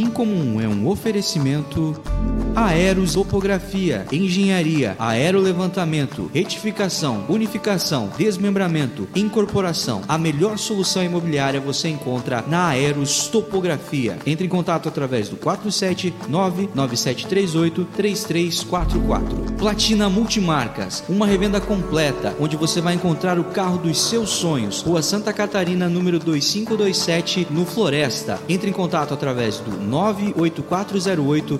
Incomum é um oferecimento Aeros Topografia, Engenharia, Aerolevantamento, Retificação, Unificação, Desmembramento, Incorporação. A melhor solução imobiliária você encontra na Aeros Topografia. Entre em contato através do 47997383344. Platina Multimarcas, uma revenda completa onde você vai encontrar o carro dos seus sonhos. Rua Santa Catarina, número 2527, no Floresta. Entre em contato através do 98408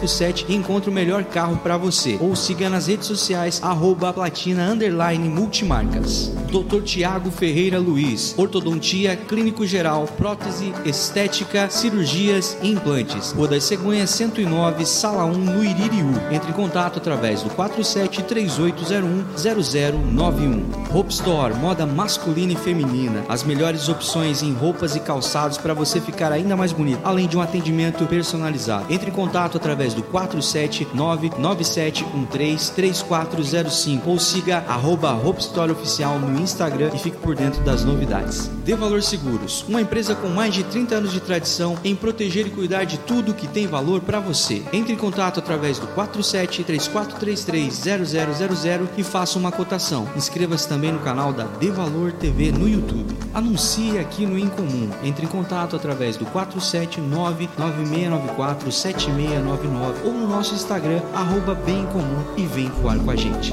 6757 e encontre o melhor carro para você. Ou siga nas redes sociais arroba platina underline multimarcas. Dr. Tiago Ferreira Luiz, ortodontia, clínico geral, prótese, estética, cirurgias e implantes. Rua das Cegonhas 109, sala 1, no Iririú. Entre em contato através do 4738010091. Hope Store, moda masculina e feminina. As melhores opções em roupas e calçados para você ficar ainda mais bonito, além de um atendimento personalizado. Entre em contato através do 47997133405 ou siga arroba Hope Oficial no Instagram e fique por dentro das novidades. De Valor Seguros, uma empresa com mais de 30 anos de tradição em proteger e cuidar de tudo que tem valor para você. Entre em contato através do 4734330000 e faça uma cotação. Inscreva-se também no canal da De Valor TV no YouTube. Anuncie aqui no Incomum. Entre em contato através do 47996947699 ou no nosso Instagram arroba bem em comum e vem voar com a gente.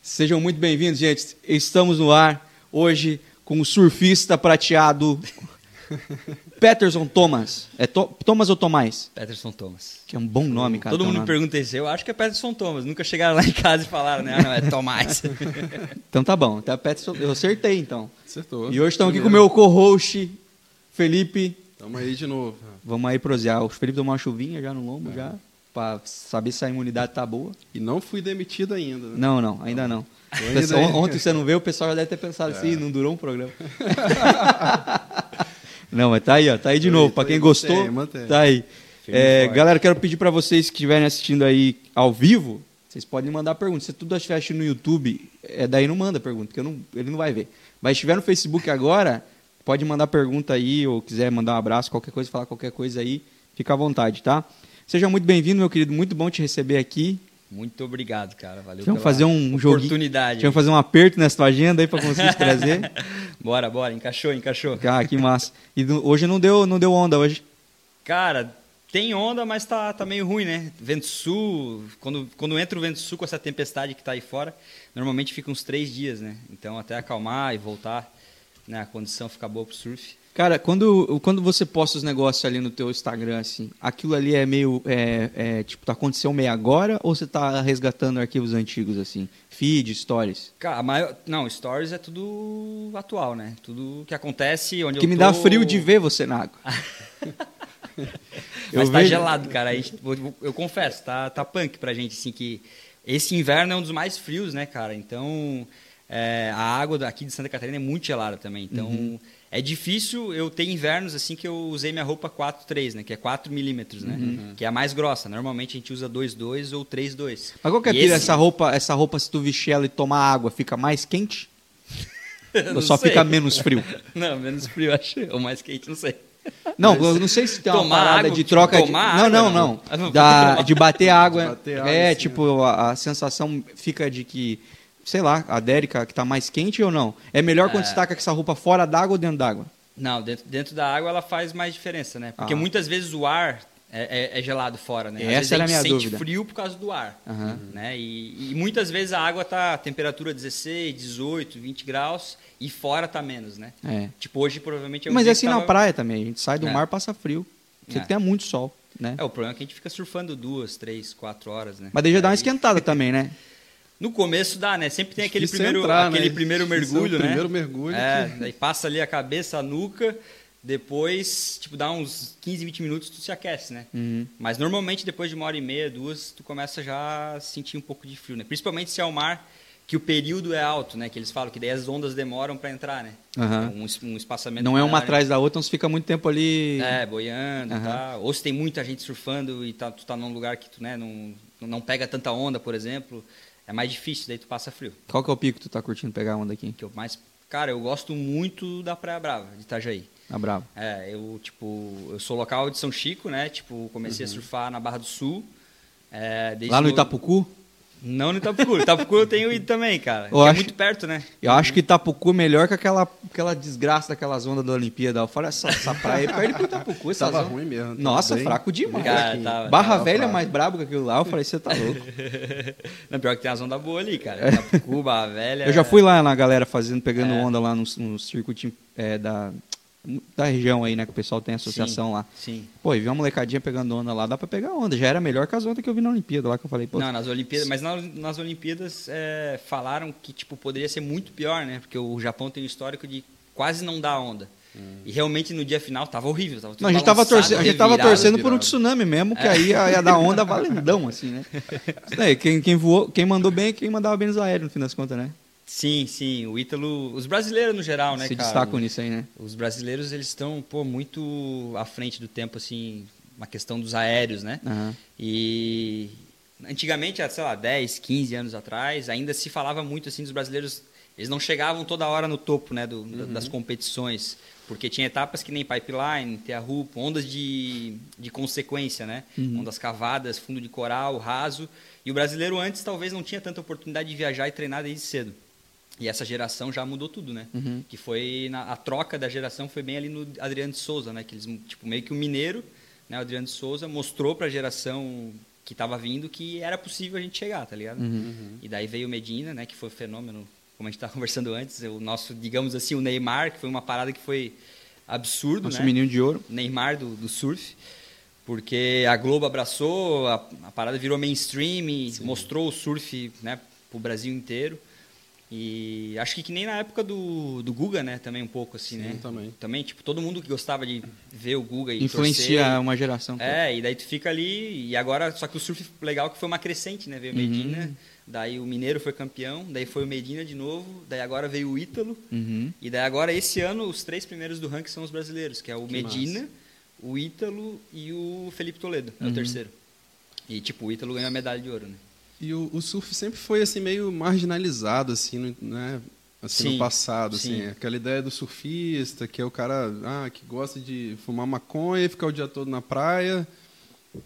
Sejam muito bem-vindos, gente. Estamos no ar hoje com o surfista prateado Peterson Thomas. É to Thomas ou Tomás? Peterson Thomas. Que é um bom nome, cara. Todo mundo nome. pergunta isso. Eu acho que é Peterson Thomas. Nunca chegaram lá em casa e falaram, né? Ah, não, é Tomás. Então tá bom. Então, Peterson, eu acertei então. Acertou. E hoje estamos aqui com o meu co-host, Felipe. Tamo aí de novo. Vamos aí prosear. O Felipe tomou uma chuvinha já no lombo, já. Pra saber se a imunidade tá boa. E não fui demitido ainda, né? Não, não, ainda não. Tô O ainda pessoal- ontem você não veio, o pessoal já deve ter pensado assim, não durou um programa. não, mas tá aí, ó, tá aí de novo. tô quem gostou, mantém, mantém. tá aí. É, galera, quero pedir pra vocês que estiverem assistindo aí ao vivo, vocês podem mandar perguntas. Se tudo estiver assistindo no YouTube, é, daí não manda pergunta, porque não- ele não vai ver. Mas se estiver no Facebook agora, pode mandar pergunta aí, ou quiser mandar um abraço, qualquer coisa, falar qualquer coisa aí, fica à vontade, tá? Seja muito bem-vindo, meu querido. Muito bom te receber aqui. Muito obrigado, cara. Valeu Vamos pela fazer um oportunidade. Que fazer um aperto nessa tua agenda aí pra conseguir te trazer. bora, bora. Encaixou, encaixou. Ah, que massa. E hoje não deu, não deu onda hoje. Cara, tem onda, mas tá, tá meio ruim, né? Vento sul, quando, quando entra o vento sul com essa tempestade que tá aí fora, normalmente fica uns três dias, né? Então até acalmar e voltar, né? A condição fica boa pro surf. Cara, quando, quando você posta os negócios ali no teu Instagram, assim, aquilo ali é meio, é, é, tipo, tá acontecendo meio agora ou você tá resgatando arquivos antigos, assim? Feed, stories? Cara, maior... não, stories é tudo atual, né? Tudo que acontece onde Que eu me tô... dá frio de ver você na água. Mas tá vejo- gelado, cara. Aí, eu, eu confesso, tá, tá punk pra gente, assim, que esse inverno é um dos mais frios, né, cara? Então, é, a água daqui de Santa Catarina é muito gelada também. Então, Uhum. É difícil eu ter invernos, assim, que eu usei minha roupa 4.3, né? Que é 4 milímetros, né? Uhum. Que é a mais grossa. Normalmente a gente usa 2.2 ou 3.2. Mas qual que é esse- Essa roupa, essa roupa, se tu vestir ela e tomar água, fica mais quente? Não ou só sei. fica menos frio? Não, menos frio, acho. Ou mais quente, não sei. Não, eu não sei se tem uma Tomar parada água, de tipo, troca de. água, não, não. não. Não, Da, de bater água. De bater água, é, assim, tipo, a, a sensação fica de que, sei lá, a Dérica que tá mais quente ou não? É melhor quando É. você tá com essa roupa fora d'água ou dentro d'água? Não, dentro, dentro da água ela faz mais diferença, né? Porque Ah. muitas vezes o ar é, é- é gelado fora, né? Às Essa era a a gente minha sente dúvida. frio por causa do ar, Aham. né? E, e muitas vezes a água tá a temperatura 16, 18, 20 graus e fora tá menos, né? É. Tipo hoje provavelmente é Mas é assim na tava- praia também. A gente sai do É. mar, passa frio. Você É. tem muito sol, né? É, o problema é que a gente fica surfando duas, três, quatro horas, né? Mas daí já dá uma esquentada também, né? No começo dá, né? Sempre tem aquele Difícil primeiro, entrar, né? aquele primeiro Difícil é o mergulho, né? primeiro mergulho É, que- daí passa ali a cabeça, a nuca, depois, tipo, dá uns 15, 20 minutos tu se aquece, né? Uhum. Mas normalmente depois de uma hora e meia, duas, tu começa já a sentir um pouco de frio, né? Principalmente se é o mar que o período é alto, né? Que eles falam que daí as ondas demoram para entrar, né? Aham. Um, um espaçamento Não é uma né? atrás da outra, então você fica muito tempo ali. É, boiando, Aham. tá? Ou se tem muita gente surfando e tá, tu tá num lugar que tu né, não, não pega tanta onda, por exemplo, é mais difícil, daí tu passa frio. Qual que é o pico que tu tá curtindo pegar onda aqui? Que eu mais, cara, eu gosto muito da Praia Brava, de Itajaí. Na Bravo. É, eu, tipo, eu sou local de São Chico, né? Tipo, comecei a surfar na Barra do Sul. é, Lá no no- Itapucu? Não no Itapucu. Itapucu eu tenho ido também, cara. Eu é acho- muito perto, né? Eu acho que Itapucu é melhor que aquela, aquela desgraça daquelas ondas da Olimpíada. Eu falei, essa, essa praia aí perde pro Itapucu. Essa Tava zona. ruim mesmo. tava Nossa, bem- fraco demais. Cara, tava- Barra tava Velha é fraco. mais brabo que aquilo lá. Eu falei, você tá louco. Não, pior que tem as ondas boas ali, cara. Itapucu, Barra Velha. Eu já fui lá na galera fazendo, pegando É. onda lá no, no circuito é, da, da região aí, né? Que o pessoal tem associação Sim, lá. Sim. Pô, e vi uma molecadinha pegando onda lá, dá pra pegar onda. Já era melhor que as ondas que eu vi na Olimpíada lá, que eu falei, pô. Não, nas Olimpíadas, mas nas, nas Olimpíadas é, falaram que tipo poderia ser muito pior, né? Porque o Japão tem um histórico de quase não dar onda. E realmente no dia final tava horrível, tava tudo Não, a gente tava, torcendo, a gente tava torcendo por um tsunami mesmo, que aí ia, ia dar onda valendão, assim, né? Daí, quem, quem voou, quem mandou bem é quem mandava bem nos aéreos, no fim das contas, né? Sim, sim, o Ítalo, os brasileiros no geral, né, Se cara? destacam nisso aí, né? Os brasileiros eles estão pô muito à frente do tempo assim, na questão dos aéreos, né? Aham. E antigamente, sei lá, 10, 15 anos atrás, ainda se falava muito assim dos brasileiros, eles não chegavam toda hora no topo, né, do, da- das competições, porque tinha etapas que nem pipeline, terra-rupo, ondas de, de consequência, né? Ondas cavadas, fundo de coral, raso, e o brasileiro antes talvez não tinha tanta oportunidade de viajar e treinar desde cedo. E essa geração já mudou tudo, né? Uhum. Que foi na, a troca da geração foi bem ali no Adriano de Souza, né? Que eles tipo meio que o mineiro, né? O Adriano de Souza mostrou para a geração que estava vindo que era possível a gente chegar, tá ligado? Uhum. E daí veio o Medina, né? Que foi um fenômeno, como a gente estava conversando antes, o nosso, digamos assim, o Neymar, que foi uma parada que foi absurdo, Nosso né? menino de ouro. Neymar do, do surf, porque a Globo abraçou, a, a parada virou mainstream mostrou o surf né, para o Brasil inteiro. E acho que, que nem na época do, do Guga, né? Também um pouco assim, Sim, né? também. Também, tipo, todo mundo que gostava de ver o Guga e Influencia torcer. uma geração. É, e daí tu fica ali, e agora, só que o surf legal que foi uma crescente, né? Veio o Medina, daí o Mineiro foi campeão, daí foi o Medina de novo, daí agora veio o Ítalo, Uhum. e daí agora, esse ano, os três primeiros do ranking são os brasileiros, que é o Que Medina, massa. o Ítalo e o Felipe Toledo, é o terceiro. E, tipo, o Ítalo ganhou a medalha de ouro, né? E o, o surf sempre foi assim meio marginalizado assim, no, né? Assim Sim, no passado, assim, sim. aquela ideia do surfista, que é o cara ah, que gosta de fumar maconha, ficar o dia todo na praia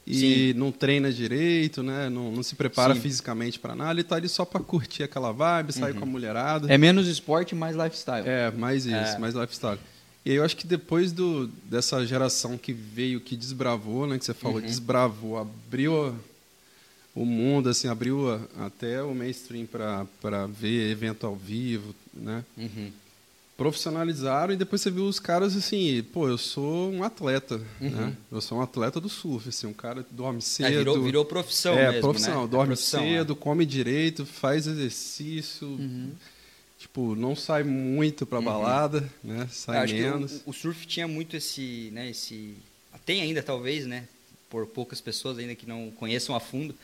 e não treina direito, né? Não, não se prepara Sim. fisicamente para nada, ele tá ali só para curtir aquela vibe, sair com a mulherada. É menos esporte, mais lifestyle. É, mais isso, É. mais lifestyle. E eu acho que depois do, dessa geração que veio, que desbravou, né, que você falou, desbravou, abriu o mundo, assim, abriu a- até o mainstream para ver evento ao vivo, né? Uhum. Profissionalizaram e depois você viu os caras assim, pô, eu sou um atleta, Uhum. né? Eu sou um atleta do surf, assim, um cara que dorme cedo. É, virou, virou profissão é, mesmo, profissão, né? dorme é profissão, cedo, come direito, faz exercício, Uhum. tipo, não sai muito pra balada, né? Sai menos. o, o surf tinha muito esse, né, esse, tem ainda talvez, né, por poucas pessoas ainda que não conheçam a fundo,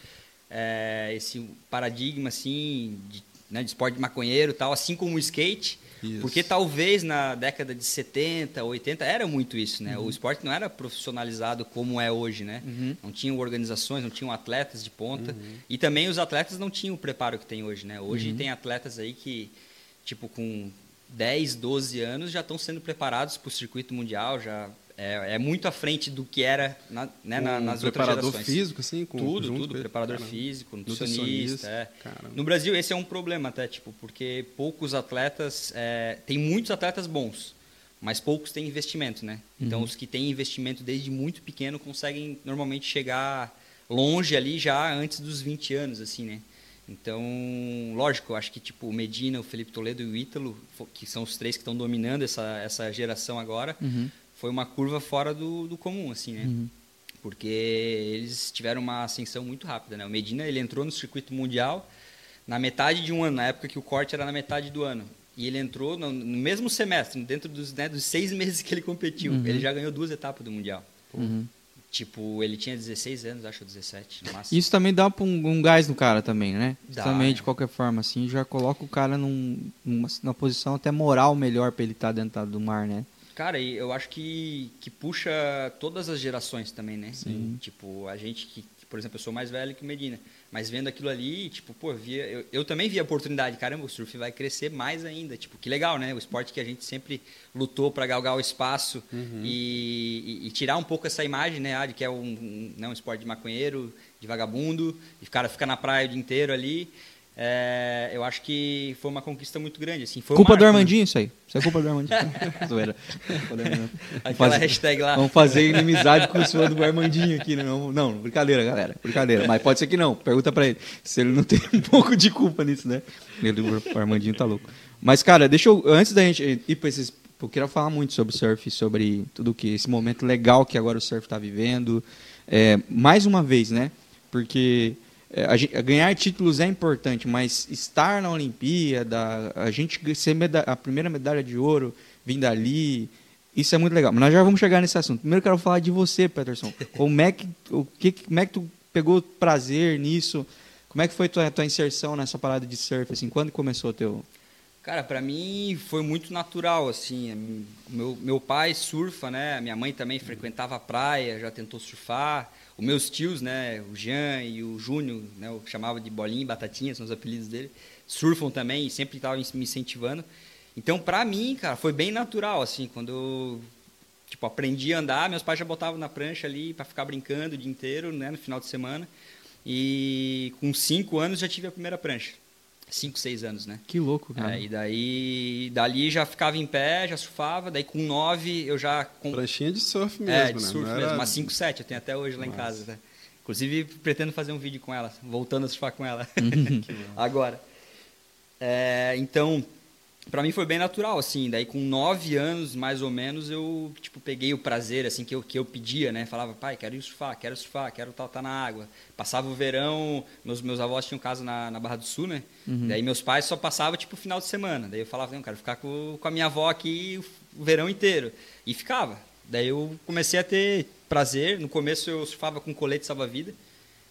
é, esse paradigma assim de, né, de esporte maconheiro, e tal, assim como o skate, Isso. porque talvez na década de 70, 80 era muito isso, né? Uhum. O esporte não era profissionalizado como é hoje, né? Uhum. Não tinham organizações, não tinham atletas de ponta. Uhum. E também os atletas não tinham o preparo que tem hoje, né? Hoje tem atletas aí que, tipo, com 10, 12 anos já estão sendo preparados para o circuito mundial, já é, é muito à frente do que era na, né, na- nas outras Um preparador gerações. físico, assim? Com, tudo, junto tudo. Preparador Caramba. físico, Nutricionista, nutricionista. é. No Brasil, esse é um problema até, tipo, porque poucos atletas. É, tem muitos atletas bons, mas poucos têm investimento, né? Então, os que têm investimento desde muito pequeno conseguem normalmente chegar longe ali já antes dos 20 anos, assim, né? Então, lógico, eu acho que tipo o Medina, o Felipe Toledo e o Ítalo, que são os três que estão dominando essa, essa geração agora, Uhum. Foi uma curva fora do, do comum, assim, né? Uhum. Porque eles tiveram uma ascensão muito rápida, né? O Medina, ele entrou no circuito mundial na metade de um ano, na época que o corte era na metade do ano. E ele entrou no, no mesmo semestre, dentro dos, né, dos seis meses que ele competiu. Ele já ganhou duas etapas do mundial. Uhum. Tipo, ele tinha 16 anos, acho, 17, no máximo. Isso também dá um, um gás no cara também, né? Dá, também, né? de qualquer forma, assim, já coloca o cara num, numa, numa posição até moral melhor pra ele estar dentro do mar, né? Cara, e eu acho que, que puxa todas as gerações também, né? Sim. Tipo, a gente que, por exemplo, eu sou mais velho que o Medina, mas vendo aquilo ali, tipo, pô, via, eu, eu também vi a oportunidade, caramba, o surf vai crescer mais ainda, tipo, que legal, né? O esporte que a gente sempre lutou para galgar o espaço e, e- e tirar um pouco essa imagem, né, ah, de que é um, um, né, um esporte de maconheiro, de vagabundo, e o cara fica na praia o dia inteiro ali. É, eu acho que foi uma conquista muito grande, assim. Culpa do marco, né? Armandinho isso aí. Isso é culpa do Armandinho. Zoeira. Do Aquela fazer- hashtag lá. Vamos fazer inimizade com o senhor do Armandinho aqui, né? Não, não, brincadeira, galera. Brincadeira. Mas pode ser que não. Pergunta pra ele se ele não tem um pouco de culpa nisso, né? Ele, o Armandinho tá louco. Mas, cara, deixa eu. Antes da gente ir pra esses. Eu queria falar muito sobre surf, sobre tudo que. Esse momento legal que agora o surf tá vivendo. É, mais uma vez, né? Porque. É, a ganhar títulos é importante, mas estar na Olimpíada, a gente ser meda- a primeira medalha de ouro vindo dali, isso é muito legal. Mas nós já vamos chegar nesse assunto. Primeiro eu quero falar de você, Peterson. Como é que, o que, como é que tu pegou prazer nisso? Como é que foi tua, tua inserção nessa parada de surf? Assim, quando começou o teu... Cara, pra mim foi muito natural, assim. Meu, meu pai surfa, né? Minha mãe também frequentava a praia, já tentou surfar. Os meus tios, né? O Jean e o Júnior, né? Eu chamava de Bolinha e Batatinha, são os apelidos dele. Surfam também e sempre estavam me incentivando. Então, pra mim, cara, foi bem natural, assim. Quando eu, tipo, aprendi a andar, meus pais já botavam na prancha ali pra ficar brincando o dia inteiro, né? No final de semana. E com cinco anos já tive a primeira prancha. Cinco, seis anos, né? Que louco, cara. É, e daí, dali já ficava em pé, já surfava. Daí com nove eu já. Com, Pranchinha de surf mesmo, é, de né? surf Não mesmo. era- Uma 5-7, eu tenho até hoje lá em Massa. casa. Tá? Inclusive, pretendo fazer um vídeo com ela, voltando a surfar com ela. Uhum. Agora. É, então, pra mim foi bem natural, assim. Daí com nove anos, mais ou menos, eu tipo, peguei o prazer, assim, que eu, que eu pedia, né? Falava, pai, quero ir surfar, quero surfar, quero estar tá na água. Passava o verão, meus, meus avós tinham casa na, na Barra do Sul, né? Daí meus pais só passavam, tipo, final de semana. Daí eu falava, não, quero ficar com, com a minha avó aqui o verão inteiro. E ficava. Daí eu comecei a ter prazer. No começo eu surfava com colete salva-vida.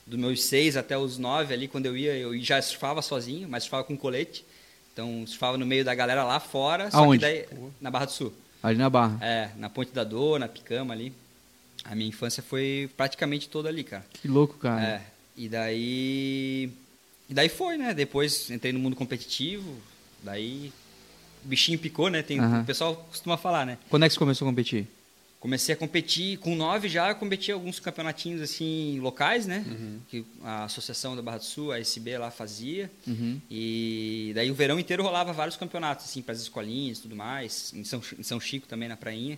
Dos meus seis até os nove ali, quando eu ia, eu já surfava sozinho, mas surfava com colete. Então, surfava no meio da galera lá fora. Só Aonde? que daí, na Barra do Sul. Ali na Barra. É, na Ponte da Dor, na Picama ali. A minha infância foi praticamente toda ali, cara. Que louco, cara. É, e daí. E daí foi, né? Depois entrei no mundo competitivo, daí. O bichinho picou, né? Tem. O pessoal costuma falar, né? Quando é que você começou a competir? Comecei a competir, com nove já, eu competi alguns campeonatinhos assim, locais, né? Que a Associação da Barra do Sul, a SB lá fazia. Uhum. E daí o verão inteiro rolava vários campeonatos, assim, para as escolinhas e tudo mais. Em São, em São Chico também, na prainha.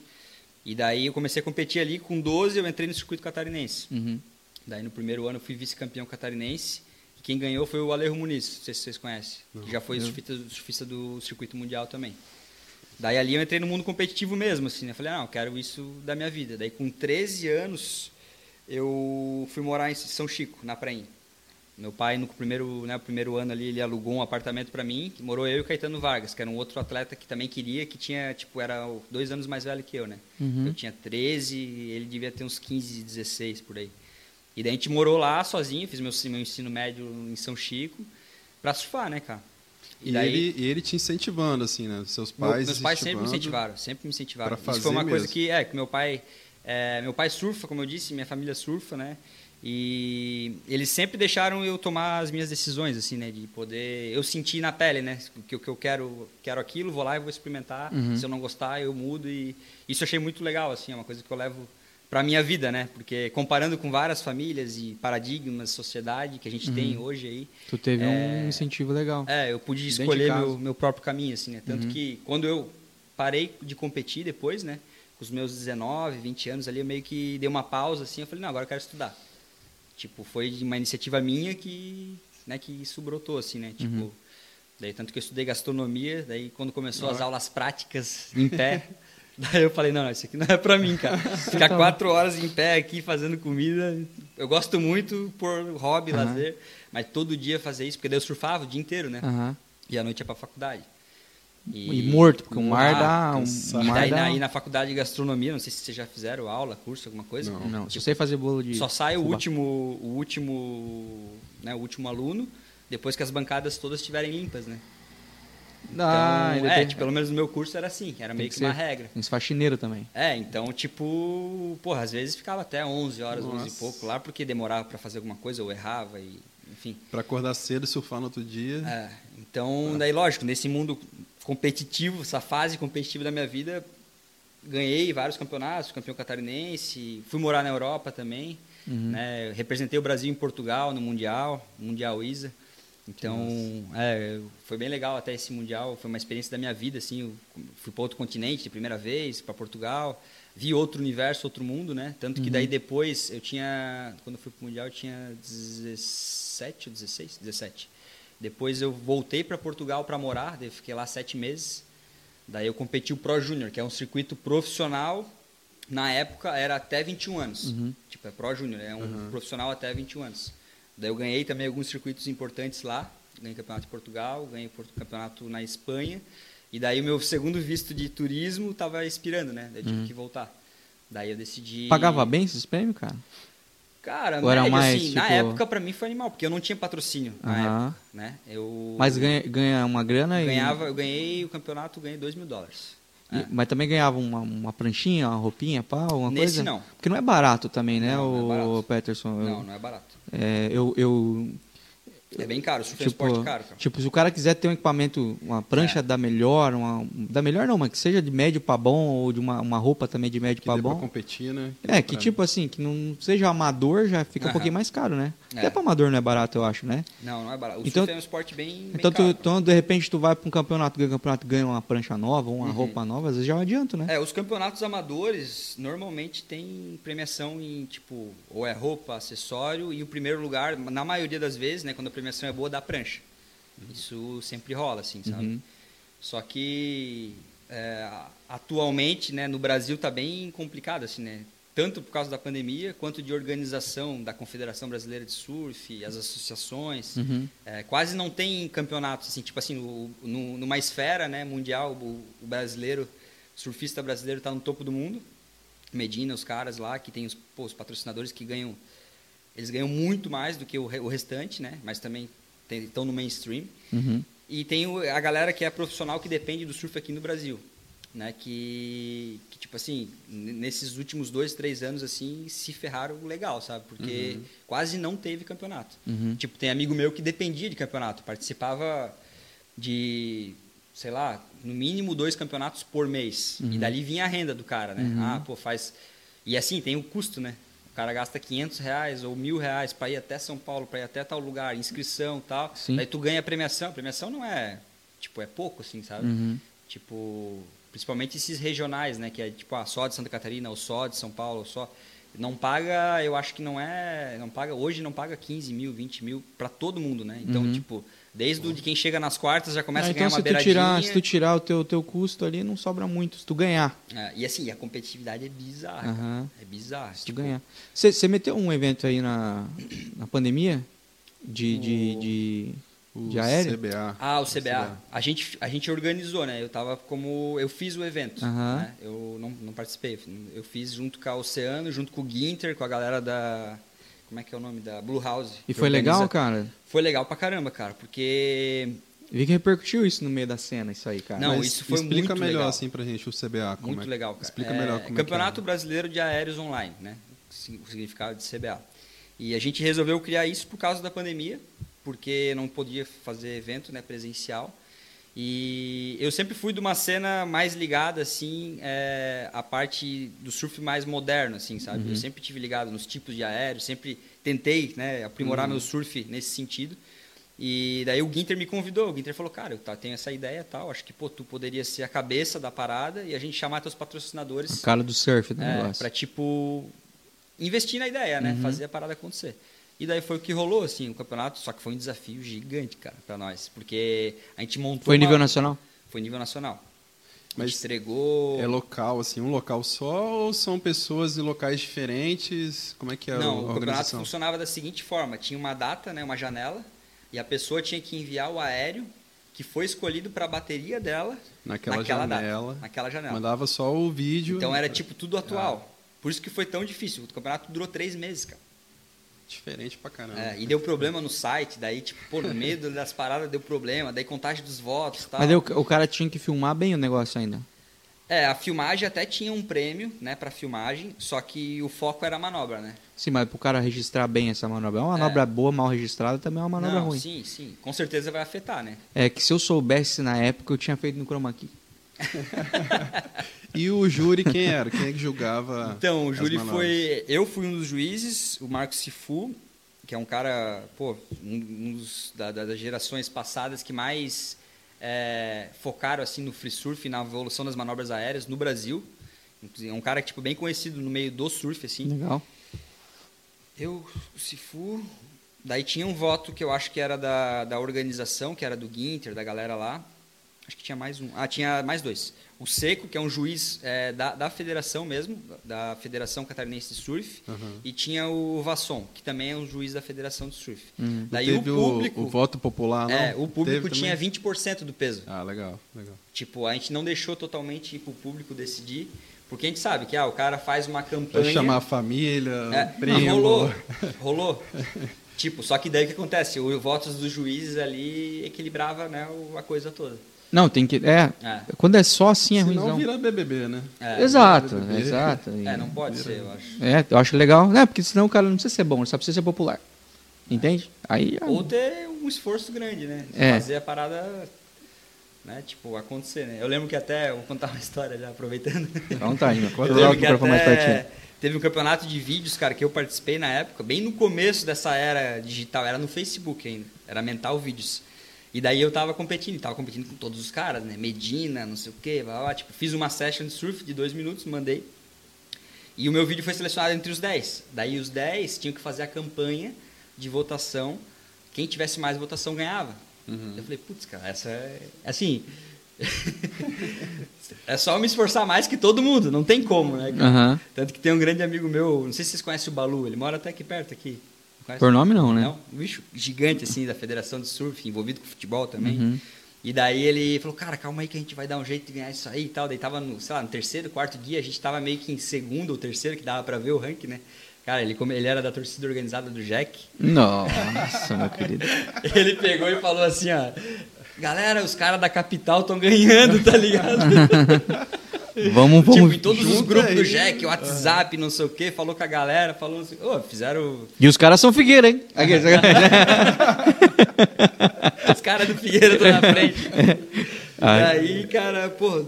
E daí eu comecei a competir ali, com 12 eu entrei no circuito catarinense. Uhum. Daí no primeiro ano eu fui vice-campeão catarinense. E quem ganhou foi o Alejo Muniz, não sei se vocês conhecem. Que já foi surfista, surfista do circuito mundial também. Daí ali eu entrei no mundo competitivo mesmo, assim, né? Falei, não, eu quero isso da minha vida. Daí com 13 anos eu fui morar em São Chico, na prainha. Meu pai, no primeiro, né, primeiro ano ali, ele alugou um apartamento para mim, que morou eu e o Caetano Vargas, que era um outro atleta que também queria, que tinha, tipo, era dois anos mais velho que eu, né? Uhum. Eu tinha 13, ele devia ter uns 15, 16 por aí. E daí a gente morou lá sozinho, fiz meu, meu ensino médio em São Chico, pra surfar, né, cara? E, ele, e ele te incentivando, assim, né? Seus Meu- pais meus pais sempre me incentivaram, sempre me incentivaram. pra Isso foi uma fazer coisa mesmo. que, é, que meu pai, é, meu pai surfa, como eu disse, minha família surfa, né? E eles sempre deixaram eu tomar as minhas decisões, assim, né? De poder, eu sentir na pele, né? Que o que eu quero, quero aquilo, vou lá e vou experimentar. Uhum. Se eu não gostar, eu mudo e isso eu achei muito legal, assim, é uma coisa que eu levo para minha vida, né? Porque comparando com várias famílias e paradigmas, sociedade que a gente tem hoje aí, Tu teve um É. incentivo legal. é, eu pude escolher meu, meu próprio caminho, assim, né? Tanto Uhum. que quando eu parei de competir depois, né? Com os meus 19, 20 anos ali, eu meio que dei uma pausa, assim, eu falei, não, agora eu quero estudar. Tipo, foi uma iniciativa minha que, né, que isso brotou, assim, né? Tipo, Uhum. daí tanto que eu estudei gastronomia, daí quando começou as aulas práticas em pé, daí eu falei, não, não, isso aqui não é pra mim, cara. Ficar quatro horas em pé aqui fazendo comida, eu gosto muito por hobby, Aham. lazer, mas todo dia fazer isso, porque daí eu surfava o dia inteiro, né? Aham. E à noite ia pra faculdade. E, morto, porque o mar Ah, dá. Um, o E mar daí dá... na, e na faculdade de gastronomia, não sei se vocês já fizeram aula, curso, alguma coisa. Não. Não, só sei fazer bolo de. Só sai o último, o último, né, o último aluno depois que as bancadas todas estiverem limpas, né? Ah, então, é, tem- tipo, pelo menos no meu curso era assim, era meio que que, uma regra. Tem esse faxineiro também. É, então, tipo, porra, às vezes ficava até 11 horas, 11 e Nossa. pouco lá, porque demorava pra fazer alguma coisa ou errava e, enfim. Pra acordar cedo e surfar no outro dia. É, então, daí lógico, nesse mundo competitivo, essa fase competitiva da minha vida, ganhei vários campeonatos, campeão catarinense, fui morar na Europa também, né, representei o Brasil em Portugal no Mundial, Mundial ISA. Então, é, foi bem legal até esse Mundial, foi uma experiência da minha vida, assim, fui para outro continente de primeira vez, para Portugal, vi outro universo, outro mundo, né? Tanto que daí depois eu tinha, quando eu fui pro Mundial, eu tinha 17 ou 16? 17. Depois eu voltei para Portugal para morar, daí fiquei lá sete meses. Daí eu competi o Pro Júnior, que é um circuito profissional. Na época era até 21 anos. Tipo, é Pro Júnior, é um profissional até 21 anos. Daí eu ganhei também alguns circuitos importantes lá. Ganhei campeonato em Portugal, ganhei campeonato na Espanha. E daí o meu segundo visto de turismo estava expirando, né? Daí eu tive que voltar. Daí eu decidi. Pagava bem esses prêmios, cara? Cara, Ou era médio, mais, assim, na tipo- época pra mim foi animal, porque eu não tinha patrocínio na Aham. época, né? Eu Mas ganha, ganha uma grana e. ganhava, eu ganhei o campeonato, ganhei 2 mil dólares. E- Mas também ganhava uma, uma pranchinha, uma roupinha, pá, alguma Nesse coisa? não. Porque não é barato também, né, Não, não é o barato. Peterson? Eu- Não, não é barato. é, eu, eu, É bem caro, é um tipo, esporte caro, cara. tipo, se o cara quiser ter um equipamento, uma prancha É. da melhor, uma, da melhor não, mas que seja de médio pra bom, ou de uma, uma roupa também de médio Que pra bom. competir, né? É, dê que pra- tipo assim, que não seja amador, já fica um pouquinho mais caro, né? É. Até pra amador não é barato, eu acho, né? Não, não é barato. O Então- surf é um esporte bem, bem Então, tu, caro. então, de repente, tu vai pra um campeonato, ganha um campeonato, ganha uma prancha nova, uma roupa nova, às vezes já é um adianto, né? É, os campeonatos amadores normalmente tem premiação em, tipo, ou é roupa, acessório, e o primeiro lugar, na maioria das vezes, né, quando a premiação é boa, dá prancha. Isso sempre rola, assim, sabe? Uhum. Só que é, atualmente, né, no Brasil tá bem complicado, assim, né? Tanto por causa da pandemia, quanto de organização da Confederação Brasileira de Surf, as associações. Uhum. É, quase não tem campeonatos, assim, tipo assim, no, no- numa esfera né, mundial, o, o brasileiro, o surfista brasileiro está no topo do mundo. Medina, os caras lá, que tem os, pô, os patrocinadores que ganham, eles ganham muito mais do que o, o restante, né? Mas também estão no mainstream. Uhum. E tem a galera que é profissional que depende do surf aqui no Brasil, né? Que, que tipo assim, nesses últimos dois, três anos assim, se ferraram legal, sabe? Porque quase não teve campeonato. Uhum. Tipo, tem amigo meu que dependia de campeonato, participava de, sei lá, no mínimo dois campeonatos por mês. E dali vinha a renda do cara, né? Ah, pô, faz. E assim, tem o custo, né? O cara gasta 500 reais ou mil reais para ir até São Paulo, para ir até tal lugar, inscrição e tal. Sim. Daí tu ganha a premiação. A premiação não é, tipo, é pouco, assim, sabe? Uhum. Tipo, principalmente esses regionais, né? Que é tipo, ah, só de Santa Catarina, ou só de São Paulo, ou só. Não paga, eu acho que não é. Não paga, hoje não paga 15 mil, 20 mil para todo mundo, né? Então, tipo, desde o de quem chega nas quartas já começa Ah, a ganhar então, uma beiradinha. tirar, se tu tirar o teu, teu custo ali, não sobra muito. Se tu ganhar, É, e assim, a competitividade é bizarra. Aham. É bizarra. se tu Tipo, ganhar. Você meteu um evento aí na, na pandemia? De, de, de, O de aéreo? CBA. Ah, o CBA. A gente, a gente organizou, né? Eu tava como. Eu fiz o evento. Né? Eu não, não participei. Eu fiz junto com a Oceano, junto com o Ginter, com a galera da. Como é que é o nome? Da Blue House. E foi organiza- legal, cara? Foi legal pra caramba, cara. Porque. Vi que repercutiu isso no meio da cena, isso aí, cara. Não, Mas isso foi explica muito melhor legal. assim pra gente o CBA. como Muito é- legal, cara. Explica É, melhor como Campeonato é Brasileiro de Aéreos Online, né? O significado de CBA. E a gente resolveu criar isso por causa da pandemia, porque não podia fazer evento né, presencial. E eu sempre fui de uma cena mais ligada, assim, é, à parte do surf mais moderno, assim, sabe? Uhum. Eu sempre tive ligado nos tipos de aéreos, sempre tentei, né, aprimorar Uhum. meu surf nesse sentido. E daí o Ginter me convidou, o Ginter falou, cara, eu tá- tenho essa ideia e tal, acho que, pô, tu poderia ser a cabeça da parada e a gente chamar teus patrocinadores A cara do surf do é, negócio. pra, tipo, investir na ideia, né? Uhum. Fazer a parada acontecer. E daí foi o que rolou, assim, o campeonato, só que foi um desafio gigante, cara, pra nós. Porque a gente montou. Foi uma- nível nacional? Foi nível nacional. A Mas gente entregou. É local, assim, um local só ou são pessoas em locais diferentes? Como é que é Não, a o campeonato funcionava da seguinte forma: tinha uma data, né, uma janela, e a pessoa tinha que enviar o aéreo que foi escolhido para a bateria dela Naquela naquela janela. data, naquela janela. Mandava só o vídeo. Então era tipo tudo atual. Por isso que foi tão difícil. O campeonato durou três meses, cara. Diferente pra caramba. É, e deu problema no site, daí, tipo, pô, no meio das paradas deu problema, daí contagem dos votos e tal. Mas o, o cara tinha que filmar bem o negócio ainda. É, a filmagem até tinha um prêmio, né, pra filmagem, só que o foco era a manobra, né? Sim, mas pro cara registrar bem essa manobra. É uma manobra boa, mal registrada, também é uma manobra Não, ruim. sim, sim. Com certeza vai afetar, né? É que se eu soubesse na época, eu tinha feito no chroma key. E o júri, quem era? Quem é que julgava? Então, o júri foi. Eu fui um dos juízes, o Marcos Sifu, que é um cara, pô, um, um dos da- da- das gerações passadas que mais é, focaram assim no free surf, na evolução das manobras aéreas no Brasil. Inclusive, É um cara tipo bem conhecido no meio do surf, assim. Legal. Eu, o Sifu. Daí tinha um voto que eu acho que era da, da organização, que era do Ginter, da galera lá. Acho que tinha mais um. Ah, tinha mais dois. O Seco, que é um juiz é, da, da federação mesmo, da Federação Catarinense de Surf. Uhum. E tinha o Vasson, que também é um juiz da Federação de Surf. Uhum. Daí o público. o voto popular, não? é, o público tinha também? 20% do peso. Ah, legal, legal. Tipo, a gente não deixou totalmente ir pro público decidir, porque a gente sabe que ah, o cara faz uma campanha. Vai chamar a família, É, o primo. rolou, rolou. tipo, só que daí o que acontece? O votos dos juízes ali equilibrava né, o- a coisa toda. Não, tem que. É. É. Quando é só assim é Senão ruimzão. vira BBB, né? É, Exato, Vira- exato. É, não pode ser, eu acho. É, eu acho legal. É, porque senão o cara não precisa ser bom, ele só precisa ser popular. Entende? Aí. Ou ter um esforço grande, né? É. Fazer a parada, né? Tipo, acontecer, né? Eu lembro que até, vou contar uma história já, aproveitando. Meu. Eu Conta lá lembro o que microfone mais pertinho. até teve um campeonato de vídeos, cara, que eu participei na época, bem no começo dessa era digital, era no Facebook ainda, era Mental Vídeos. E daí eu tava competindo, tava competindo com todos os caras, né? Medina, não sei o quê, blá, blá, tipo, fiz uma session de surf de dois minutos, mandei. E o meu vídeo foi selecionado entre os 10. Daí os 10 tinham que fazer a campanha de votação. Quem tivesse mais votação ganhava. Eu falei, putz, cara, essa é. Assim. é só me esforçar mais que todo mundo, não tem como, né? Aham. Tanto que tem um grande amigo meu, não sei se vocês conhecem o Balu, ele mora até aqui perto aqui. Conhece? Por nome não, né? Não, um bicho gigante assim da Federação de Surf, envolvido com futebol também. Uhum. E daí ele falou, cara, calma aí que a gente vai dar um jeito de ganhar isso aí e tal. Daí tava no, sei lá, no terceiro, quarto dia, a gente tava meio que em segundo ou terceiro, que dava pra ver o ranking, né? Cara, ele, come- ele era da torcida organizada do Jack. Nossa, meu querido. Ele pegou e falou assim, ó. Galera, os caras da capital estão ganhando, tá ligado? Vamos, tipo, vamos. em todos os grupos do aí. Jack, WhatsApp, não sei o quê, falou com a galera, falou assim, ô, fizeram. E os caras são Figueira, hein? Os caras do Figueira estão na frente. Ah. E aí, cara, pô,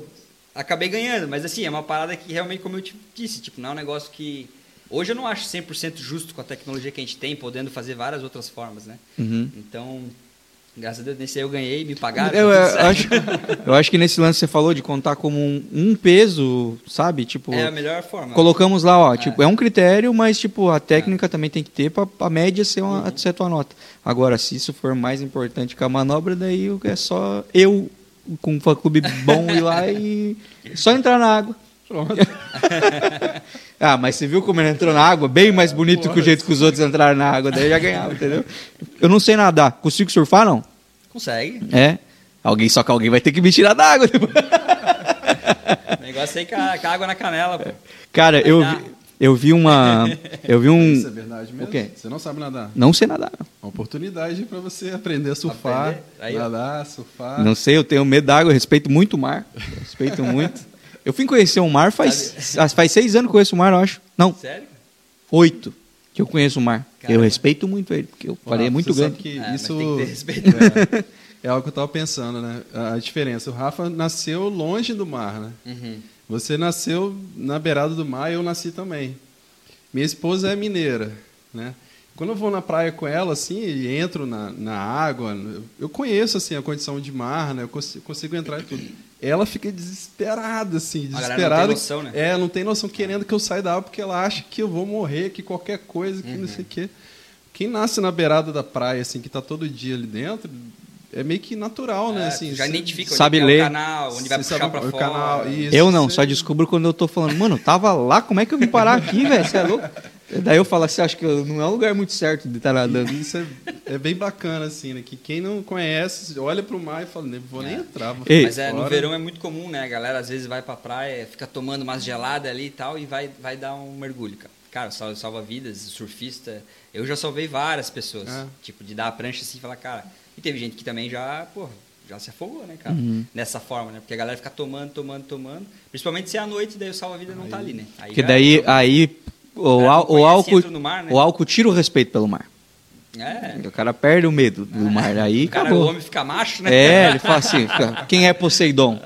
acabei ganhando. Mas assim, é uma parada que realmente, como eu te disse, tipo, não é um negócio que. Hoje eu não acho 100% justo com a tecnologia que a gente tem, podendo fazer várias outras formas, né? Uhum. Então, graças a Deus, nesse aí eu ganhei, me pagaram. Eu, tá eu acho, eu acho que nesse lance você falou de contar como um, um peso, sabe? Tipo, É a melhor forma. colocamos lá, ó, É. tipo, é um critério, mas tipo, a técnica também tem que ter para a média ser, uma, Uhum. ser a tua nota. Agora, se isso for mais importante que a manobra, daí é só eu com um clube bom ir lá e só entrar na água. Pronto. Ah, mas você viu como ele entrou na água? Bem mais bonito que o jeito que os outros entraram na água, daí já ganhava, entendeu? Eu não sei nadar. Consigo surfar, não? Consegue. É. Alguém, só que alguém vai ter que me tirar da água depois. O negócio aí com a, com a água na canela, pô. Cara, eu vi, eu vi uma. Eu vi Isso é um. verdade mesmo? O quê? Você não sabe nadar? Não sei nadar. Uma oportunidade para você aprender a surfar, Aprender? Aí, nadar, surfar. Não sei, eu tenho medo d'água, eu respeito muito o mar. Respeito muito. Eu fui conhecer o mar faz, faz seis anos que eu conheço o mar, eu acho. Não, Sério? oito que eu conheço o mar. Eu Caramba. respeito muito ele, porque eu Ó, falei, é muito grande. que É, isso tem que ter respeito. é, é algo que eu estava pensando, né? A diferença. O Rafa nasceu longe do mar, né? Uhum. Você nasceu na beirada do mar e eu nasci também. Minha esposa é mineira, né? Quando eu vou na praia com ela, assim, e entro na, na água, eu- eu conheço, assim, a condição de mar, né? Eu consigo, consigo entrar e tudo. Ela fica desesperada, assim, A galera não tem desesperada. noção, né? É, não tem noção, querendo que eu saia da água, porque ela acha que eu vou morrer, que qualquer coisa, que Uhum. não sei o quê. Quem nasce na beirada da praia, assim, que tá todo dia ali dentro, é meio que natural, né? É, Assim, tu já identifica Sabe onde é ler. o canal, onde vai puxar pra o fora. canal, isso, Eu não, você- só descubro quando eu tô falando, mano, tava lá, como é que eu vim parar aqui, velho? Você é louco? Daí eu falo assim, acho que não é um lugar muito certo de estar nadando. Isso é, é bem bacana, assim, né? Que quem não conhece, olha pro mar e fala, nem vou nem entrar. Vou Ei. Mas é, no fora." verão é muito comum, né? A galera às vezes vai pra praia, fica tomando umas geladas ali e tal e vai, vai dar um mergulho, cara. Cara, sal- salva-vidas, surfista. Eu já salvei várias pessoas. É. Tipo, de dar a prancha assim e falar, cara. E teve gente que também já, pô, já se afogou, né, cara? Nessa forma, né? Porque a galera fica tomando, tomando, tomando. Principalmente se é à noite, daí o salva-vida não tá ali, né? Aí Porque daí aí o, não ál- o álcool mar, né? o álcool tira o respeito pelo mar. É. O cara perde o medo do mar. Aí O cara, o acabou. homem fica macho, né? É, ele fala assim, fica, quem é Poseidon?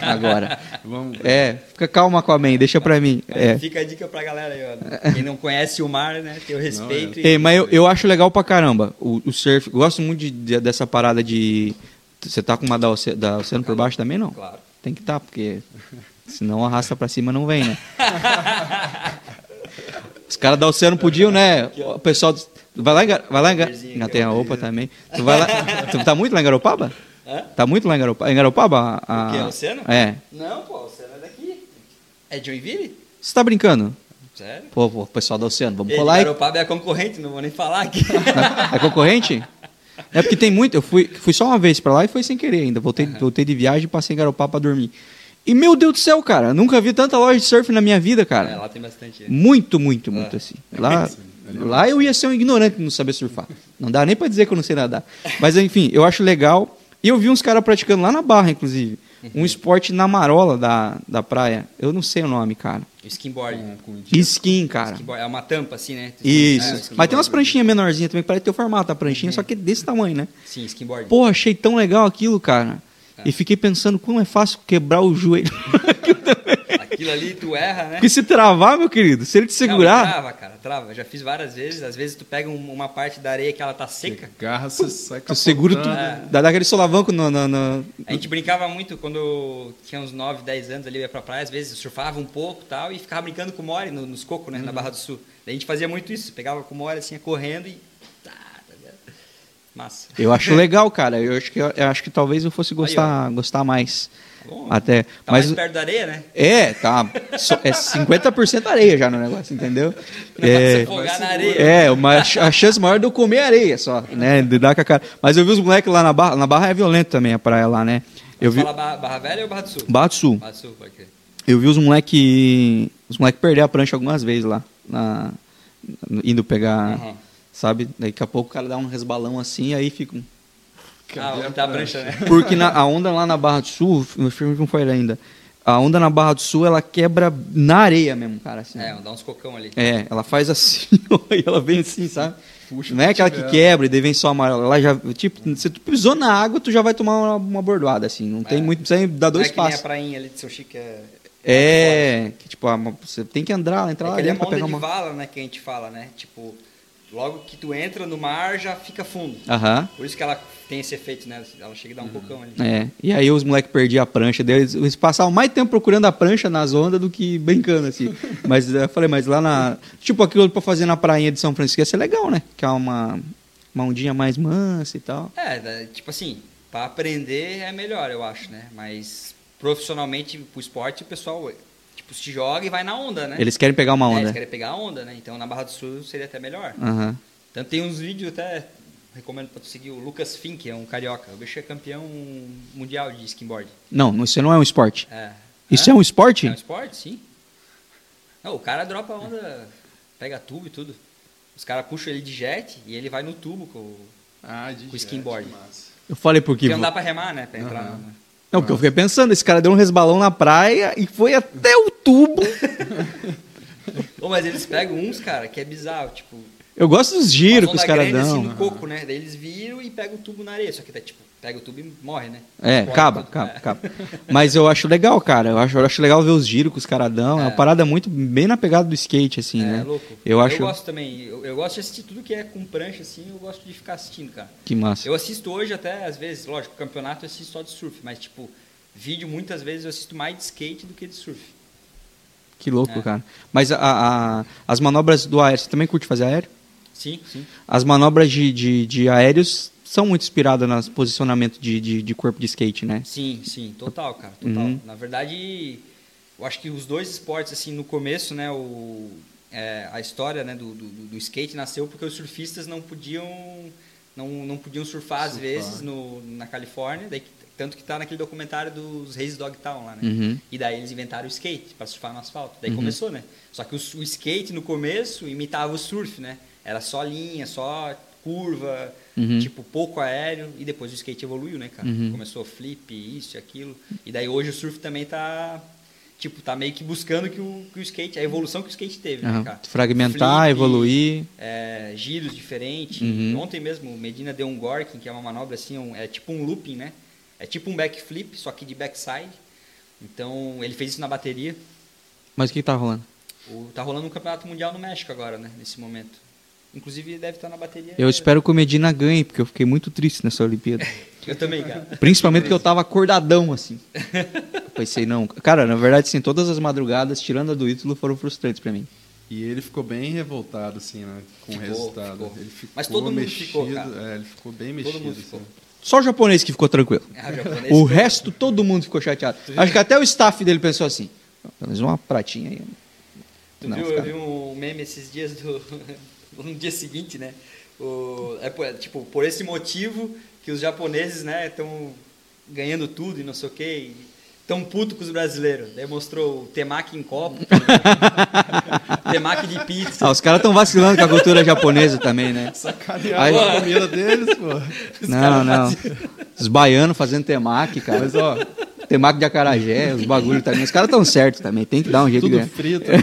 Agora. Vamos. É, fica calma com a mãe, deixa pra mim. É. Fica a dica pra galera aí, ó. Quem não conhece o mar, né? Ter o respeito. e- Ei, mas eu, eu acho legal pra caramba o, o surf. Eu gosto muito de- de- dessa parada de. Você tá com uma da, oce- da oceano por baixo também, não? Claro. Tem que estar, porque senão arrasta pra cima não vem, né? Os caras da oceano podiam, né? O pessoal. do- Vai lá em, Gar- vai lá em Gar- Barzinho, Já tem a roupa também. Tu, vai lá, tu tá muito lá em Garopaba? Hã? Tá muito lá em Garopaba? Em Garopaba? A, O quê? Oceano? É. Não, pô, o oceano é daqui. É de Joinville? Você tá brincando? Sério? Pô, pô, pessoal do oceano, vamos Ei, colar aí. Garopaba é a concorrente, não vou nem falar aqui. É concorrente? É porque tem muito. Eu fui, fui só uma vez pra lá e foi sem querer ainda. Voltei, voltei de viagem e passei em Garopaba pra dormir. E meu Deus do céu, cara, nunca vi tanta loja de surf na minha vida, É, cara. lá tem bastante. né? Muito, muito, muito assim. Lá, Ali é lá eu ia ser um ignorante não saber surfar. Não dá nem pra dizer que eu não sei nadar. Mas enfim, eu acho legal. E eu vi uns caras praticando lá na Barra, inclusive. Um esporte na marola da, da praia. Eu não sei o nome, cara. Skinboard. Com, com Skin, cara. Skinboard, É uma tampa, assim, né? Isso. É, Mas tem umas pranchinhas menorzinhas também, parece ter o formato da pranchinha, só que desse tamanho, né? Sim, skinboard. Pô, achei tão legal aquilo, cara. E fiquei pensando como é fácil quebrar o joelho. Aquilo ali tu erra, né? Porque se travar, meu querido, se ele te Não, segurar. trava, cara, trava. Já fiz várias vezes. Às vezes tu pega um- uma parte da areia que ela tá seca. Garra, você sai Tu segura, tu. É. dá, dá aquele solavanco no, no- no- A gente brincava muito quando eu tinha uns 9, 10 anos ali, eu ia pra praia, às vezes surfava um pouco e tal, e ficava brincando com o Mori no- nos cocos, né, na Barra do Sul. Daí a gente fazia muito isso, pegava com o Mori assim, correndo e. Massa. Eu acho legal, cara. Eu acho que, eu acho que talvez eu fosse gostar, gostar mais. Tá bom. Até. Tá Mas. mais perto da areia, né? É, tá. É 50% areia já no negócio, entendeu? Não É, se afogar na areia. É, uma, a chance maior de eu comer areia só, né? De dar com a cara. Mas eu vi os moleques lá na barra. Na barra é violento também a praia lá, né? Eu vi. Fala Barra, Barra Velha ou Barra do Sul? Barra do Sul. Barra do Sul, pode crer. Eu vi os moleque. Os moleque perder a prancha algumas vezes lá. na- indo pegar. Aham. Sabe? Daqui a pouco o cara dá um resbalão assim, aí fica. um- Ah, tá a prancha, né? Porque na- a onda lá na Barra do Sul, o filme não foi ainda. A onda na Barra do Sul, ela quebra na areia mesmo, cara. Assim. É, dá uns cocão ali. É, ela faz assim, e ela vem assim, sabe? Puxa não é aquela que quebra e daí vem só amarela. Ela já, tipo, se tu pisou na água, tu já vai tomar uma, uma bordoada, assim. Não tem É. muito, precisa dar Não dois é que nem a passos. prainha ali de São Chico, é... É, que tipo, a- você tem que andar, entrar É lá é dentro uma pra pegar de uma... vala, né, que a gente fala, né? Tipo, logo que tu entra no mar, já fica fundo. Aham. Por isso que ela tem esse efeito, né? Ela chega a dar um cocão ali. É, e aí os moleques perdiam a prancha, daí eles, passavam mais tempo procurando a prancha nas ondas do que brincando, assim. mas eu falei, mas lá na. Tipo, aquilo pra fazer na prainha de São Francisco ia ser legal, né? Que é uma, uma ondinha mais mansa e tal. É, tipo assim, pra aprender é melhor, eu acho, né? Mas profissionalmente, pro esporte, o pessoal, tipo, se joga e vai na onda, né? Eles querem pegar uma É, onda. eles querem pegar a onda, né? Então na Barra do Sul seria até melhor. Aham. Tanto tem uns vídeos até, recomendo pra tu seguir o Lucas Fink, é um carioca. O bicho é campeão mundial de skimboard. Não, isso não é um esporte. É. Isso é um esporte? É um esporte, sim. Não, o cara dropa a onda, pega tubo e tudo. Os caras puxam ele de jet e ele vai no tubo com o... Ah, de Com skinboard. massa. Eu falei porque. Porque não dá pra remar, né? Pra entrar. Aham. no- Não, porque eu fiquei pensando, esse cara deu um resbalão na praia e foi até o tubo. Ô, mas eles pegam uns, cara, que é bizarro, tipo... Eu gosto dos giros que os caras dão. assim, no coco, né? Daí eles viram e pegam o tubo na areia. Só que, tá, tipo, pega o tubo e morre, né? É, acaba, tudo. acaba, É. acaba. Mas eu acho legal, cara. Eu acho, eu acho legal ver os giros que os caras dão. É. uma É. parada muito bem na pegada do skate, assim, É, né? louco. Eu acho gosto também. Eu, eu gosto de assistir tudo que é com prancha, assim, eu gosto de ficar assistindo, cara. que massa. Eu assisto hoje até, às vezes, lógico, campeonato eu assisto só de surf, mas, tipo, vídeo muitas vezes eu assisto mais de skate do que de surf. Que louco, É. cara. Mas a- a- as manobras do aéreo, você também curte fazer aéreo? Sim, sim. As manobras de, de, de aéreos são muito inspiradas no posicionamento de, de, de corpo de skate, né? Sim, sim, total, cara, total. Uhum. Na verdade, eu acho que os dois esportes, assim, no começo, né, o, é, a história né, do, do, do skate nasceu porque os surfistas não podiam não, não podiam surfar às Surfar. vezes no, na Califórnia, daí, tanto que tá naquele documentário dos Reis Dogtown lá, né? Uhum. E daí eles inventaram o skate para surfar no asfalto. Daí começou, né? Só que o, o skate no começo imitava o surf, né? Era só linha, só curva, Uhum. tipo pouco aéreo e depois o skate evoluiu, né, cara? Uhum. Começou flip, isso e aquilo. E daí hoje o surf também tá tipo, tá meio que buscando que o, que o skate, a evolução que o skate teve, Aham. né, cara? Fragmentar, Flip, evoluir. é, giros diferentes. Uhum. Ontem mesmo, o Medina deu um gorking, que é uma manobra assim, um- é tipo um looping, né? É tipo um backflip, só que de backside. Então, ele fez isso na bateria. Mas o que tá rolando? O, tá rolando um campeonato mundial no México agora, né? Nesse momento. Inclusive, ele deve estar na bateria. Eu espero que o Medina ganhe, porque eu fiquei muito triste nessa Olimpíada. Eu também, cara. Principalmente porque eu tava acordadão, assim. Eu pensei, não. Cara, na verdade, sim, todas as madrugadas, tirando a do Ítalo, foram frustrantes pra mim. E ele ficou bem revoltado, assim, né? Com o Ficou, resultado. ficou. Ele ficou Mas todo mundo mexido. ficou, cara. É, ele ficou bem Todo mexido. mundo ficou. assim. Só o japonês que ficou tranquilo. Ah, o O resto, todo mundo ficou chateado. Acho que até o staff dele pensou assim: pelo menos uma pratinha aí. Tu Não, viu, fica- eu vi um meme esses dias do no dia seguinte, né? O, é, por- tipo, por esse motivo que os japoneses, né, estão ganhando tudo e não sei o quê. Tão puto com os brasileiros. Daí mostrou o temaki em copo, temaki de pizza. Ah, os caras estão vacilando com a cultura japonesa também, né? Sacanearam Aí- a comida deles, pô. Não, não. Os baianos fazendo temaki, cara. Mas, ó, Temaki de acarajé, os bagulhos também. Os caras estão certos também, tem que dar um jeito de tudo ganhar. frito, né?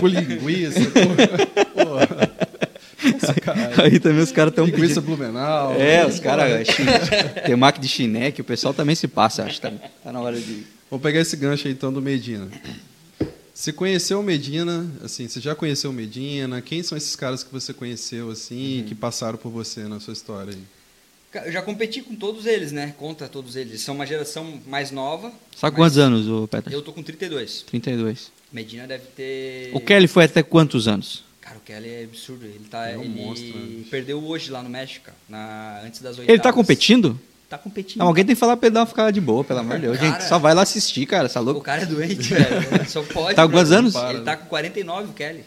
com linguiça, pô. Aí também os caras estão Linguiça pedindo. blumenau. É, os caras. Temaki de chineque, o pessoal também se passa, acho. Tá, tá na hora de. Vamos pegar esse gancho aí, então, do Medina. Você conheceu o Medina, assim, você já conheceu o Medina? Quem são esses caras que você conheceu, assim, que passaram por você na sua história aí? Eu já competi com todos eles, né? Contra todos eles. Eles são uma geração mais nova. Sabe quantos anos, o Peter? Eu tô com 32. 32. Medina deve ter. O Kelly foi até quantos anos? Cara, o Kelly é absurdo. Ele, tá, É um ele monstro, né? perdeu hoje lá no México, cara, na, antes das oitavas. Ele tá competindo? Tá competindo. Não, alguém tem que falar pra ele dar uma ficada de boa, pelo amor de Deus. Cara- Gente, só vai lá assistir, cara, tá O louco? cara é doente, velho. Só pode. Tá com quantos velho. anos? Ele tá com 49, o Kelly.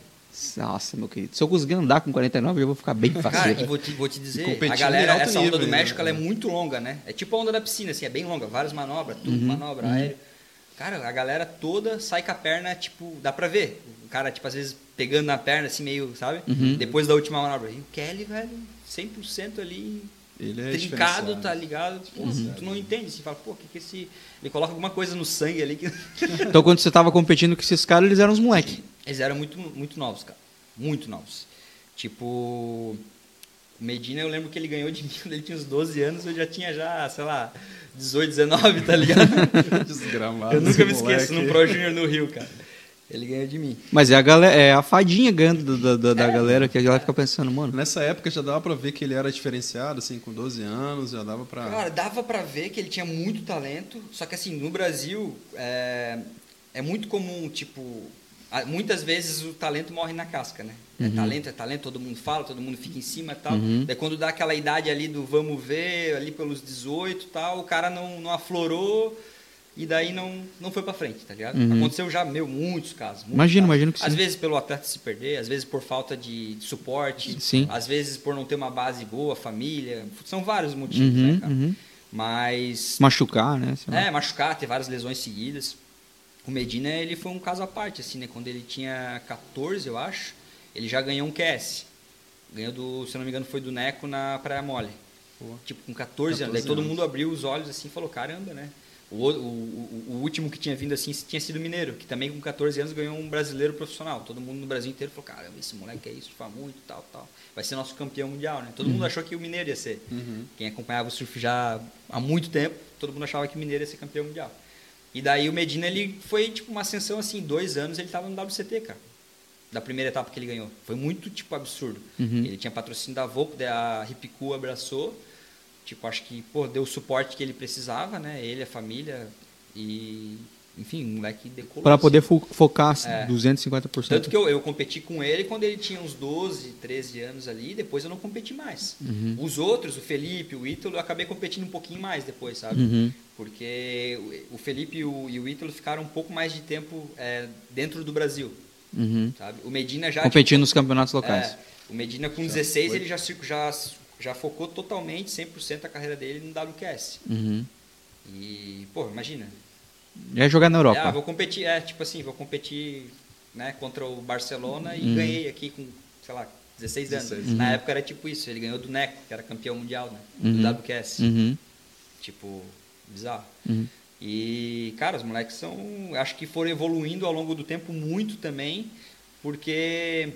Nossa, meu querido. Se eu conseguir andar com 49, eu vou ficar bem Cara, e faceiro. vou te, vou te dizer, a galera, essa onda nível do ainda, México, ela é né? muito longa, né? É tipo a onda da piscina, assim, é bem longa, várias manobras, tudo, Uhum, manobra, aéreo. Cara, a galera toda sai com a perna, tipo, dá pra ver. O cara, tipo, às vezes pegando na perna, assim, meio, sabe? Uhum. Depois da última manobra. E o Kelly, velho, 100% ali, Ele é trincado, tá ligado? Pô, tu não entende, assim, fala, pô, que que esse... Ele coloca alguma coisa no sangue ali que... Então, quando você tava competindo com esses caras, eles eram uns moleque. Eles eram muito, muito novos, cara. Muito novos. Tipo, o Medina, eu lembro que ele ganhou de mim quando ele tinha uns 12 anos, eu já tinha já, sei lá, 18, 19, tá ligado? Desgramado. eu nunca me esqueço, no. Pro Junior no Rio, cara. Ele ganhou de mim. Mas é a, galera, é a fadinha ganhando da, da, da galera que a galera fica pensando, mano. Nessa época já dava pra ver que ele era diferenciado, assim, com 12 anos, já dava pra... Cara, dava pra ver que ele tinha muito talento, só que assim, no Brasil é, é muito comum, tipo, muitas vezes o talento morre na casca, né? É talento, é talento, todo mundo fala, todo mundo fica em cima e tal. Uhum. Daí quando dá aquela idade ali do vamos ver, ali pelos 18 e tal, o cara não, não aflorou e daí não, não foi pra frente, tá ligado? Uhum. Aconteceu já, meu, muitos casos. muitos Imagino, casos. imagino que Às sim. vezes pelo atleta se perder, às vezes por falta de suporte, Sim. às vezes por não ter uma base boa, família, são vários motivos, Uhum, né, cara? uhum. Mas Machucar, né? sei lá. é, machucar, ter várias lesões seguidas. O Medina, ele foi um caso à parte, assim, né? Quando ele tinha 14, eu acho, ele já ganhou um QS. Ganhou do, se eu não me engano, foi do Neco na Praia Mole. Tipo, com 14, anos. Daí 14 todo anos. mundo abriu os olhos assim e falou, caramba, né? O, o, o, último que tinha vindo assim tinha sido mineiro, que também com 14 anos ganhou um brasileiro profissional. Todo mundo no Brasil inteiro falou, caramba, esse moleque é isso, faz muito, tal, tal. Vai ser nosso campeão mundial, né? Todo mundo achou que o mineiro ia ser. Uhum. Quem acompanhava o surf já há muito tempo, todo mundo achava que o mineiro ia ser campeão mundial. E daí o Medina, ele foi tipo uma ascensão assim, dois anos ele estava no WCT, cara. Da primeira etapa que ele ganhou. Foi muito, tipo, absurdo. Uhum. Ele tinha patrocínio da Volpo, daí a Ripicu abraçou. Tipo, acho que, pô, deu o suporte que ele precisava, né? Ele, a família e... Enfim, o moleque decolou. Pra assim. poder fo- focar assim, É. 250%. Tanto que eu, eu competi com ele quando ele tinha uns 12, 13 anos ali, depois eu não competi mais. Uhum. Os outros, o Felipe, o Ítalo, eu acabei competindo um pouquinho mais depois, sabe? Uhum. Porque o- Felipe e o, e o Ítalo ficaram um pouco mais de tempo é, dentro do Brasil, Uhum. sabe? O Medina já... Competindo tipo, nos campeonatos locais. é, o Medina com 16, ele já, já já focou totalmente, 100% a carreira dele no WQS. Uhum. E, pô, imagina. É jogar na Europa. É, ah, vou competir, é, tipo assim, vou competir né, contra o Barcelona e Uhum. ganhei aqui com, sei lá, 16 anos. 16. Na época era tipo isso, ele ganhou do Neco, que era campeão mundial, né? Uhum. Do WQS. Uhum. Tipo, bizarro. Uhum. E, cara, os moleques são. Acho que foram evoluindo ao longo do tempo muito também, porque,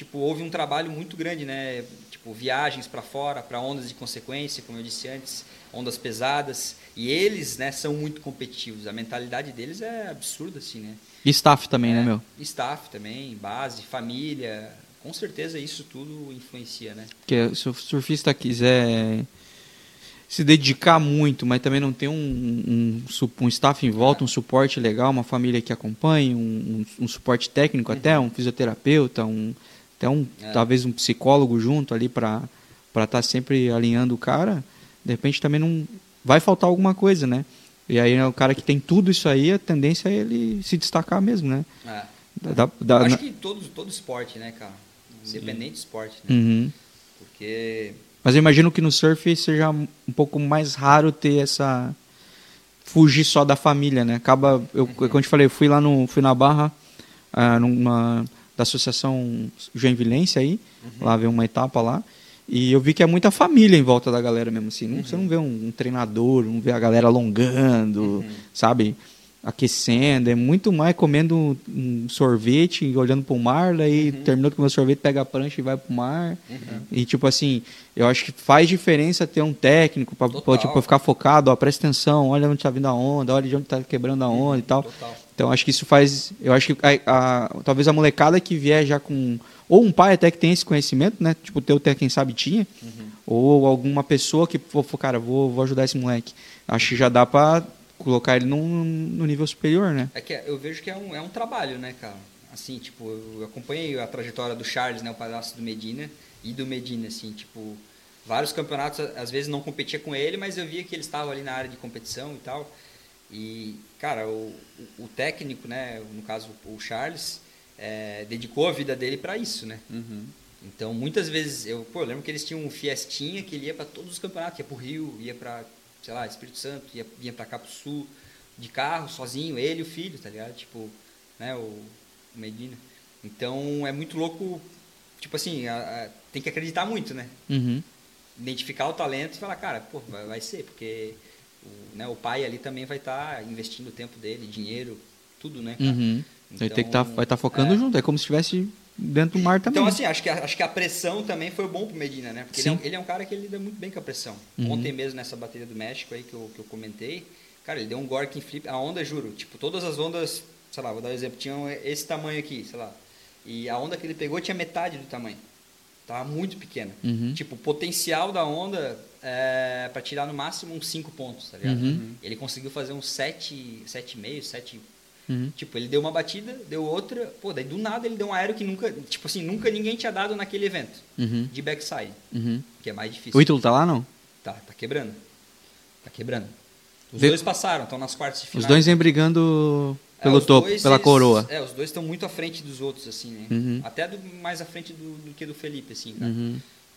tipo, houve um trabalho muito grande, né? Tipo, viagens para fora, para ondas de consequência, como eu disse antes, ondas pesadas. E eles, né, são muito competitivos. A mentalidade deles é absurda, assim, né? E staff também, né, É, meu? Staff também, base, família. Com certeza isso tudo influencia, né? Porque se o surfista quiser se dedicar muito, mas também não ter um, um, um staff em volta, um suporte legal, uma família que acompanhe, um, um- um suporte técnico até, um fisioterapeuta, um, até um, É. talvez um psicólogo junto ali para estar sempre alinhando o cara, de repente também não vai faltar alguma coisa, né? E aí é o cara que tem tudo isso aí, a tendência é ele se destacar mesmo, né? É. Dá- dá- Acho na- que todo, todo esporte, né, cara? Independente do esporte, né? Uhum. Porque Mas eu imagino que no surf seja um pouco mais raro ter essa fugir só da família, né? Acaba, eu, Uhum. como eu te falei, eu fui lá no fui na Barra ah, numa da associação Joinvilense aí, Uhum. lá ver uma etapa lá. E eu vi que é muita família em volta da galera mesmo assim. Não, Você Uhum. não vê um, um treinador, não vê a galera alongando, sabe? Aquecendo, é muito mais comendo um sorvete, olhando pro mar, daí Uhum. terminou de comer o sorvete, pega a prancha e vai pro mar. E tipo assim, eu acho que faz diferença ter um técnico para tipo, ficar focado, ó, presta atenção, olha onde tá vindo a onda, olha de onde tá quebrando a onda e tal. Total. Então acho que isso faz, eu acho que a- a- talvez a molecada que vier já com ou um pai até que tem esse conhecimento, né? Tipo o teu até quem sabe tinha, ou alguma pessoa que pô, cara, vou, vou ajudar esse moleque. Acho que já dá para colocar ele num, no nível superior, né? É que eu vejo que é um, é um trabalho, né, cara? Assim, tipo, eu acompanhei a trajetória do Charles, né, o padrasto do Medina, e do Medina, assim, tipo, vários campeonatos, às vezes não competia com ele, mas eu via que ele estava ali na área de competição e tal. E, cara, o, o- o técnico, né, no caso o Charles, é, dedicou a vida dele para isso, né? Uhum. Então, muitas vezes, eu, pô, eu lembro que eles tinham um Fiestinha que ele ia para todos os campeonatos, ia para o Rio, ia para, sei lá, Espírito Santo, ia, ia para cá pro Sul, de carro, sozinho, ele e o filho, tá ligado? Tipo, né, o, o Medina. Então, é muito louco, tipo assim, a- a- tem que acreditar muito, né? Uhum. Identificar o talento e falar, cara, pô, vai, vai ser, porque o, né, o pai ali também vai estar investindo o tempo dele, dinheiro, tudo, né, cara? Uhum. Então, ele tem que tá, Então, vai estar focando é. junto, é como se estivesse dentro do mar também. Então, assim, acho que, a- acho que a pressão também foi bom pro Medina, né? Porque ele é, um, ele é um cara que lida muito bem com a pressão. Uhum. Ontem mesmo, nessa bateria do México aí que eu, que eu comentei, cara, ele deu um Gorkin flip. A onda, juro, tipo, todas as ondas, sei lá, vou dar um exemplo, tinham esse tamanho aqui, sei lá. E a onda que ele pegou tinha metade do tamanho. Tava muito pequena. Uhum. Tipo, o potencial da onda é para tirar no máximo uns 5 pontos, tá ligado? Uhum. Ele conseguiu fazer uns 7, 7,5, 7 Uhum. Tipo, ele deu uma batida, deu outra, pô, daí do nada ele deu um aéreo que nunca, tipo assim, nunca ninguém tinha dado naquele evento Uhum. de backside, Uhum. que é mais difícil. O Ítalo tá lá, não? Tá, tá quebrando. Tá quebrando. Os Vê- dois passaram, estão nas quartas de final. Os dois vêm brigando É, pelo os topo, dois, pela eles- coroa. É, os dois estão muito à frente dos outros, assim, né? Uhum. Até do, mais à frente do, do que do Felipe, assim, cara.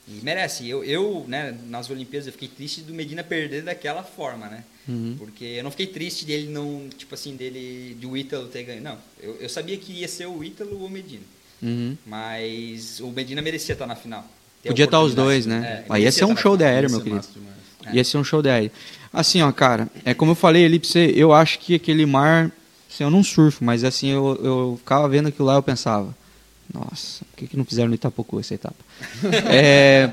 E merece. Eu, eu, né, nas Olimpíadas, eu fiquei triste do Medina perder daquela forma, né? Uhum. Porque eu não fiquei triste dele não, tipo assim, dele, de o Ítalo ter ganho. Não, eu, eu sabia que ia ser o Ítalo ou o Medina. Uhum. Mas o Medina merecia estar na final. Podia estar os dois, né? É, Aí ia ser um show de final. aéreo, meu querido. É. Ia ser um show de aéreo. Assim, ó, cara, é como eu falei ali pra você, eu acho que aquele mar, assim, eu não surfo, mas assim, eu, eu ficava vendo aquilo lá eu pensava, nossa, por que, que não fizeram no Itapucu essa etapa? é,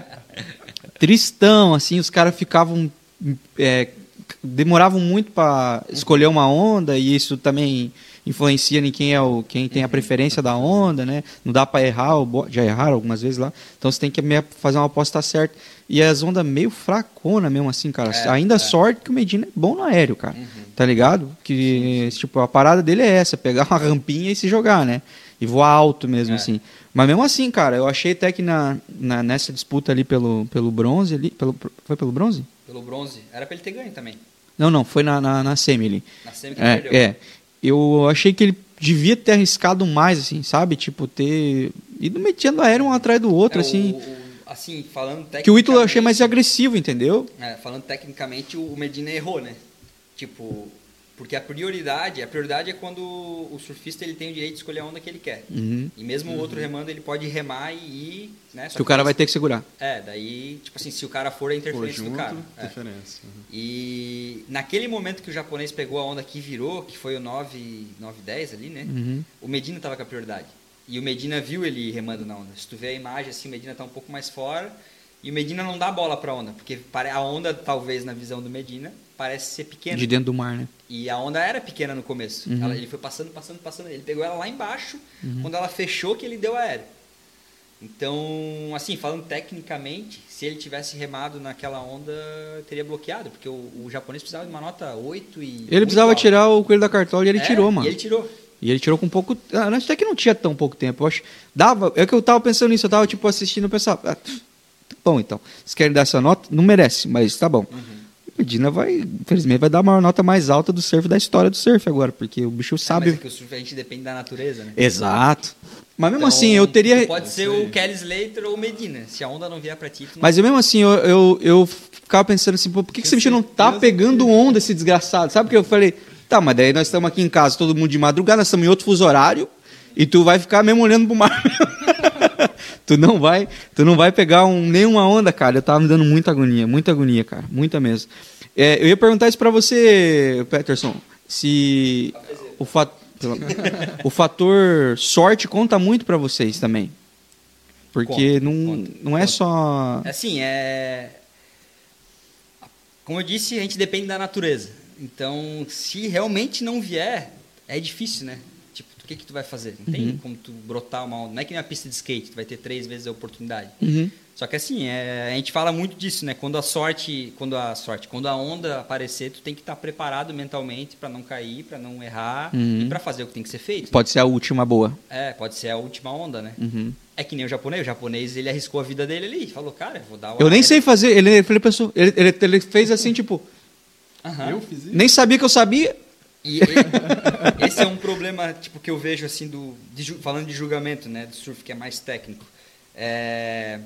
tristão, assim, os caras ficavam, é, demoravam muito para escolher uma onda e isso também influencia em quem é o quem tem a preferência da onda, né? Não dá para errar, já erraram algumas vezes lá. Então você tem que fazer uma aposta certa. E as ondas meio fracona mesmo assim, cara. É, Ainda é. sorte que o Medina é bom no aéreo, cara. Tá ligado? Que tipo a parada dele é essa, pegar uma rampinha e se jogar, né? E voar alto mesmo É. assim. Mas mesmo assim, cara, eu achei até que na, na- nessa disputa ali pelo, pelo bronze ali, pelo, foi pelo bronze? Pelo bronze. Era pra ele ter ganho também. Não, não, foi na, na, na semi ali. Na semi que ele É, perdeu. é. Eu achei que ele devia ter arriscado mais, assim, sabe? Tipo, ter ido metendo aéreo um atrás do outro, É, assim. o- o- assim, falando tecnicamente... Que o Ítalo eu achei mais agressivo, entendeu? É, falando tecnicamente, o Medina errou, né? Tipo, porque a prioridade, a prioridade é quando o surfista ele tem o direito de escolher a onda que ele quer. Uhum. E mesmo o outro remando, ele pode remar e ir, né? Só Que o cara vai ter que segurar. É, daí, tipo assim, se o cara for, é Pô, interferência junto, do cara. É. interferência. Uhum. E naquele momento que o japonês pegou a onda que virou, que foi o 9, 9 10 ali, né? Uhum. O Medina tava com a prioridade. E o Medina viu ele remando na onda. Se tu vê a imagem assim, o Medina tá um pouco mais fora. E o Medina não dá bola pra onda, porque a onda, talvez na visão do Medina, parece ser pequena. De dentro do mar, né? E a onda era pequena no começo. Uhum. Ela- ele foi passando, passando, passando. Ele pegou ela lá embaixo, quando ela fechou que ele deu aéreo. Então, assim, falando tecnicamente, se ele tivesse remado naquela onda, teria bloqueado, porque o, o japonês precisava de uma nota 8 e. Ele precisava alta. tirar o coelho da cartola e ele É, tirou, mano. E ele tirou. E ele tirou com pouco. Ah, até que não tinha tão pouco tempo. Eu acho. Dava. É que eu tava pensando nisso. Eu tava, tipo, assistindo e pensava. Ah, tá bom, então. Vocês querem dar essa nota? Não merece, mas tá bom. Uhum. O Medina vai. Infelizmente, vai dar a maior nota mais alta do surf da história do surf agora. Porque o bicho É, sabe. mas é que o surf a gente depende da natureza, né? Exato. Mas mesmo Então, assim, eu teria. Pode ser o Kelly Slater ou o Medina. Se a onda não vier pra ti, não Mas eu mesmo assim, eu, eu, eu ficava pensando assim, pô, por que, que esse bicho não tá pegando onda, esse desgraçado? Sabe o que eu falei? Tá, mas daí nós estamos aqui em casa, todo mundo de madrugada, nós estamos em outro fuso horário, e tu vai ficar mesmo olhando pro mar. tu não vai, tu não vai pegar um, nenhuma onda, cara. Eu tava me dando muita agonia, muita agonia, cara, muita mesmo. É, eu ia perguntar isso pra você, Peterson, se o, fa- o fator sorte conta muito pra vocês também. Porque Conta, não, conta, não é conta. só. Assim, é. Como eu disse, a gente depende da natureza. Então, se realmente não vier, é difícil, né? O que, que tu vai fazer? Não tem Uhum. como tu brotar uma onda. Não é que nem uma pista de skate, tu vai ter três vezes a oportunidade. Uhum. Só que assim, é, a gente fala muito disso, né? Quando a sorte, quando a sorte, quando a onda aparecer, tu tem que estar preparado mentalmente para não cair, para não errar Uhum. e para fazer o que tem que ser feito. Pode ser a última boa. É, pode ser a última onda, né? Uhum. É que nem o japonês. O japonês, ele arriscou a vida dele ali. Falou, cara, eu vou dar o Eu nem sei fazer. Ele, ele pensou. Ele, ele, ele fez assim, tipo. Eu fiz isso? Nem sabia que eu sabia. E esse é um problema tipo que eu vejo assim do de falando de julgamento, né, do surf que é mais técnico. É,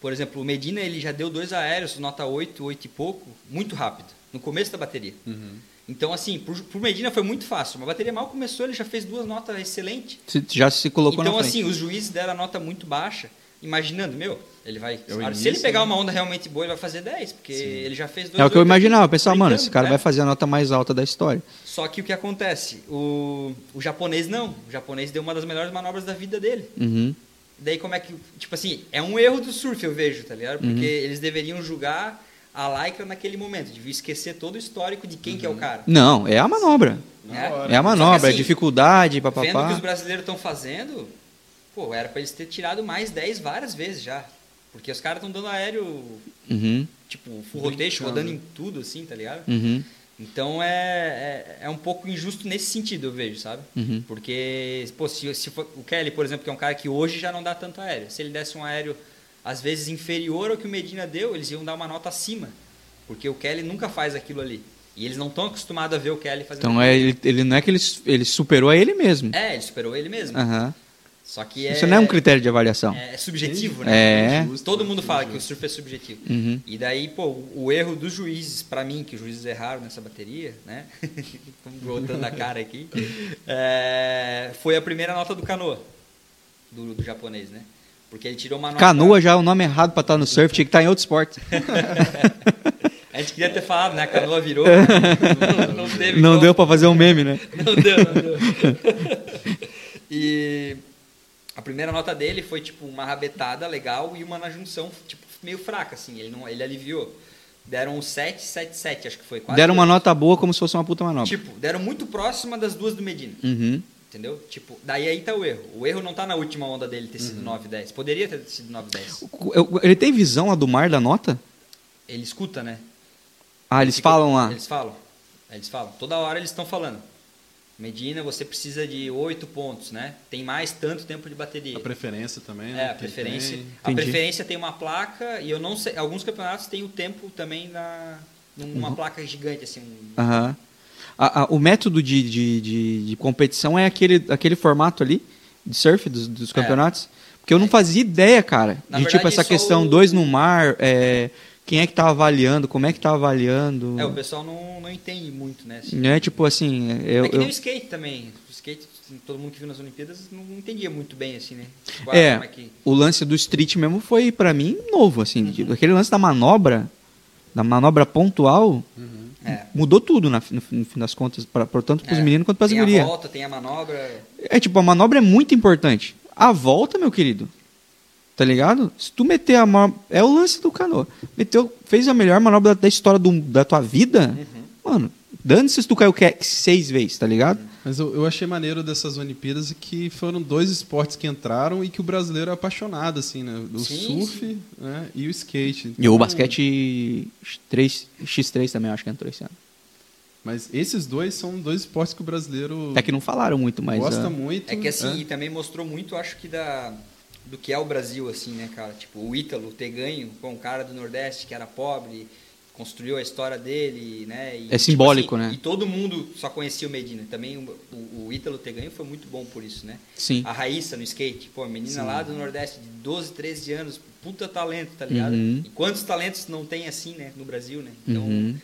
por exemplo, o Medina ele já deu dois aéreos, nota 8, 8 e pouco, muito rápido, no começo da bateria. Uhum. Então assim, pro, pro Medina foi muito fácil. Uma bateria mal começou, ele já fez duas notas excelentes. Se- Já se colocou então assim, os juízes deram a nota muito baixa, imaginando, meu, ele vai, É o se início, ele pegar né? uma onda realmente boa, ele vai fazer 10, porque ele já fez dois é o que eu imaginava. Eu pensava, mano, esse cara né? vai fazer a nota mais alta da história. Só que o que acontece? O, o japonês não. O japonês deu uma das melhores manobras da vida dele. Uhum. Daí como é que. Tipo assim, é um erro do surf, eu vejo, tá ligado? Porque Uhum. eles deveriam julgar a Lycra naquele momento. Deviam esquecer todo o histórico de quem que é o cara. Não, é a manobra. hora. É a manobra, é assim, dificuldade, Vendo o que os papapá. brasileiros estão fazendo, pô, era pra eles ter tirado mais 10 várias vezes já. Porque os caras estão dando aéreo, Uhum, tipo, full rotation, rodando em tudo, assim, tá ligado? uhum, Então é, é, é um pouco injusto nesse sentido, eu vejo, sabe? uhum. Porque, pô, se, se for, o Kelly, por exemplo, que é um cara que hoje já não dá tanto aéreo. Se ele desse um aéreo, às vezes, inferior ao que o Medina deu, eles iam dar uma nota acima. Porque o Kelly nunca faz aquilo ali. E eles não estão acostumados a ver o Kelly fazendo Então aquilo. é, ele, ele não é que ele, ele superou a ele mesmo. É, ele superou ele mesmo. Aham. Só que é... Isso não é um critério de avaliação. É, subjetivo, É. né? Justo, Todo mundo fala que o surf é subjetivo. Uhum. E daí, pô, o, erro dos juízes, pra mim, que os juízes erraram nessa bateria, né? Voltando a cara aqui, é, foi a primeira nota do canoa, do, do japonês, né? Porque ele tirou uma nota. Canoa já é o nome errado pra estar no surf, tinha que estar em outro esporte. A gente queria ter falado, né? A canoa virou. não, não Não deu pra fazer um meme, né? Não deu, não deu. e a primeira nota dele foi tipo uma rabetada legal e uma na junção, tipo, meio fraca, assim. Ele, não, ele aliviou. Deram um 7, 7, 7, acho que foi. Quase Deram uma nota boa como se fosse uma puta manobra. Tipo, deram muito próxima das duas do Medina. Uhum. Entendeu? Tipo, daí aí tá o erro. O erro não tá na última onda dele ter Uhum. sido 9, 10. Poderia ter sido 9, 10. O- o- Ele tem visão lá do mar da nota? Ele escuta, né? Ah, eles Fica- falam lá. Eles falam. Eles falam. Toda hora eles estão falando. Medina, você precisa de 8 pontos, né? Tem mais tanto tempo de bateria. A preferência também, né? É, a Quem preferência. tem. A Entendi. preferência tem uma placa e eu não sei. Alguns campeonatos têm o tempo também na, numa placa gigante, assim. um- Aham. A- a- o método de, de, de, de competição é aquele, aquele formato ali, de surf dos, dos É. campeonatos. Porque eu não fazia ideia, cara, Na de verdade, tipo essa questão o- dois no mar, é, quem é que tá avaliando, como é que tá avaliando. É, o pessoal não, não entende muito, né? assim. Né? Tipo assim, eu, é que nem eu- o skate também. O skate, todo mundo que viu nas Olimpíadas não entendia muito bem, assim, né? Tipo, É. como que- o lance do street mesmo foi pra mim novo, assim, Uhum. aquele lance da manobra, da manobra pontual, É. mudou tudo na, no, no fim das contas, pra, tanto pros É, meninos quanto pras tem gurias. a volta, tem a manobra. É tipo, a manobra é muito importante. A volta, meu querido, tá ligado? Se tu meter a manobra, é o lance do canoa. Meteu, fez a melhor manobra da, história do- da tua vida, Uhum. mano, dane-se se tu caiu que- seis vezes, tá ligado? Mas eu, eu achei maneiro dessas Olimpíadas que foram dois esportes que entraram e que o brasileiro é apaixonado, assim, né? O Sim, surf né? e o skate. E o Então, basquete X3, X3 também, acho que entrou esse ano. Mas esses dois são dois esportes que o brasileiro É que não falaram muito, mas... gosta ah, muito. É que assim, é. também mostrou muito, acho que da do que é o Brasil, assim, né, cara? Tipo, o Ítalo ter ganho com um cara do Nordeste que era pobre, construiu a história dele, né? E, É simbólico, assim, né? E todo mundo só conhecia o Medina. Também o, o, o Ítalo ter ganho foi muito bom por isso, né? Sim. A Raíssa no skate, pô, a menina Sim. lá do Nordeste, de 12, 13 anos, puta talento, tá ligado? Uhum. E quantos talentos não tem assim, né, no Brasil, né? Então, Uhum.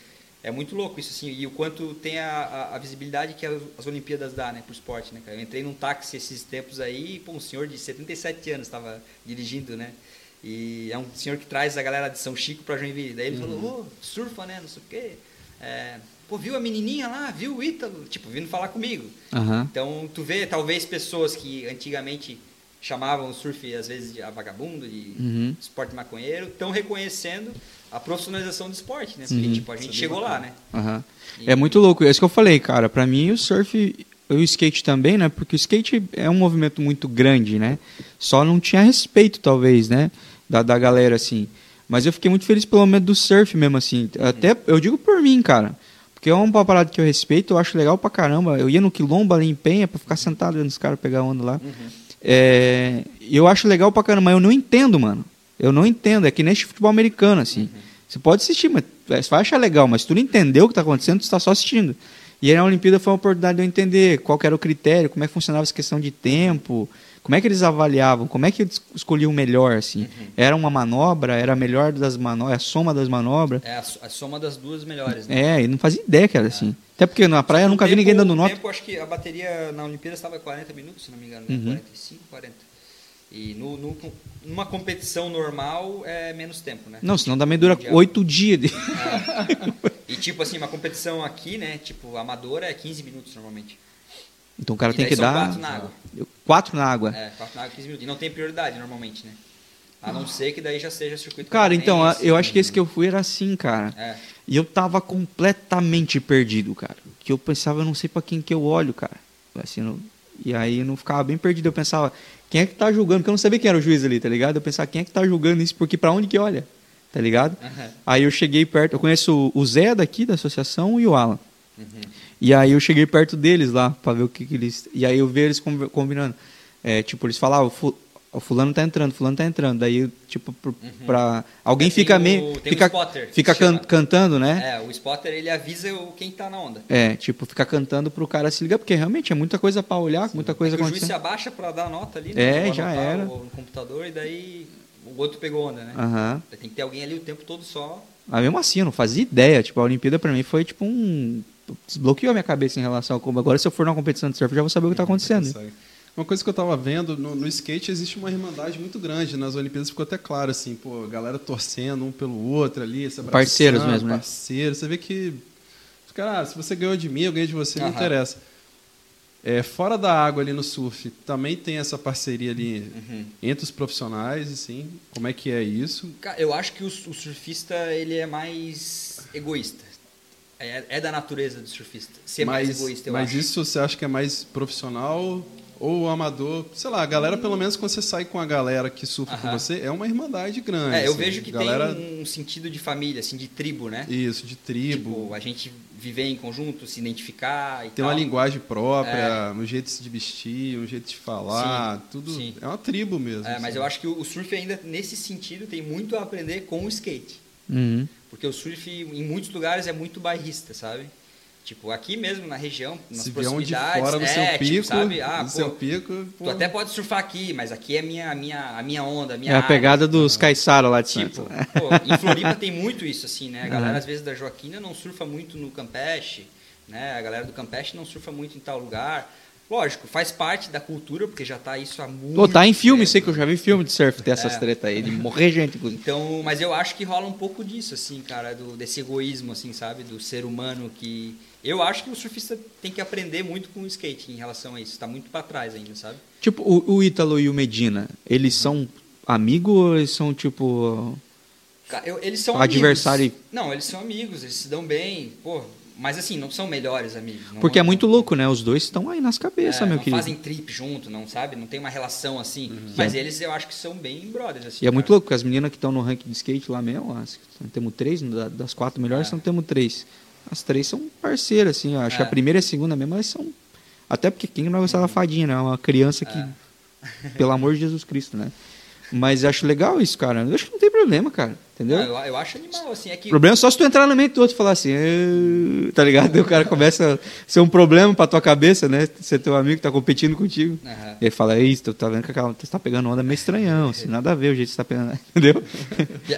É muito louco isso, assim, e o quanto tem a, a, a visibilidade que as, as Olimpíadas dá, né, pro esporte, né, cara? Eu entrei num táxi esses tempos aí, e, pô, um senhor de 77 anos estava dirigindo, né? E é um senhor que traz a galera de São Chico pra Joinville. Daí ele falou, ô, surfa, né, não sei o quê. É, pô, viu a menininha lá, viu o Ítalo? Tipo, vindo falar comigo. Aham. Então, tu vê, talvez, pessoas que antigamente chamavam o surf, às vezes, de vagabundo, de Uhum. esporte maconheiro, estão reconhecendo a profissionalização do esporte, né? Porque, Uhum. tipo, a gente chegou lá, né? Aham. E- É muito louco. É isso que eu falei, cara. Pra mim, o surf e o skate também, né? Porque o skate é um movimento muito grande, né? Só não tinha respeito, talvez, né? Da, da galera, assim. Mas eu fiquei muito feliz pelo momento do surf mesmo, assim. Até, eu digo por mim, cara. Porque é uma parada que eu respeito, eu acho legal pra caramba. Eu ia no Quilombo ali em Penha pra ficar sentado vendo os caras pegar onda lá. É, eu acho legal pra caramba, mas eu não entendo, mano. Eu não entendo. É que nem futebol americano, assim. Você pode assistir, mas você vai achar legal, mas se tu não entendeu o que está acontecendo, tu está só assistindo. E aí na Olimpíada foi uma oportunidade de eu entender qual era o critério, como é que funcionava essa questão de tempo, como é que eles avaliavam, como é que eles escolhiam o melhor, assim. Era uma manobra, era a melhor das manobras, a soma das manobras. É a, so- a soma das duas melhores, né? É, e não fazia ideia que era assim. Até porque na praia eu nunca vi tempo- ninguém dando no nota. tempo, acho que a bateria na Olimpíada estava 40 minutos, se não me engano, né? Uhum. 45, 40. E no, no- numa competição normal é menos tempo, né? Não, senão também dura Mundial. oito dias. de- E tipo assim, uma competição aqui, né? Tipo, amadora é 15 minutos normalmente. Então o cara E tem que dar. quatro na água. Quatro na água. É, 4 na água, 15 minutos. E não tem prioridade normalmente, né? A não ser que daí já seja circuito Cara, então, eu acho que esse que eu fui era assim, cara. É. E eu tava completamente perdido, cara. Que eu pensava, eu não sei pra quem que eu olho, cara. Assim, não- E aí eu não ficava bem perdido. Eu pensava, quem é que tá julgando? Porque eu não sabia quem era o juiz ali, tá ligado? Eu pensava, quem é que tá julgando isso? Porque pra onde que olha? Tá ligado? Aham. Aí eu cheguei perto, eu conheço o Zé daqui da associação e o Alan. Uhum. E aí eu cheguei perto deles lá pra ver o que, que eles. E aí eu vi eles combinando. É, tipo, eles falavam, "Fu- o fulano tá entrando, fulano tá entrando. Daí, tipo, pro- pra. Alguém É, fica meio. tem um Fica, spotter, fica can- cantando, né? É, o spotter ele avisa o quem tá na onda. É, tipo, ficar cantando pro cara se ligar, porque realmente é muita coisa pra olhar, muita coisa É que o juiz se acontecendo. abaixa pra dar nota ali, É, Vou já era. No computador e daí o outro pegou onda, né? Aham. Tem que ter alguém ali o tempo todo só. Mas mesmo assim, eu não fazia ideia. Tipo, a Olimpíada pra mim foi tipo um. Desbloqueou a minha cabeça em relação a como. Agora, se eu for numa competição de surf, eu já vou saber o que tá acontecendo. Consegue. Uma coisa que eu tava vendo, no, no skate existe uma irmandade muito grande. Nas Olimpíadas ficou até claro, assim, pô, galera torcendo um pelo outro ali, se Parceiros mesmo, né? Parceiros. Você vê que, cara, ah, se você ganhou de mim, eu ganhei de você, não Aham. interessa. É, fora da água ali no surf, também tem essa parceria ali Uhum. entre os profissionais, assim. Como é que é isso? Cara, eu acho que o, o surfista ele é mais egoísta. É, é da natureza do surfista ser mais mas egoísta, eu mas acho. isso você acha que é mais profissional ou amador? Sei lá, a galera, pelo menos quando você sai com a galera que surfa com você, é uma irmandade grande. É, eu assim. vejo que galera... tem um sentido de família, assim, de tribo, né? Isso, de tribo. Tipo, a gente viver em conjunto, se identificar e Tem tal. uma linguagem própria, um jeito de se vestir, um jeito de falar, Sim, tudo. sim. É uma tribo mesmo. É, mas assim. eu acho que o o surf ainda, nesse sentido, tem muito a aprender com o skate. Uhum. Porque o surf, em muitos lugares, é muito bairrista, sabe? Tipo, aqui mesmo na região, nas Se proximidades. fora do é, seu tipo, pico, sabe? Ah, do pô, seu pico, pô, Tu até pode surfar aqui, mas aqui é minha, a minha, a minha onda, a minha É a área. pegada dos caiçaros lá de Tipo, Santos. pô, em Floripa tem muito isso, assim, né? A galera, Aham. às vezes, da Joaquina não surfa muito no Campeche, né? A galera do Campeche não surfa muito em tal lugar. Lógico, faz parte da cultura, porque já tá isso há muito Pô, tá em filme, tempo. sei que eu já vi filme de surf, tem essas É. tretas aí, de morrer gente, inclusive. Então, mas eu acho que rola um pouco disso, assim, cara, do, desse egoísmo, assim, sabe? Do ser humano que... Eu acho que o surfista tem que aprender muito com o skate em relação a isso. Tá muito pra trás ainda, sabe? Tipo, o, o Ítalo e o Medina, eles são amigos ou eles são, tipo... Eu- eles são adversário- amigos. Não, eles são amigos, eles se dão bem, pô. Mas assim, não são melhores amigos. não- Porque é muito louco, né? Os dois estão aí nas É, cabeças, meu não querido. fazem trip junto, não sabe? Não tem uma relação assim. Mas eles eu acho que são bem brothers, assim. E é muito cara. louco, porque as meninas que estão no ranking de skate lá mesmo, as, temos três, da- das quatro melhores, É. nós temos três. As três são parceiras, assim, eu acho que a É. primeira e a segunda mesmo, elas são... Até porque quem não vai gostar da fadinha, né? Uma criança que, É. pelo amor de Jesus Cristo, né? Mas eu acho legal isso, cara. Eu acho que não tem problema, cara. Entendeu? Não, eu, eu acho animal, assim. É que O problema é só se tu entrar no meio do outro e falar assim, tá ligado? Daí o cara começa a ser um problema pra tua cabeça, né? Ser teu amigo que tá competindo contigo. Aham. E ele fala, isso, tu tá vendo que aquela, tu tá pegando onda meio estranhão, assim, nada a ver o jeito que você tá pegando, entendeu?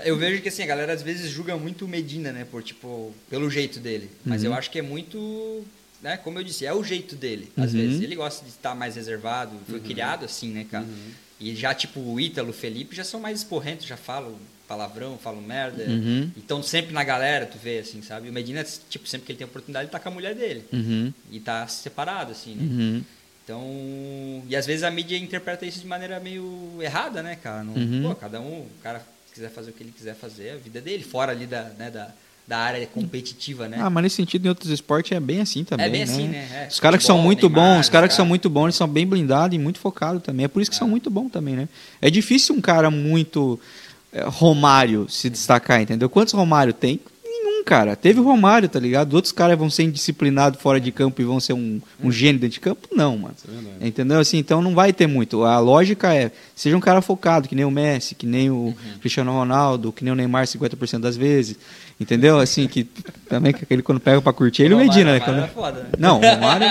Eu vejo que assim, a galera às vezes julga muito o Medina, né? Por, tipo, pelo jeito dele. Mas Uhum. eu acho que é muito. Né, como eu disse, é o jeito dele. Às Uhum. vezes. Ele gosta de estar mais reservado. Foi criado assim, né, cara? Uhum. E já, tipo, o Ítalo, o Felipe já são mais esporrentos, já falam palavrão, falam merda. Uhum. Então sempre na galera, tu vê, assim, sabe? O Medina, tipo, sempre que ele tem oportunidade, ele tá com a mulher dele. Uhum, E tá separado, assim, né? uhum. Então, e às vezes a mídia interpreta isso de maneira meio errada, né, cara? Não, Uhum. Pô, cada um, o cara quiser fazer o que ele quiser fazer, é a vida dele, fora ali da, né, da, da área competitiva, né? Ah, mas nesse sentido, em outros esportes é bem assim também, é bem né? assim, né? É, Os caras que são muito Neymar, bons, os caras que são muito bons, eles são bem blindados e muito focados também. É por isso que são muito bons também, né? É difícil um cara muito é, Romário se destacar, entendeu? Quantos Romário tem? Nenhum, cara. Teve o Romário, tá ligado? Outros caras vão ser indisciplinados fora de campo e vão ser um, um gênio dentro de campo? Não, mano. É. Entendeu? Assim, então não vai ter muito. A lógica é, seja um cara focado, que nem o Messi, que nem Uhum. o Cristiano Ronaldo, que nem o Neymar 50% das vezes. Entendeu? Assim, que também que aquele quando pega pra curtir, ele o Medina, né? Quando- é foda, né? Não, o Romário,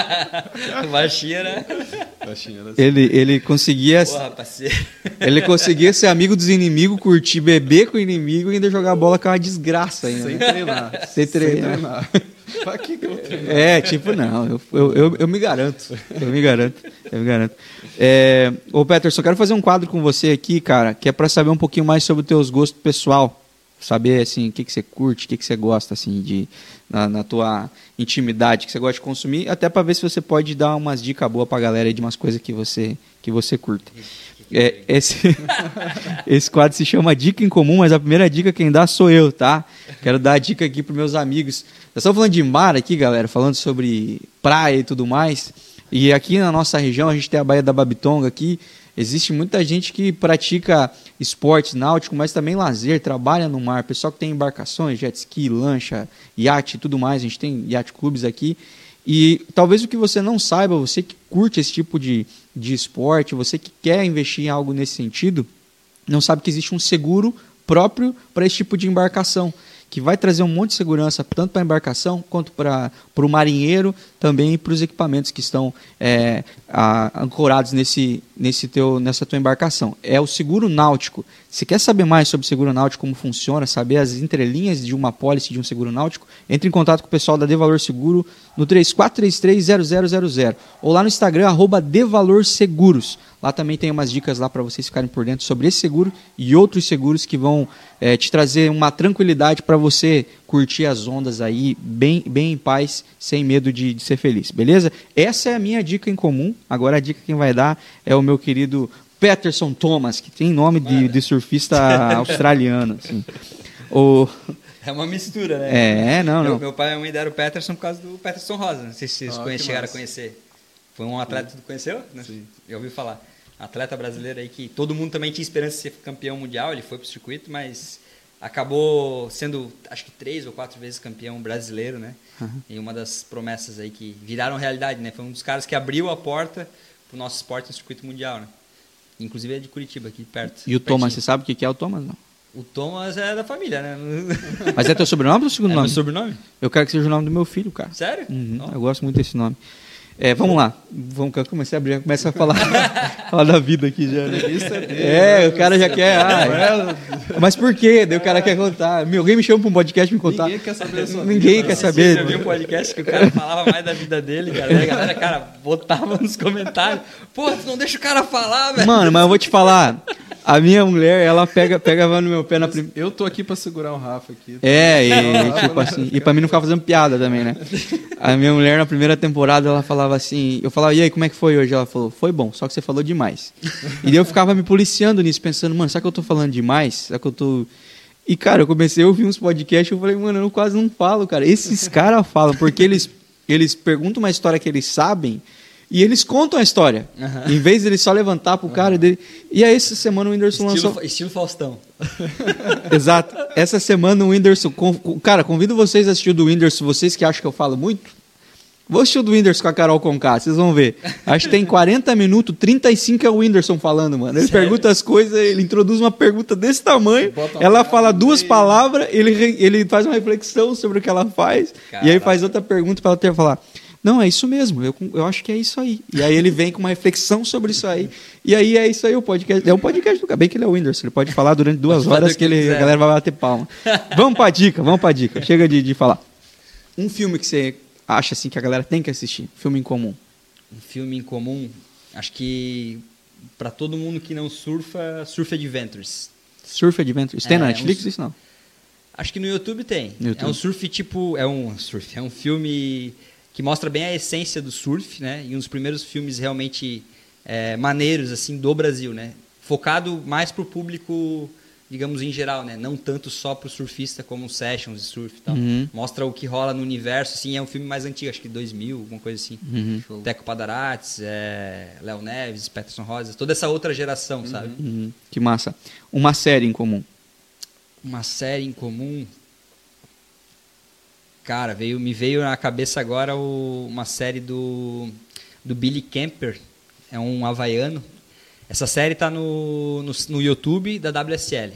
O Baixinha, né? Baixinho, era assim. ele, ele conseguia Porra, ele conseguia ser amigo dos inimigos, curtir, beber com o inimigo e ainda jogar bola com uma desgraça ainda. Sem né? treinar. Sem Sem treinar. treinar. pra que que eu vou treinar? É, tipo, não, eu, eu, eu, eu me garanto. Eu me garanto. Eu me garanto. É, ô, Peterson, quero fazer um quadro com você aqui, cara, que é pra saber um pouquinho mais sobre os teus gostos pessoal. Saber, assim, o que, que você curte, o que, que você gosta, assim, de, na, na tua intimidade, que você gosta de consumir, até pra ver se você pode dar umas dicas boas pra galera aí de umas coisas que você, que você curta. É, esse, esse quadro se chama Dica em Comum, mas a primeira dica quem dá sou eu, tá? Quero dar a dica aqui pros meus amigos. Nós estamos falando de mar aqui, galera, falando sobre praia e tudo mais. E aqui na nossa região, a gente tem a Baía da Babitonga aqui. Existe muita gente que pratica esportes náuticos, mas também lazer, trabalha no mar. Pessoal que tem embarcações, jet ski, lancha, iate e tudo mais. A gente tem iate clubes aqui. E talvez o que você não saiba, você que curte esse tipo de, de esporte, você que quer investir em algo nesse sentido, não sabe que existe um seguro próprio para esse tipo de embarcação, que vai trazer um monte de segurança tanto para a embarcação quanto para o marinheiro, também para os equipamentos que estão é, a- ancorados nesse, nesse teu, nessa tua embarcação. É o seguro náutico. Se quer saber mais sobre seguro náutico, como funciona, saber as entrelinhas de uma pólice de um seguro náutico, entre em contato com o pessoal da De Valor Seguro no 3433-0000 ou lá no Instagram, arroba De Valor Seguros. Lá também tem umas dicas lá para vocês ficarem por dentro sobre esse seguro e outros seguros que vão eh, te trazer uma tranquilidade para você curtir as ondas aí bem, bem em paz, sem medo de, de ser feliz, beleza? Essa é a minha dica em comum. Agora a dica quem vai dar é o meu querido Peterson Thomas, que tem nome de, de surfista australiano. Assim. O, É uma mistura, né? é, não, Meu, não. meu pai e a mãe deram o Peterson por causa do Peterson Rosa. Não sei se vocês Ah, conhe- que chegaram massa. a conhecer. Foi um atleta que tu conheceu? Né? Sim. Eu ouvi falar. Atleta brasileiro aí que todo mundo também tinha esperança de ser campeão mundial. Ele foi pro circuito, mas acabou sendo, acho que três ou quatro vezes campeão brasileiro, né? E uma das promessas aí que viraram realidade, né? Foi um dos caras que abriu a porta pro nosso esporte no circuito mundial, né? Inclusive é de Curitiba, aqui perto. E o Thomas, você pertinho. sabe o que é o Thomas? Não. O Thomas é da família, né? Mas é teu sobrenome ou segundo É nome? meu sobrenome? Eu quero que seja o nome do meu filho, cara. Sério? Uhum, eu gosto muito desse nome. É, vamos lá. Vamos, eu comecei a abrir, começa a falar, falar da vida aqui já. né? É, o cara já quer. ah, mas por quê? Daí o cara quer contar. Meu, alguém me chama para um podcast me contar. Ninguém quer saber da sua Ninguém vida, quer né? saber. Eu vi um podcast que o cara falava mais da vida dele, cara. A galera, cara, botava nos comentários. Pô, tu não deixa o cara falar, velho. Mano, mas eu vou te falar. A minha mulher, ela pega, pegava no meu pé na primeira. Eu tô aqui pra segurar o Rafa aqui. É, e, tipo assim, e pra mim não ficar fazendo piada também, né? A minha mulher na primeira temporada, ela falava assim, eu falava, e aí, como é que foi hoje? Ela falou, foi bom, só que você falou demais. E daí eu ficava me policiando nisso, pensando, mano, será que eu tô falando demais? Será que eu tô. E, cara, eu comecei a ouvir uns podcasts eu falei, mano, eu quase não falo, cara. Esses caras falam, porque eles, eles perguntam uma história que eles sabem e eles contam a história. Em vez de eles só levantar pro cara dele. E aí, essa semana o Whindersson lançou. Estilo, estilo Faustão. Exato. Essa semana o Whindersson. Cara, convido vocês a assistir o do Whindersson, vocês que acham que eu falo muito. Vou assistir o do Whindersson com a Carol Conká, vocês vão ver. Acho que tem 40 minutos, 35 é o Whindersson falando, mano. Ele Sério? pergunta as coisas, ele introduz uma pergunta desse tamanho, ela fala duas meio. palavras, ele, ele faz uma reflexão sobre o que ela faz, e aí Caraca. faz outra pergunta para ela ter falar. Não, é isso mesmo, eu, eu acho que é isso aí. E aí ele vem com uma reflexão sobre isso aí. E aí é isso aí o podcast. É um podcast do Bem que ele é o Whindersson, ele pode falar durante duas horas que ele, a galera vai bater palma. vamos pra dica, vamos pra dica. Chega de, de falar. Um filme que você acha assim que a galera tem que assistir, filme em comum. Um filme em comum, acho que pra todo mundo que não surfa, Surf Adventures. Surf Adventures. Tem É, na Netflix um- isso não? Acho que no YouTube tem. No YouTube. É um surf tipo. É um surf. É um filme que mostra bem a essência do surf, né? E um dos primeiros filmes realmente é, maneiros, assim, do Brasil, né? Focado mais pro público, digamos, em geral, né? Não tanto só pro surfista como sessions de surf e tal. Uhum. Mostra o que rola no universo, assim. É um filme mais antigo, acho que 2000, alguma coisa assim. Uhum. Teco Padarates, é, Léo Neves, Peterson Rosas, toda essa outra geração, sabe? Uhum. Que massa. Uma série em comum. Uma série em comum. Cara, veio, me veio na cabeça agora o- uma série do, do Billy Kemper. É um havaiano. Essa série tá no, no, no YouTube da WSL.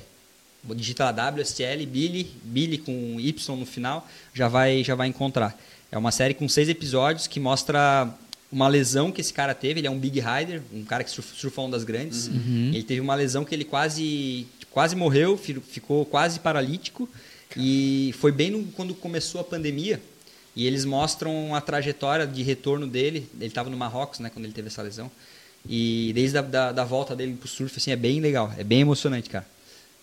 Digita lá WSL, Billy, Billy com Y no final, já vai, já vai encontrar. É uma série com seis episódios que mostra uma lesão que esse cara teve. Ele é um big rider, um cara que surf- surfa ondas grandes. Ele teve uma lesão que ele quase, quase morreu, fi- ficou quase paralítico. E foi bem no- quando começou a pandemia. E eles mostram a trajetória de retorno dele. Ele estava no Marrocos, né, quando ele teve essa lesão. E desde a da, da volta dele pro surf, assim, é bem legal. É bem emocionante, cara.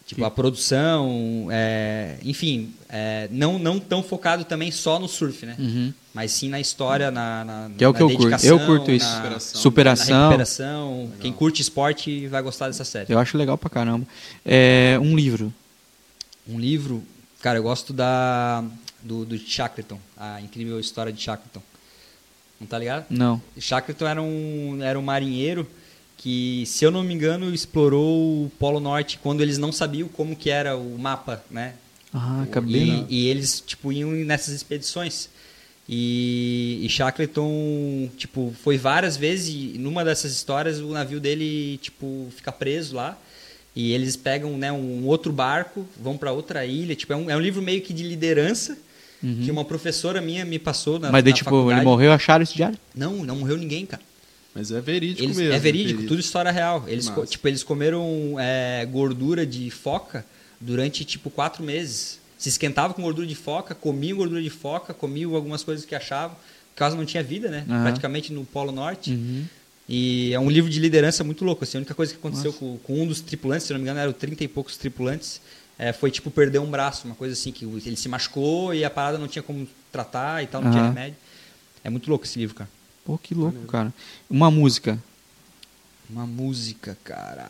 Tipo, a produção, é, enfim, é, não, não tão focado também só no surf, né? Uhum. Mas sim na história, na, na Que é o na que eu curto. dedicação, Eu curto isso. Na, Superação. na Superação. recuperação. Quem curte esporte vai gostar dessa série. Eu acho legal pra caramba. É, um livro. Um livro, cara, eu gosto da do, do Shackleton, a incrível história de Shackleton. Não tá ligado? Não. Shackleton era um, era um marinheiro que, se eu não me engano, explorou o Polo Norte quando eles não sabiam como que era o mapa, né? Ah, acabei. E, e eles, tipo, iam nessas expedições. E, e Shackleton, tipo, foi várias vezes e numa dessas histórias o navio dele, tipo, fica preso lá. E eles pegam, né, um outro barco, vão para outra ilha. Tipo, é um, é um livro meio que de liderança que uma professora minha me passou na Uhum. Mas daí, na tipo, faculdade. ele morreu, acharam esse diário? Não, não morreu ninguém, cara. Mas é verídico Eles- mesmo. é verídico, tudo história real. Eles, Massa. tipo, eles comeram é, gordura de foca durante tipo quatro meses. Se esquentava com gordura de foca, comiam gordura de foca, comiam algumas coisas que achavam. Por causa não tinha vida, né? Aham. Praticamente no Polo Norte. Uhum. E é um livro de liderança muito louco. Assim, a única coisa que aconteceu com, com um dos tripulantes, se não me engano, eram 30 e poucos tripulantes, é, foi tipo perder um braço, uma coisa assim, que ele se machucou e a parada não tinha como tratar e tal, não tinha remédio. É muito louco esse livro, cara. Pô, que louco, cara. Uma música. Uma música, cara.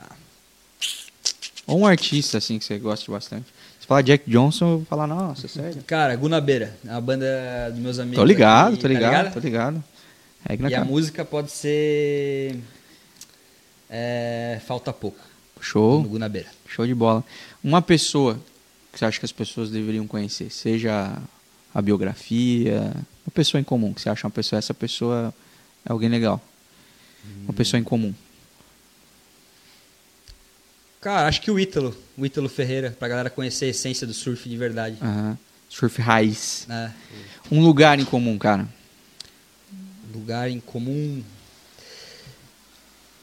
Ou um artista, assim, que você gosta bastante. Se falar Jack Johnson, eu vou falar, nossa, sério. Cara, Gunabeira, a banda dos meus amigos. Tô ligado, aqui, tô tá ligado, tô ligado. É que na E a cara. música pode ser. é, Falta pouco. Show. No Gunabeira. Show de bola. Uma pessoa que você acha que as pessoas deveriam conhecer, seja a biografia, uma pessoa em comum, que você acha uma pessoa, essa pessoa é alguém legal. Uma pessoa em comum. Cara, acho que o Ítalo, o Ítalo Ferreira, pra galera conhecer a essência do surf de verdade. Aham. Surf raiz. É. Um lugar em comum, cara. Lugar em comum.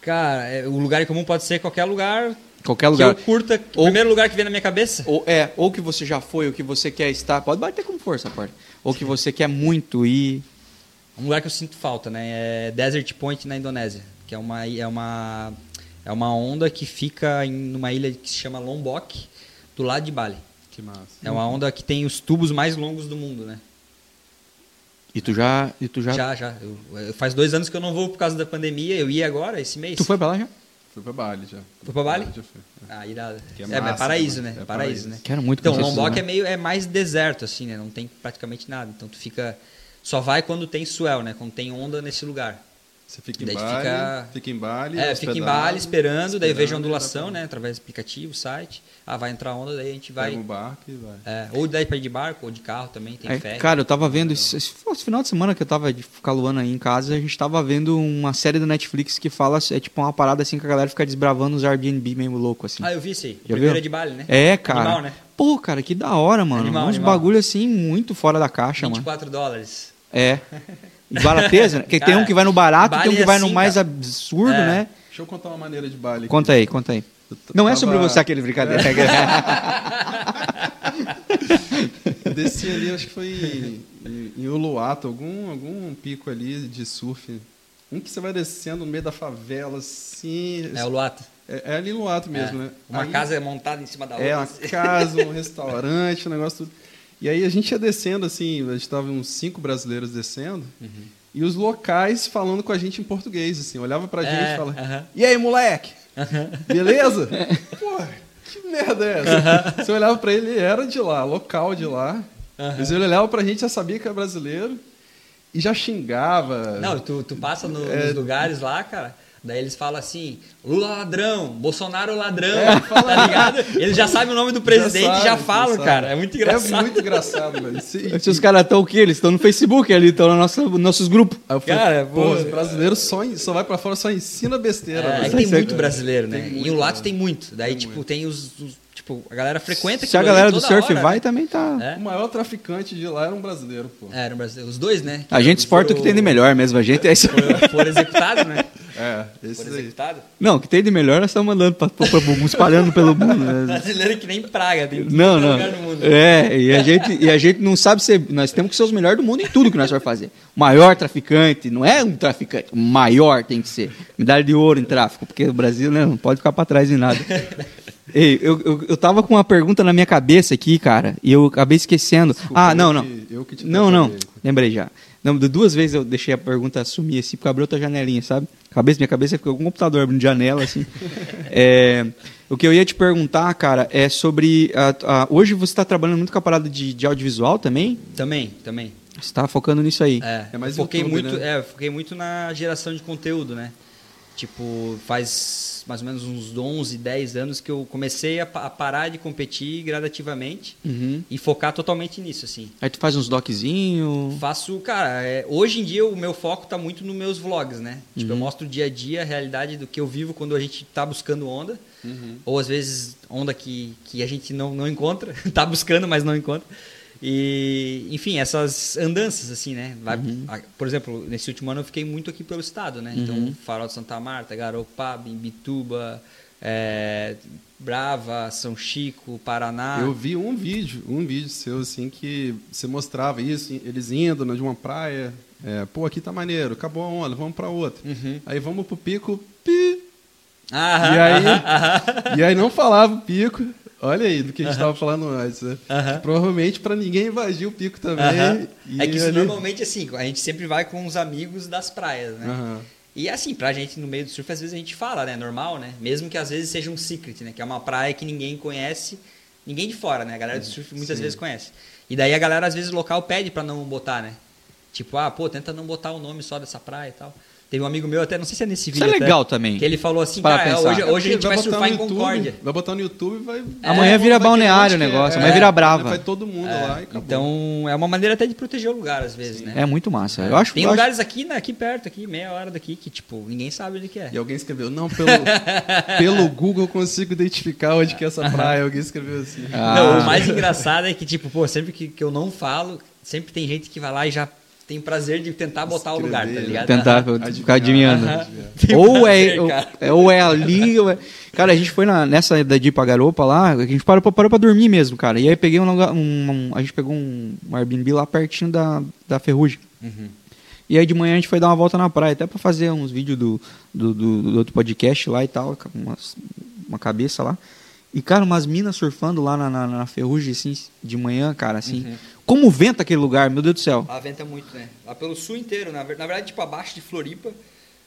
Cara, é, o lugar em comum pode ser qualquer lugar Qualquer que lugar. eu curta. O Ou- primeiro lugar que vem na minha cabeça. Ou, é, ou que você já foi, ou que você quer estar. Pode bater com força, parte. Ou que você quer muito ir. Um lugar que eu sinto falta, né? É Desert Point na Indonésia, que é uma é uma é uma onda que fica em numa ilha que se chama Lombok, do lado de Bali. Que massa. É uma onda que tem os tubos mais longos do mundo, né? E tu já. E tu já. Já, já. Eu- eu- faz dois anos que eu não vou por causa da pandemia. Eu ia agora, esse mês. Tu foi pra lá já? Fui pra Bali já. Foi pra Bali? Já fui. Ah, irado. Que é é, é massa, paraíso, né? né? É paraíso, paraíso. né? Quero muito Então, Lombok é lugar. meio é mais deserto assim, né? Não tem praticamente nada. Então tu fica só vai quando tem swell, né? Quando tem onda nesse lugar. Você fica em Daí Bali, fica- fica... em Bali, É, fica em Bali esperando, daí eu vejo a esperando, ondulação, né? Através do aplicativo, site. Ah, vai entrar onda, daí a gente vai. Pega o barco e vai. É, ou daí pra ir de barco, ou de carro também, tem É, cara, eu tava vendo. Esse, esse esse final de semana que eu tava de caluano aí em casa, a gente tava vendo uma série da Netflix que fala. É tipo uma parada assim que a galera fica desbravando os Airbnb meio louco, assim. Ah, eu vi esse aí. Já primeiro viu? é de Bali, né? É, cara. Animal, né? Pô, cara, que da hora, mano. Animal, Uns animal. bagulho assim muito fora da caixa, mano. 24 dólares. É. E barateza, né? Porque tem um que vai no barato, Bali tem um que é vai no assim, mais cara. absurdo, É. né? Deixa eu contar uma maneira de Bali. aqui. Conta aí, conta aí. Eu t- Não é tava- sobre você aquele brincadeira. Eu desci ali, acho que foi em, em- em Uluwatu, algum, algum pico ali de surf. Um que você vai descendo no meio da favela, assim. É o Luata. É, é ali em Uluwatu mesmo, É. né? Uma Aí- casa montada em cima da outra. É, uma assim. casa, um restaurante, um negócio tudo. E aí a gente ia descendo, assim, a gente tava uns cinco brasileiros descendo, Uhum. e os locais falando com a gente em português, assim, olhava pra gente É, e falava, aham. e aí, moleque? Beleza? Pô, que merda é essa? Você olhava pra ele, ele era de lá, local de lá, mas ele olhava pra gente, já sabia que era brasileiro, e já xingava. Não, tu, tu passa no- É. nos lugares lá, cara. Daí eles falam assim, Lula ladrão, Bolsonaro ladrão, tá ligado? Eles já sabem o nome do presidente e já falam, sabe. cara. É muito engraçado. É muito engraçado, velho. Se- os caras estão o quê? Eles estão no Facebook ali, estão nos nossos, nossos grupos. Aí eu falei, Cara, pô, pô, os brasileiros só, só vai pra fora, só ensina besteira. É, é tem é- muito brasileiro, né? Tem e muito, o Lato tem muito. Daí, Tem tipo, muito. tem os, os- Tipo, a galera frequenta Se a galera do surf hora, vai, né? também tá. É. O maior traficante de lá era um brasileiro, pô. É, era um brasileiro. Os dois, né? A gente exporta o que tem de melhor mesmo. A gente é isso. Foram, foram executados, né? É, esse Foram executados. Não, o que tem de melhor nós estamos mandando pra, pra, pra, espalhando pelo mundo. né? Brasileiro que nem praga, tem Não, é não. lugar no mundo. É, e a, gente, e a gente não sabe ser. Nós temos que ser os melhores do mundo em tudo que nós vamos fazer. O maior traficante, não é um traficante, o maior tem que ser. Medalha de ouro em tráfico, porque o Brasil né, não pode ficar para trás em nada. Ei, eu, eu, eu tava com uma pergunta na minha cabeça aqui, cara, e eu acabei esquecendo. Desculpa, ah, não, não. que- eu que te Não, não. Lembrei já. Não, de duas vezes eu deixei a pergunta sumir assim, porque abriu outra janelinha, sabe? Cabeça, minha cabeça ficou com o computador abrindo janela, assim. É, o que eu ia te perguntar, cara, é sobre. a- a- hoje você está trabalhando muito com a parada de, de audiovisual também? Também, também. Você está focando nisso aí. É, É mais eu foquei YouTube, muito, né? é, eu foquei muito na geração de conteúdo, né? Tipo, faz mais ou menos uns 11, 10 anos que eu comecei a, a parar de competir gradativamente Uhum. e focar totalmente nisso, assim. Aí tu faz uns doczinhos. Faço, cara, é, hoje em dia o meu foco tá muito nos meus vlogs, né? Tipo, Uhum. eu mostro o dia a dia, a realidade do que eu vivo quando a gente tá buscando onda. Uhum. Ou às vezes onda que, que a gente não, não encontra, tá buscando, mas não encontra. E, enfim, essas andanças, assim, né? Vai- Uhum. a- por exemplo, nesse último ano eu fiquei muito aqui pelo estado, né? Uhum. Então, Farol de Santa Marta, Garopaba, Imbituba, é, Brava, São Chico, Paraná. Eu vi um vídeo, um vídeo seu, assim, que você mostrava isso, eles indo né, de uma praia. é, Pô, aqui tá maneiro, acabou a onda, vamos pra outra. Uhum. Aí vamos pro pico, pi. Aham, E aí- aham, aham. E aí não falava o pico. Olha aí, do que a gente estava falando antes. Né? Provavelmente para ninguém invadir o pico também. É que isso ali- normalmente assim, a gente sempre vai com os amigos das praias, né? E assim, pra gente no meio do surf, às vezes a gente fala, né? Normal, né? Mesmo que às vezes seja um secret, né? Que é uma praia que ninguém conhece, ninguém de fora, né? A galera do surf muitas Sim. vezes conhece. E daí a galera, às vezes, local pede pra não botar, né? Tipo, ah, pô, tenta não botar o nome só dessa praia e tal. Teve um amigo meu, até não sei se é nesse Isso vídeo. é até, legal também. Que ele falou assim, Para cara, pensar. hoje, hoje a gente vai botar surfar no em YouTube, Concórdia. Vai botar no YouTube e vai. Amanhã vira vai balneário o negócio, onde amanhã vira É, brava. Vai todo mundo lá e acabou. Então, é uma maneira até de proteger o lugar, às vezes, né? É muito massa. Eu acho Tem eu acho- lugares aqui, né, aqui perto, aqui, meia hora daqui, que, tipo, ninguém sabe onde que é. E alguém escreveu, não, pelo, pelo Google eu consigo identificar onde que é essa praia. Alguém escreveu assim. Ah. Não, o mais engraçado é que, tipo, pô, sempre que, que eu não falo, sempre tem gente que vai lá e já tem prazer de tentar botar o lugar, tá Escrever, ligado? tentar Adivinhar. ficar adivinhando. Tem Ou é, prazer, ou, cara. é- ou é ali, ou é... Cara, a gente foi na, nessa da de pra garopa lá, a gente parou, pra- parou pra dormir mesmo, cara. E aí peguei um, lugar- um- um- A gente pegou um, um Airbnb lá pertinho da, da ferrugem. Uhum. E aí de manhã a gente foi dar uma volta na praia, até pra fazer uns vídeos do, do, do- do outro podcast lá e tal, com umas- uma cabeça lá. E, cara, umas minas surfando lá na, na, na ferrugem, assim, de manhã, cara, assim. Uhum. Como venta aquele lugar, meu Deus do céu. Lá venta muito, né? Lá pelo sul inteiro, na, ver- na verdade, tipo, abaixo de Floripa,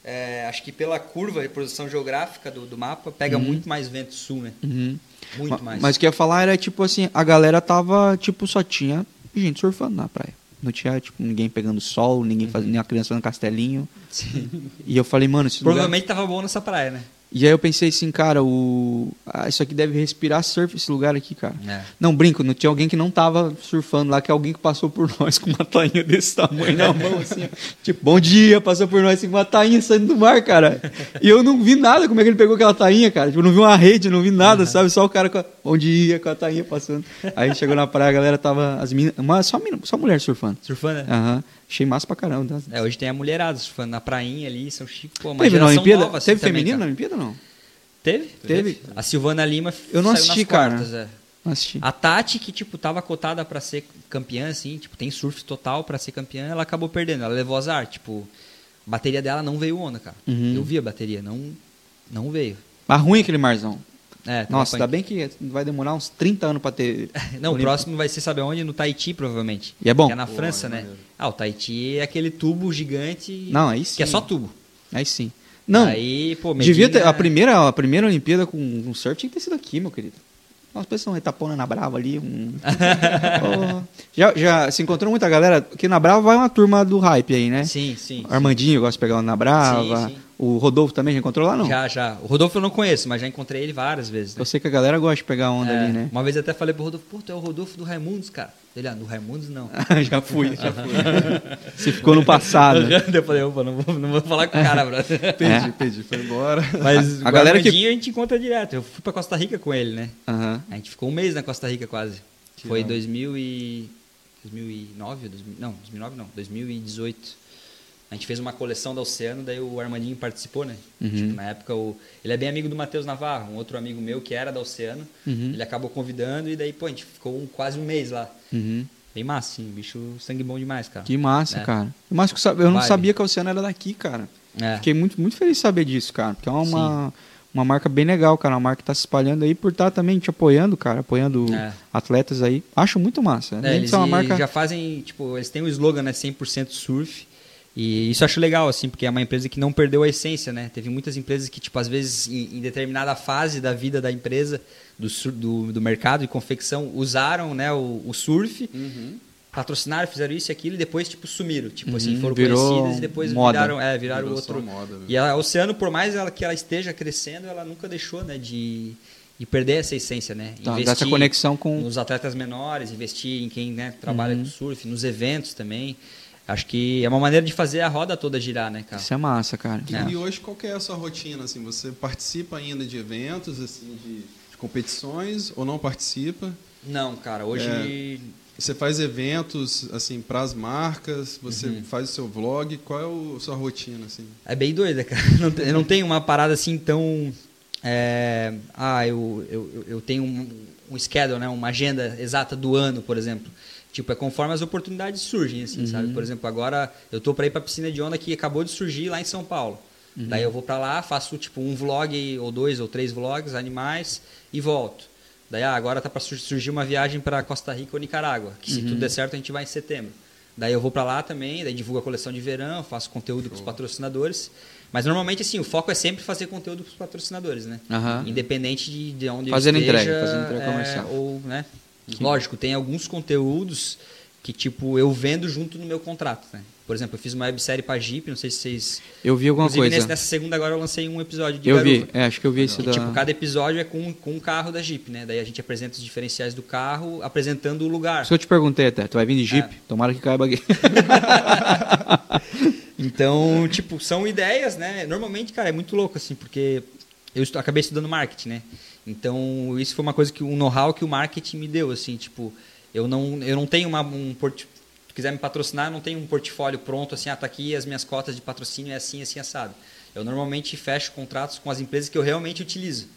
é, acho que pela curva de posição geográfica do, do mapa, pega muito mais vento sul, né? Uhum. Muito Ma- mais. Mas o que eu ia falar era, tipo assim, a galera tava, tipo, só tinha gente surfando na praia. Não tinha, tipo, ninguém pegando sol, ninguém fazendo, nenhuma criança fazendo castelinho. Sim. E eu falei, mano, esse lugar... Provavelmente tava bom nessa praia, né? E aí eu pensei assim, cara, o... ah, isso aqui deve respirar surf, esse lugar aqui, cara. É. Não, brinco, não tinha alguém que não tava surfando lá, que é alguém que passou por nós com uma tainha desse tamanho na mão, assim, ó. Tipo, bom dia, passou por nós assim, com uma tainha saindo do mar, cara. E eu não vi nada como é que ele pegou aquela tainha, cara. Tipo, não vi uma rede, não vi nada, sabe? Só o cara com a... bom dia, com a tainha passando. Aí chegou na praia, a galera tava, as uma, só, mina, só mulher surfando. Surfando, né? Aham, achei massa pra caramba. É, hoje tem a mulherada na prainha ali, São Chico, pô, uma Teve na geração Olimpíada? nova assim Teve também, feminino na cara. Olimpíada ou não? Teve? Teve. A Silvana Lima Eu não assisti, cara. quartas, é. Não assisti. A Tati, que, tipo, tava cotada pra ser campeã, assim, tipo, tem surf total pra ser campeã, ela acabou perdendo. Ela levou azar, tipo, a bateria dela não veio onda, cara. Uhum. Eu vi a bateria, não, não veio. Mas ruim aquele marzão. É, tava Nossa, ainda bem que vai demorar uns 30 anos pra ter. Não, o próximo vai ser, sabe aonde? No Tahiti, provavelmente. E é bom? Que é na Pô, França, é né? maneiro. Ah, o Tahiti é aquele tubo gigante. Não, aí sim. Que é só tubo. Aí sim. Não, Aí, pô, devia ter. Medina- A primeira, a primeira Olimpíada com, com surf tinha que ter sido aqui, meu querido. Nossa, pensa uma etapona na Brava ali. Um... Já, já se encontrou muita galera. Aqui na Brava vai uma turma do hype aí, né? Sim, sim. O Armandinho gosta de pegar uma na Brava. Sim, sim. O Rodolfo também já encontrou lá, não? Já, já. O Rodolfo eu não conheço, mas já encontrei ele várias vezes. né? Eu sei que a galera gosta de pegar onda É, ali, né? Uma vez eu até falei pro Rodolfo, pô, tu é o Rodolfo do Raimundos, cara. Ele, ah, do Raimundos não. já fui, já fui. Você ficou no passado. eu falei, opa, não vou, não vou falar com o cara, brother. Perdi, perdi, foi embora. Mas A a, galera que- a gente encontra direto. Eu fui pra Costa Rica com ele, né? Aham. A gente ficou um mês na Costa Rica quase. Que Foi legal. 2000 e... 2009? 2000 Não, 2009 não. 2018. A gente fez uma coleção da Oceano, daí o Armandinho participou, né? Uhum. Tipo, na época, o... ele é bem amigo do Matheus Navarro, um outro amigo meu que era da Oceano. Uhum. Ele acabou convidando e daí, pô, a gente ficou um- quase um mês lá. Uhum. Bem massa, sim. Bicho sangue bom demais, cara. Que massa, É. cara. Mas eu não Vibe. sabia que a Oceano era daqui, cara. É. Fiquei muito, muito feliz de saber disso, cara. Porque é uma, uma marca bem legal, cara. Uma marca que tá se espalhando aí por estar também te apoiando, cara. Apoiando É. atletas aí. Acho muito massa. É, eles ser uma marca... já fazem, tipo, eles têm o slogan, né, 100% surf. E isso eu acho legal, assim, porque é uma empresa que não perdeu a essência, né? Teve muitas empresas que, tipo, às vezes, em, em determinada fase da vida da empresa, do, do, do mercado de confecção, usaram, né, o, o surf, Uhum. patrocinaram, fizeram isso e aquilo, e depois, tipo, sumiram. Tipo, assim, Uhum, foram virou conhecidas e depois moda. viraram, é, viraram Virou outro... moda, né? E a Oceano, por mais ela, que ela esteja crescendo, ela nunca deixou, né, de, de perder essa essência, né? Tá, dessa conexão com... nos atletas menores, investir em quem né, trabalha Uhum. com surf, nos eventos também. Acho que é uma maneira de fazer a roda toda girar, né, cara? Isso é massa, cara. É. E hoje qual que é a sua rotina? Assim, você participa ainda de eventos, assim, de, de competições ou não participa? Não, cara, hoje. Você faz eventos assim para as marcas, você Uhum. faz o seu vlog. Qual é a sua rotina assim? É bem doida, cara. Não, tem- eu não tenho uma parada assim tão. é, ah, eu, eu, eu- eu tenho um, um schedule, né, uma agenda exata do ano, por exemplo. Tipo, é conforme as oportunidades surgem, assim, sabe? Por exemplo, agora eu tô para ir para piscina de onda que acabou de surgir lá em São Paulo. Daí eu vou para lá, faço tipo um vlog ou dois ou três vlogs, animais e volto. Daí ah, agora tá para surgir uma viagem para Costa Rica ou Nicarágua, que se tudo der certo a gente vai em setembro. Daí eu vou para lá também, daí divulgo a coleção de verão, faço conteúdo para os patrocinadores. Mas normalmente assim, o foco é sempre fazer conteúdo para os patrocinadores, né? Aham. Independente de, de onde Fazendo eu esteja, entrega, fazendo entrega é, comercial. ou, né? Lógico, tem alguns conteúdos que tipo eu vendo junto no meu contrato, né? Por exemplo, eu fiz uma websérie pra Jeep, não sei se vocês Eu vi alguma Inclusive, coisa. nesse- nessa segunda agora eu lancei um episódio de Eu Garuva. vi, é, acho que eu vi esse E, da... tipo, cada episódio é com, com um carro da Jeep, né? Daí a gente apresenta os diferenciais do carro, apresentando o lugar. Isso que eu te perguntei até, tu vai vir de Jeep? É. Tomara que caiba aqui. Então, tipo, são ideias, né? Normalmente, cara, é muito louco, assim, porque eu acabei estudando marketing, né? Então, isso foi uma coisa que, um know-how que o marketing me deu, assim, tipo, eu não, eu não tenho uma, um portfólio, se quiser me patrocinar, eu não tenho um portfólio pronto, assim, ah, tá aqui as minhas cotas de patrocínio, é assim, assim, assado. Eu normalmente fecho contratos com as empresas que eu realmente utilizo,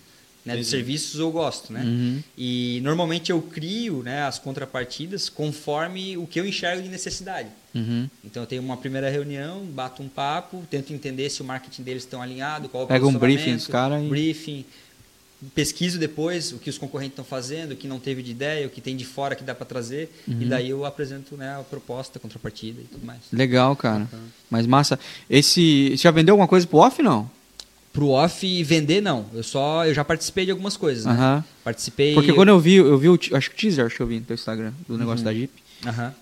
né? Dos serviços eu gosto, né? Uhum. E normalmente eu crio né, as contrapartidas conforme o que eu enxergo de necessidade. Uhum. Então eu tenho uma primeira reunião, bato um papo, tento entender se o marketing deles estão alinhado, qual o Pega um briefing dos cara e- briefing, pesquiso depois o que os concorrentes estão fazendo, o que não teve de ideia, o que tem de fora que dá para trazer, Uhum. e daí eu apresento né, a proposta, a contrapartida e tudo mais. Legal, cara. Mas massa. Esse. Você já vendeu alguma coisa pro off, não? Pro off vender não, eu só eu já participei de algumas coisas, né? Aham. Participei Porque quando eu vi, eu vi o. Acho que o teaser acho que eu vi no teu Instagram, do negócio da Jeep.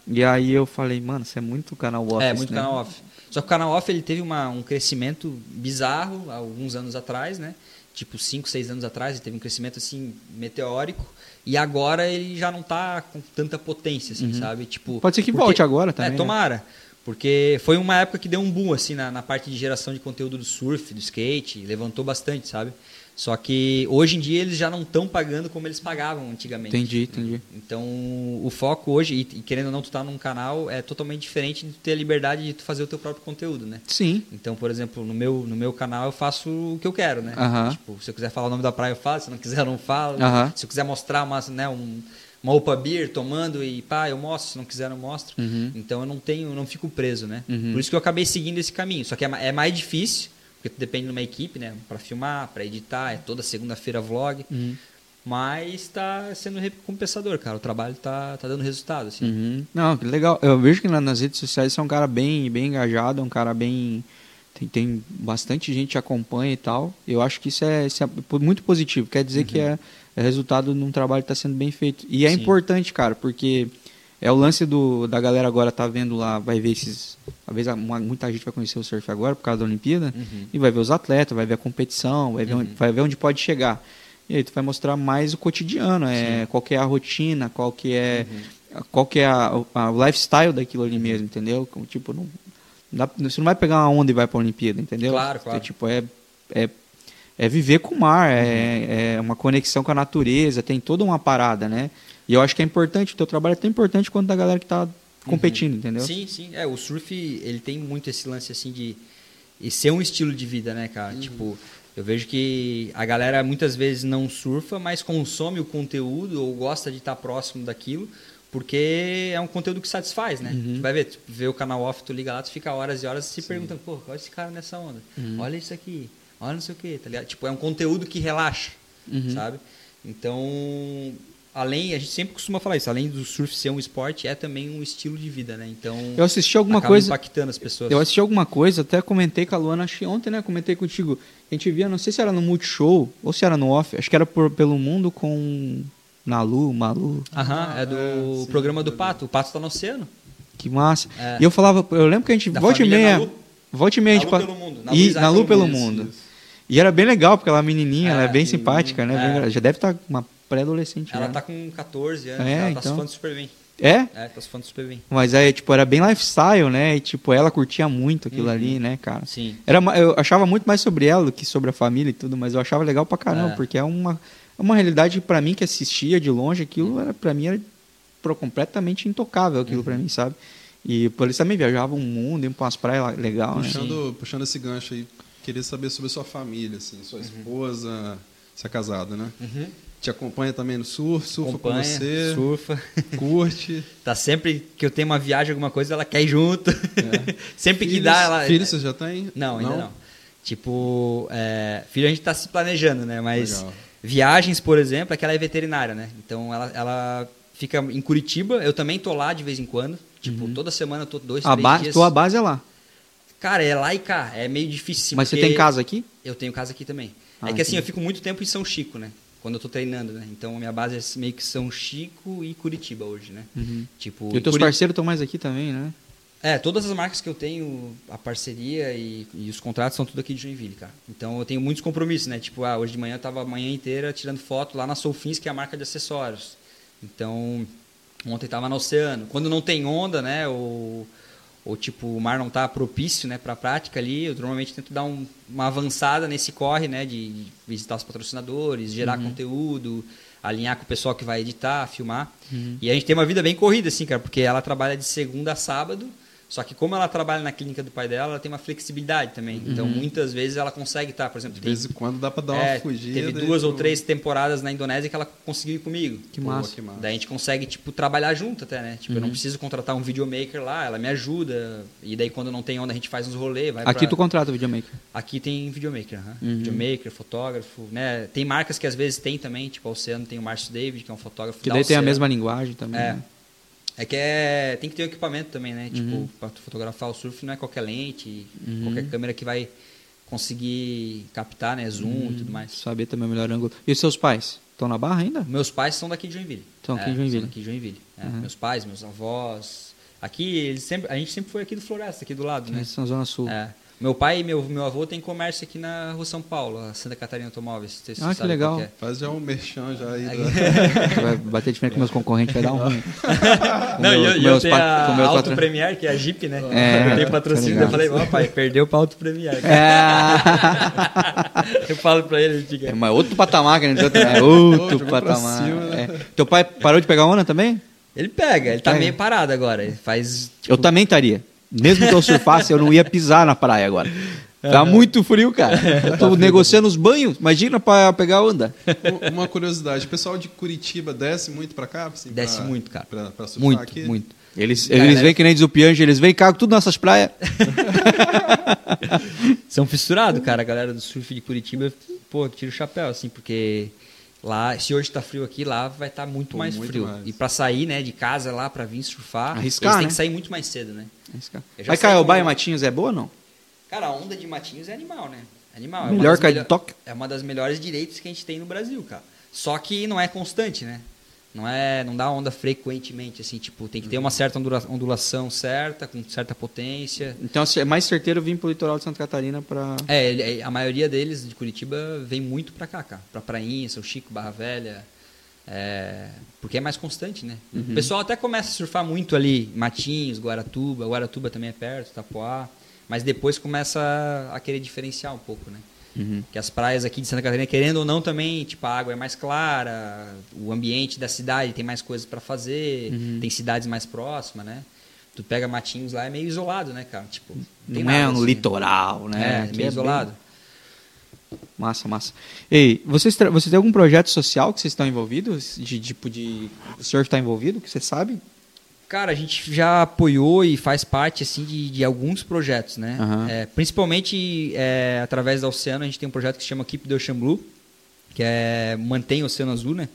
E aí eu falei, mano, isso é muito canal off. É, muito né? canal off. Só que o canal off ele teve uma, um crescimento bizarro há alguns anos atrás, né? Tipo, 5, 6 anos atrás, ele teve um crescimento assim meteórico. E agora ele já não tá com tanta potência, assim, sabe? Tipo, Uhum. Pode ser que porque- volte agora também, É, né? tomara. Porque foi uma época que deu um boom, assim, na, na parte de geração de conteúdo do surf, do skate, levantou bastante, sabe? Só que hoje em dia eles já não estão pagando como eles pagavam antigamente. Entendi, entendi. Então, o foco hoje, e, querendo ou não, tu tá num canal, é totalmente diferente de tu ter a liberdade de tu fazer o teu próprio conteúdo, né? Sim. Então, por exemplo, no meu, no meu canal eu faço o que eu quero, né? Aham. Tipo, se eu quiser falar o nome da praia, eu falo. Se não quiser, eu não falo. Aham. Se eu quiser mostrar uma, né, um, uma Opa Beer tomando e pá, eu mostro. Se não quiser, eu mostro. Uhum. Então, eu não tenho, não fico preso, né? Uhum. Por isso que eu acabei seguindo esse caminho. Só que é, é mais difícil, porque tu depende de uma equipe, né? Pra filmar, pra editar, é toda segunda-feira vlog. Uhum. Mas tá sendo recompensador, cara. O trabalho tá, tá dando resultado, assim. Uhum. Não, que legal. Eu vejo que na- nas redes sociais você é um cara bem, bem engajado, é um cara bem. Tem, tem bastante gente que acompanha e tal. Eu acho que isso é, isso é muito positivo. Quer dizer que é, é resultado de um trabalho que está sendo bem feito. E é Sim. importante, cara, porque é o lance do, da galera agora tá vendo lá, vai ver esses. Talvez a- muita gente vai conhecer o surf agora por causa da Olimpíada. Uhum. E vai ver os atletas, vai ver a competição, vai ver, onde, vai ver onde pode chegar. E aí tu vai mostrar mais o cotidiano, é, qual que é a rotina, qual que é, Uhum. qual que é a, a- o lifestyle daquilo ali mesmo, entendeu? Como, Tipo, não, dá- você não vai pegar uma onda e vai pra Olimpíada, entendeu? Claro, claro. É, tipo, é, é, é viver com o mar, é, é uma conexão com a natureza, tem toda uma parada, né? E eu acho que é importante, o teu trabalho é tão importante quanto da galera que tá competindo, entendeu? Sim, sim. É, o surf, ele tem muito esse lance, assim, de e ser um estilo de vida, né, cara? Tipo, eu vejo que a galera muitas vezes não surfa, mas consome o conteúdo ou gosta de estar próximo daquilo, porque é um conteúdo que satisfaz, né? Tu vai ver, tu vê o canal off, tu liga lá, tu fica horas e horas se perguntando, pô, olha esse cara nessa onda, olha isso aqui, olha não sei o que, tá ligado? Tipo, é um conteúdo que relaxa, sabe? Então, além, a gente sempre costuma falar isso, além do surf ser um esporte, é também um estilo de vida, né? Então, Eu assisti alguma acaba coisa. impactando as pessoas. Eu assisti alguma coisa, até comentei com a Luana, acho que ontem, né? Comentei contigo. A gente via, não sei se era no Multishow ou se era no off, acho que era por, pelo mundo com Nalu, Malu. Aham, é do é, sim, programa do do- Pato. O Pato tá no oceano. Que massa. É. E eu falava, eu lembro que a gente, Da volta e meia, Nalu. volta e meia, a gente Nalu pelo mundo, E, Nalu Nalu pelo Isso, mundo. isso. E era bem legal, porque ela é menininha, É, ela é bem sim, simpática, né? é. Bem- já deve estar uma pré-adolescente. Ela já. tá com 14 anos, É, ela tá então. se falando super bem. É? É, tá se falando super bem. Mas aí, tipo, era bem lifestyle, né? E, tipo, ela curtia muito aquilo Uhum. ali, né, cara? Sim. Era, eu achava muito mais sobre ela do que sobre a família e tudo, mas eu achava legal pra caramba, É. porque é uma, é uma realidade pra mim que assistia de longe, aquilo era para mim era completamente intocável aquilo Uhum. pra mim, sabe? E por eles também viajavam o mundo, iam pra umas praias legal, né? Puxando, puxando esse gancho aí, queria saber sobre a sua família, assim, Uhum. sua esposa, você é casado, né? Te acompanha também no surf, surfa Acompanha, com você, surfa. curte. Tá sempre que eu tenho uma viagem, alguma coisa, ela quer ir junto. sempre que Filhos- dá, ela. Filhos você já tem? Não, ainda não. Tipo, é, filho a gente tá se planejando, né? Mas Legal. viagens, por exemplo, é que ela é veterinária, né? Então ela, ela fica em Curitiba, eu também tô lá de vez em quando. Tipo, toda semana eu tô dois, Uhum. A três base, dias. tua base é lá. Cara, é lá e cá. É meio difícil. mas você tem casa aqui? Eu tenho casa aqui também. Ah, é que assim, entendi. eu fico muito tempo em São Chico, né? Quando eu tô treinando, né? Então a minha base é meio que São Chico e Curitiba hoje, né? Uhum. Tipo, E os teus parceiros estão mais aqui também, né? É, todas as marcas que eu tenho, a parceria e, e os contratos são tudo aqui de Joinville, cara. Então eu tenho muitos compromissos, né? Tipo, ah, hoje de manhã eu tava a manhã inteira tirando foto lá na Solfins, que é a marca de acessórios. Então, ontem tava no oceano. Quando não tem onda, né? Ou, ou tipo, o mar não tá propício, né, pra prática ali, eu normalmente tento dar um- uma avançada nesse corre, né? De, de visitar os patrocinadores, gerar conteúdo, alinhar com o pessoal que vai editar, filmar. E a gente tem uma vida bem corrida, assim, cara, porque ela trabalha de segunda a sábado. Só que como ela trabalha na clínica do pai dela, ela tem uma flexibilidade também. Então, muitas vezes ela consegue estar, por exemplo, De tem, vez em quando dá pra dar uma é, fugida. teve duas ou três temporadas na Indonésia que ela conseguiu ir comigo. Que Pô, massa. que massa. Daí a gente consegue, tipo, trabalhar junto até, né? Tipo, eu não preciso contratar um videomaker lá, ela me ajuda. E daí quando não tem onda, a gente faz uns rolês, vai Aqui pra... tu contrata o videomaker. Aqui tem videomaker. Uhum. videomaker, fotógrafo, né? Tem marcas que às vezes tem também, tipo a Oceano tem o Márcio David, que é um fotógrafo Que da daí tem a mesma linguagem também. É. né? É que é, tem que ter um equipamento também, né? Uhum. Tipo, pra tu fotografar o surf não é qualquer lente, qualquer câmera que vai conseguir captar, né? Zoom Uhum. e tudo mais. Saber também o melhor ângulo. E os seus pais? Estão na barra ainda? Meus pais são daqui de Joinville. São aqui É, de Joinville. São daqui de Joinville. é. Uhum. Meus pais, meus avós. Aqui, eles sempre, a gente sempre foi aqui do Floresta, aqui do lado, né? São Zona Sul. É. Meu pai e meu, meu avô tem comércio aqui na Rua São Paulo, a Santa Catarina Automóveis. se Ah, que legal. é. Faz já um merchan já aí. Da- Vai bater de frente com meus concorrentes, vai dar um ruim. Não, meu- e eu, eu tenho pat- a Auto patro- Premier, que é a Jeep, né? É, eu tenho tá patrocínio, ligado. eu falei, ó pai, perdeu pra Auto Premier. É, eu falo pra ele, diga. é mas outro patamar que a gente outro, é outro Jogou pra patamar. cima, né? É. Teu pai parou de pegar onda também? Ele pega, ele tá Pega. meio parado agora. Ele faz. tipo, Eu também estaria. Mesmo que eu surfasse, eu não ia pisar na praia agora. Tá muito frio, cara. Eu tô negociando os banhos. Imagina pra pegar onda. Um- Uma curiosidade, o pessoal de Curitiba desce muito pra cá? Assim, Desce pra- muito, cara. Pra, pra surfar muito, aqui? muito. Eles, Cara, eles é- vêm que nem diz o Piange, eles vêm cagam tudo nessas praias. São fissurados, cara. A galera do surf de Curitiba, pô, tira o chapéu, assim, porque lá, se hoje tá frio aqui, lá vai estar muito Pô, mais muito frio. mais. E pra sair, né, de casa lá, pra vir surfar, Arriscar, eles têm né? que sair muito mais cedo, né? Vai Caiobá como- e Matinhos é boa ou não? Cara, a onda de Matinhos é animal, né? Animal. É Melhor das que a de Tóquio? É uma das melhores direitos que a gente tem no Brasil, cara. Só que não é constante, né? Não é, não dá onda frequentemente, assim, tipo, tem que ter uma certa ondula- ondulação certa, com certa potência. Então é mais certeiro vir pro litoral de Santa Catarina pra. É, ele- a maioria deles de Curitiba vem muito pra cá, cara. Pra Prainha, São Chico, Barra Velha. é, porque é mais constante, né? O pessoal até começa a surfar muito ali, Matinhos, Guaratuba. Guaratuba também é perto, Tapoá. Mas depois começa a querer diferenciar um pouco, né? Uhum. Que as praias aqui de Santa Catarina, querendo ou não, também, tipo, a água é mais clara, o ambiente da cidade tem mais coisas pra fazer, Uhum. tem cidades mais próximas, né? Tu pega Matinhos lá, é meio isolado, né, cara? Tipo, Não é nada, no assim. litoral, né? É, meio bem- isolado. Massa, massa. Ei, vocês, tra- vocês têm algum projeto social que vocês estão envolvidos? De tipo de. O surf está envolvido, que você sabe? Cara, a gente já apoiou e faz parte assim de, de alguns projetos, né? Aham. É, principalmente é, através da Oceano, a gente tem um projeto que se chama Keep the Ocean Blue, que é mantém o Oceano Azul, né?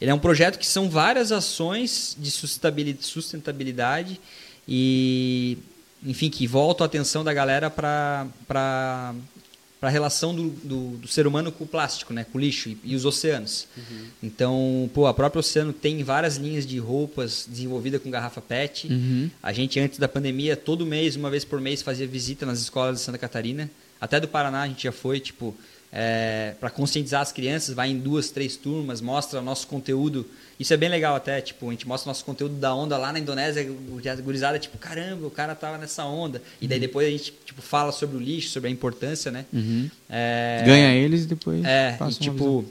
Ele é um projeto que são várias ações de sustentabilidade, sustentabilidade e, enfim, que voltam a atenção da galera para para a relação do, do, do ser humano com o plástico, né? Com o lixo e, e os oceanos. Então, pô, a própria Oceano tem várias linhas de roupas desenvolvidas com garrafa PET. Uhum. A gente, antes da pandemia, todo mês, uma vez por mês, fazia visita nas escolas de Santa Catarina. Até do Paraná a gente já foi, tipo, para conscientizar as crianças, vai em duas, três turmas, mostra o nosso conteúdo. Isso é bem legal até, tipo, a gente mostra o nosso conteúdo da onda lá na Indonésia, a gurizada, tipo, caramba, o cara tava nessa onda. E daí depois a gente, tipo, fala sobre o lixo, sobre a importância, né? Uhum. É, Ganha eles e depois. é, e uma visão. tipo,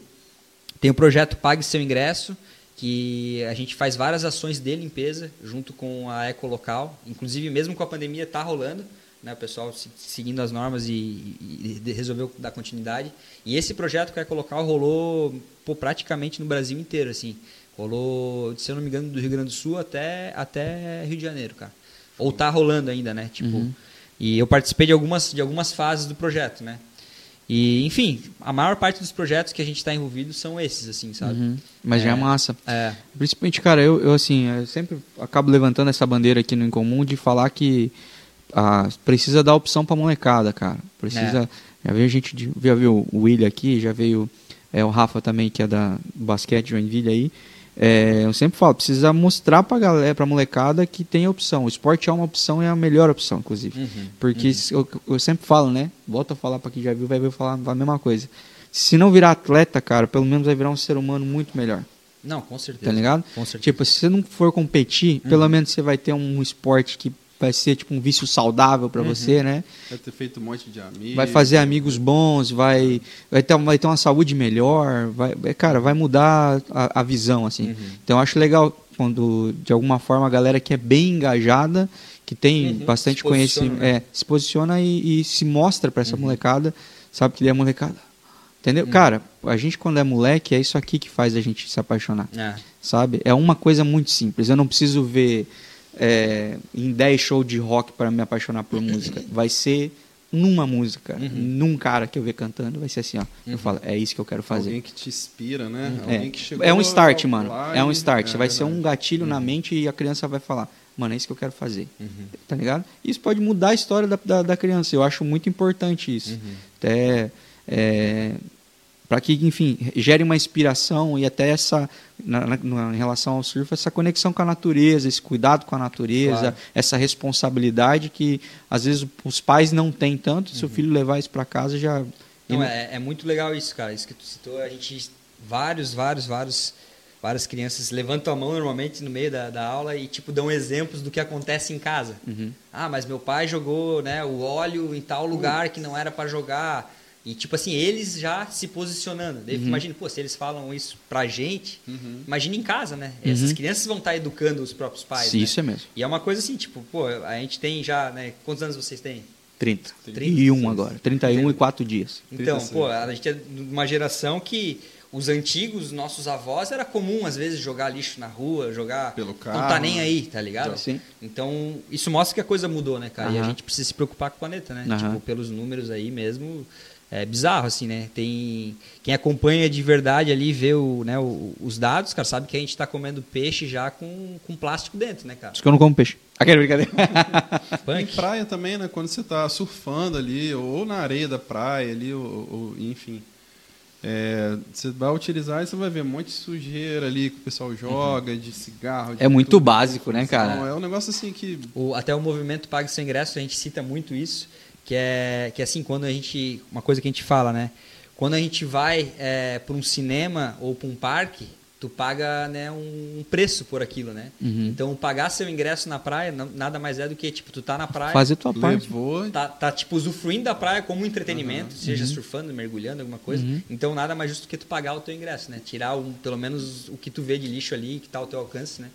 tem o projeto Pague Seu Ingresso, que a gente faz várias ações de limpeza junto com a Eco Local. Inclusive, mesmo com a pandemia, tá rolando. Né, o pessoal se- seguindo as normas e, e- e resolveu dar continuidade. E esse projeto com a Eco Local rolou pô, praticamente no Brasil inteiro. assim Rolou, se eu não me engano, do Rio Grande do Sul até, até Rio de Janeiro, cara. Ou tá rolando ainda, né? Tipo, Uhum. E eu participei de algumas, de algumas fases do projeto, né? E, enfim, a maior parte dos projetos que a gente está envolvido são esses, assim, sabe? Uhum. Mas já é É. massa. É. Principalmente, cara, eu, eu assim, eu sempre acabo levantando essa bandeira aqui no Incomum de falar que ah, precisa dar opção pra molecada, cara. Precisa. Já veio gente, de, já veio o William aqui, já veio é, o Rafa também, que é da basquete Joinville aí. É, eu sempre falo, precisa mostrar pra galera, pra molecada que tem opção. O esporte é uma opção e é a melhor opção, inclusive. Uhum, Porque eu, eu sempre falo, né? Volto a falar pra quem já viu, vai ver falar a mesma coisa. Se não virar atleta, cara, pelo menos vai virar um ser humano muito melhor. Não, com certeza. Tá ligado? Com certeza. Tipo, se você não for competir, pelo Uhum. menos você vai ter um esporte que vai ser tipo um vício saudável Uhum. pra você, né? Vai ter feito um monte de amigos. Vai fazer amigos bons, vai vai ter, vai ter uma saúde melhor, vai, é, cara, vai mudar a, a visão assim. Uhum. Então eu acho legal quando de alguma forma a galera que é bem engajada, que tem Uhum. bastante conhecimento, né? é, se posiciona e, e se mostra pra essa Uhum. molecada, sabe que ele é molecada. Entendeu? Cara, a gente quando é moleque é isso aqui que faz a gente se apaixonar É. sabe? É uma coisa muito simples. Eu não preciso ver é, em 10 shows de rock para me apaixonar por música. Vai ser numa música, Uhum. num cara que eu ver cantando, vai ser assim, ó. Eu falo, é isso que eu quero fazer. Alguém que te inspira, né? É, Alguém que chegou é um start, mano. É um start. é vai ser um gatilho na mente e a criança vai falar, mano, é isso que eu quero fazer. Uhum. Tá ligado? Isso pode mudar a história da, da, da criança. Eu acho muito importante isso. Uhum. Até é, para que, enfim, gere uma inspiração e até essa, na, na- em relação ao surf, essa conexão com a natureza, esse cuidado com a natureza, Claro. essa responsabilidade que às vezes os pais não têm tanto. Se o filho levar isso para casa já. Não, é, é muito legal isso, cara. Isso que tu citou, a gente. Vários, vários, vários. Várias crianças levantam a mão normalmente no meio da, da aula e, tipo, dão exemplos do que acontece em casa. Uhum. Ah, mas meu pai jogou né, o óleo em tal lugar que não era para jogar. E, tipo assim, eles já se posicionando. Daí, Imagina, pô, se eles falam isso pra gente, imagina em casa, né? Essas crianças vão estar educando os próprios pais. Sim, né? isso é mesmo. E é uma coisa assim, tipo, pô, a gente tem já, né? Quantos anos vocês têm? 30. 31 31 agora. 31 e 4 dias. Então, 36. pô, a gente é de uma geração que os antigos, nossos avós, era comum às vezes jogar lixo na rua, jogar. Pelo Não tá carro, nem aí, tá ligado? Sim. Então, isso mostra que a coisa mudou, né, cara? E a gente precisa se preocupar com o planeta, né? Aham. Tipo, pelos números aí mesmo. É bizarro, assim, né? Tem. Quem acompanha de verdade ali, vê o, né, o- os dados, cara, sabe que a gente tá comendo peixe já com, com plástico dentro, né, cara? Isso que eu não como peixe. Aquele brincadeira. Em praia também, né? Quando você tá surfando ali, ou na areia da praia ali, ou, ou- enfim. É, você vai utilizar e você vai ver um monte de sujeira ali que o pessoal joga, de cigarro. de É muito básico, né, cara? Não, é um negócio assim que. O- até o movimento Pague Seu Ingresso, a gente cita muito isso, que é que assim, quando a gente. Uma coisa que a gente fala, né? Quando a gente vai é, para um cinema ou para um parque, tu paga né, um preço por aquilo, né? Uhum. Então, pagar seu ingresso na praia não- nada mais é do que, tipo, tu tá na praia. Fazer tua parte. Levou. Tá, tá, tipo, usufruindo da praia como um entretenimento, seja Uhum. surfando, mergulhando, alguma coisa. Então, nada mais justo do que tu pagar o teu ingresso, né? Tirar um, pelo menos o que tu vê de lixo ali, que tá ao teu alcance, né?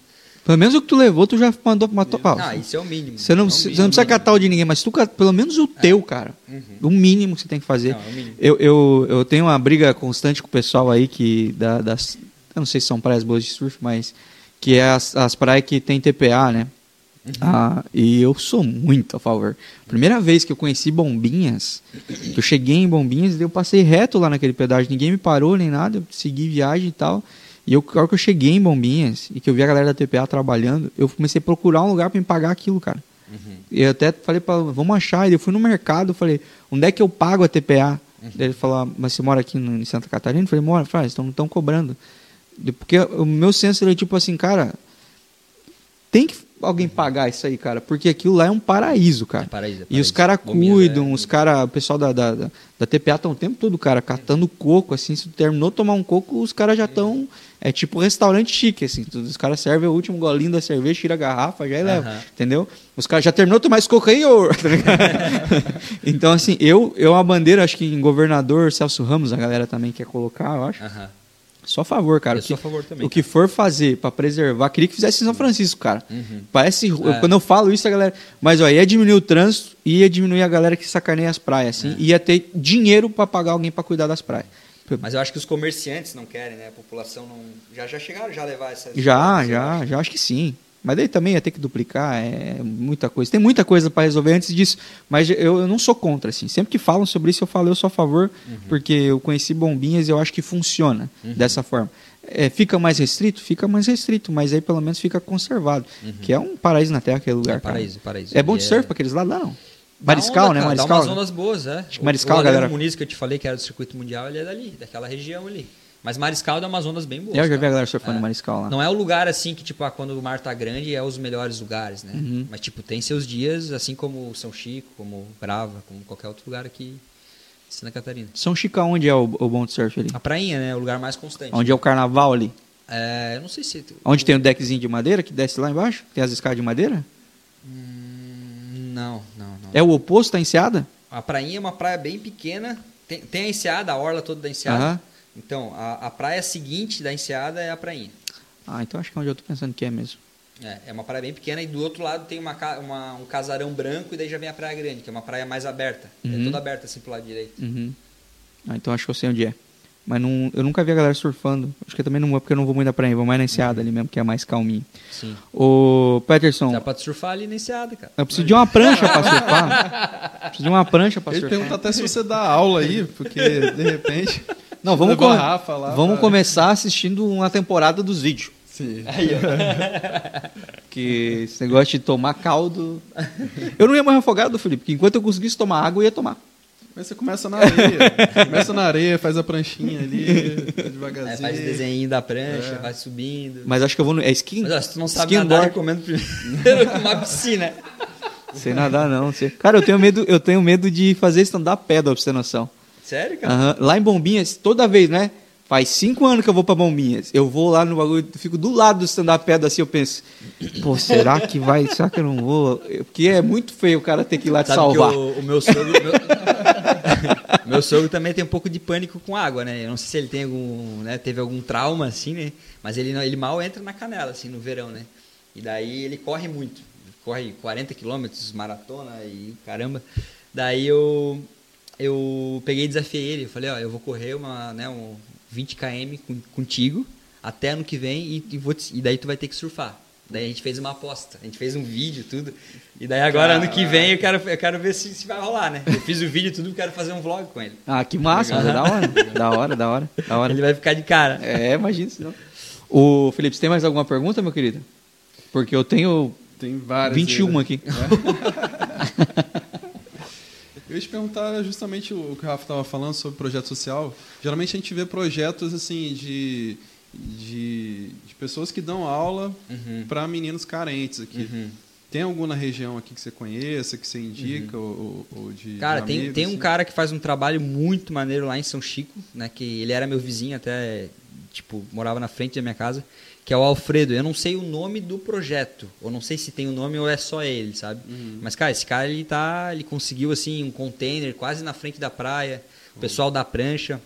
Pelo menos o que tu levou, tu já mandou pra matar. Ó, Ah, isso é o mínimo. Você não, É você mínimo, não precisa catar o de ninguém, mas tu, pelo menos o teu, cara. O mínimo que você tem que fazer. Não, é. Eu, eu, eu tenho uma briga constante com o pessoal aí que da- das. Eu não sei se são praias boas de surf, mas. Que é as, as praias que tem TPA, né? Ah, e eu sou muito a favor. Primeira vez que eu conheci Bombinhas, eu cheguei em Bombinhas, eu passei reto lá naquele pedágio, ninguém me parou nem nada, eu segui viagem e tal. E eu, na hora que eu cheguei em Bombinhas e que eu vi a galera da TPA trabalhando, eu comecei a procurar um lugar para me pagar aquilo, cara. E eu até falei para vamos achar. E eu fui no mercado, eu falei, onde é que eu pago a TPA? Daí ele falou, "Ah, mas você mora aqui no, em Santa Catarina? Eu falei, mora. Falei, ah, não estão cobrando. Porque o meu senso era tipo assim, cara, tem que alguém pagar isso aí, cara, porque aquilo lá é um paraíso, cara. É paraíso, é E os paraíso. caras Bombinhas cuidam, os caras, o pessoal da, da, da, da TPA estão o tempo todo, cara, catando coco, assim, se tu terminou de tomar um coco, os caras já estão, é tipo restaurante chique, assim, os caras servem o último golinho da cerveja, tira a garrafa, já e leva, entendeu? Os caras já terminou de tomar esse coco aí, ô? Tá então, assim, eu, eu uma bandeira, acho que em governador Celso Ramos, a galera também quer colocar, eu acho, Aham. Só a favor, cara. Eu o que- sou a favor também, O que for fazer pra preservar, queria que fizesse em São Francisco, cara. Uhum. Parece. eu- É. quando eu falo isso, a galera. Mas ó, ia diminuir o trânsito, ia diminuir a galera que sacaneia as praias, É. assim. Ia ter dinheiro pra pagar alguém pra cuidar das praias. Mas eu acho que os comerciantes não querem, né? A população não. Já, já chegaram já a levar essas. Já, já, já acho que sim. Mas daí também ia ter que duplicar, é muita coisa. Tem muita coisa para resolver antes disso, mas eu, eu não sou contra, assim. Sempre que falam sobre isso, eu falo, eu sou a favor, Uhum. porque eu conheci bombinhas e eu acho que funciona dessa forma. É, fica mais restrito? Fica mais restrito, mas aí pelo menos fica conservado. Que é um paraíso na Terra, aquele lugar. É paraíso, paraíso. É bom de surf para aqueles lá? Dá não. Mariscal, onda, né? cara, Mariscal. Dá umas ondas boas, é. Acho que Mariscal, o, o galera- Muniz que eu te falei que era do circuito mundial, ele é dali, daquela região ali. Mas Mariscal dá umas ondas bem boas. Eu já vi a cara. galera surfando É. Mariscal lá. Não é o lugar assim que, tipo, ah, quando o mar tá grande é os melhores lugares, né? Uhum. Mas, tipo, tem seus dias, assim como São Chico, como Brava, como qualquer outro lugar aqui em Santa Catarina. São Chico, onde é o, o bom de surf ali? A prainha, né? É o lugar mais constante. Onde é o carnaval ali? É, eu não sei se... Onde tem o deckzinho de madeira que desce lá embaixo? Tem as escadas de madeira? Hum, não, não, não. É o oposto da enseada? A prainha é uma praia bem pequena. Tem, tem a enseada, a orla toda da enseada. Aham. Então, a, a praia seguinte da enseada é a prainha. Ah, então acho que é onde eu tô pensando que é mesmo. É, é uma praia bem pequena e do outro lado tem uma, uma- um casarão branco e daí já vem a praia grande, que é uma praia mais aberta. Uhum. É toda aberta assim pro lado direito. Uhum. Ah, então acho que eu sei onde é. Mas não, eu nunca vi a galera surfando. Acho que eu também não vou, porque eu não vou muito na praia, vou mais na enseada ali mesmo, que é mais calminho. Sim. Ô, Peterson, Dá pra surfar ali na enseada, cara. eu preciso de uma prancha pra surfar. Preciso de uma prancha pra Ele surfar. pergunta até se você dá aula aí, porque de repente. Não, vamos, Rafa lá vamos começar assistindo uma temporada dos vídeos. Sim. Que esse negócio de tomar caldo. Eu não ia morrer afogado, Felipe, porque enquanto eu conseguisse tomar água, eu ia tomar. Mas você começa na areia. começa na areia, faz a pranchinha ali, devagarzinho. É, faz o desenho da prancha, vai subindo. Mas acho que eu vou no. É skin? Mas ó, se tu não sabe Skin nadar, board. recomendo primeiro uma piscina. Sem nadar, não. Sei. Cara, eu tenho medo, eu tenho medo de fazer stand-up paddle, pra você ter noção. Sério, cara? Aham. Lá em Bombinhas, toda vez, né? Faz cinco anos que eu vou pra Bombinhas. Eu vou lá no bagulho, fico do lado do stand-up paddle assim, eu penso, pô, será que vai? Será que eu não vou? Porque é muito feio o cara ter que ir lá te Sabe salvar. que o, o meu sogro... Meu... meu sogro também tem um pouco de pânico com água, né? Eu não sei se ele tem algum... Né, teve algum trauma, assim, né? Mas ele, ele mal entra na canela, assim, no verão, né? E daí ele corre muito. Corre 40 quilômetros, maratona e caramba. Daí eu... Eu peguei e desafiei ele. Eu falei, ó, eu vou correr uma, né, um 20 km com- contigo até ano que vem e, e vou te- e daí tu vai ter que surfar. Daí a gente fez uma aposta, a gente fez um vídeo, tudo. E daí agora, ano que vem, eu quero, eu quero ver se, se vai rolar, né? Eu fiz o vídeo tudo, quero fazer um vlog com ele. Ah, que massa, mas é da hora. Da hora, da hora, da hora. Ele vai ficar de cara. É, imagina isso. não. O Felipe, você tem mais alguma pergunta, meu querido? Porque eu tenho Tem várias. 21 aí, né? aqui. Eu ia te perguntar justamente o que o Rafa estava falando sobre projeto social. Geralmente a gente vê projetos assim de, de, de pessoas que dão aula Uhum. para meninos carentes aqui. Uhum. Tem alguma região aqui que você conheça, que você indica, ou, ou de Uhum. Cara, tem, amigos, tem um assim? cara que faz um trabalho muito maneiro lá em São Chico, né? Que ele era meu vizinho até, tipo, morava na frente da minha casa, que é o Alfredo. Eu não sei o nome do projeto, ou não sei se tem o nome ou é só ele, sabe? Mas, cara, esse cara, ele tá, ele conseguiu, assim, um container quase na frente da praia, o pessoal da prancha.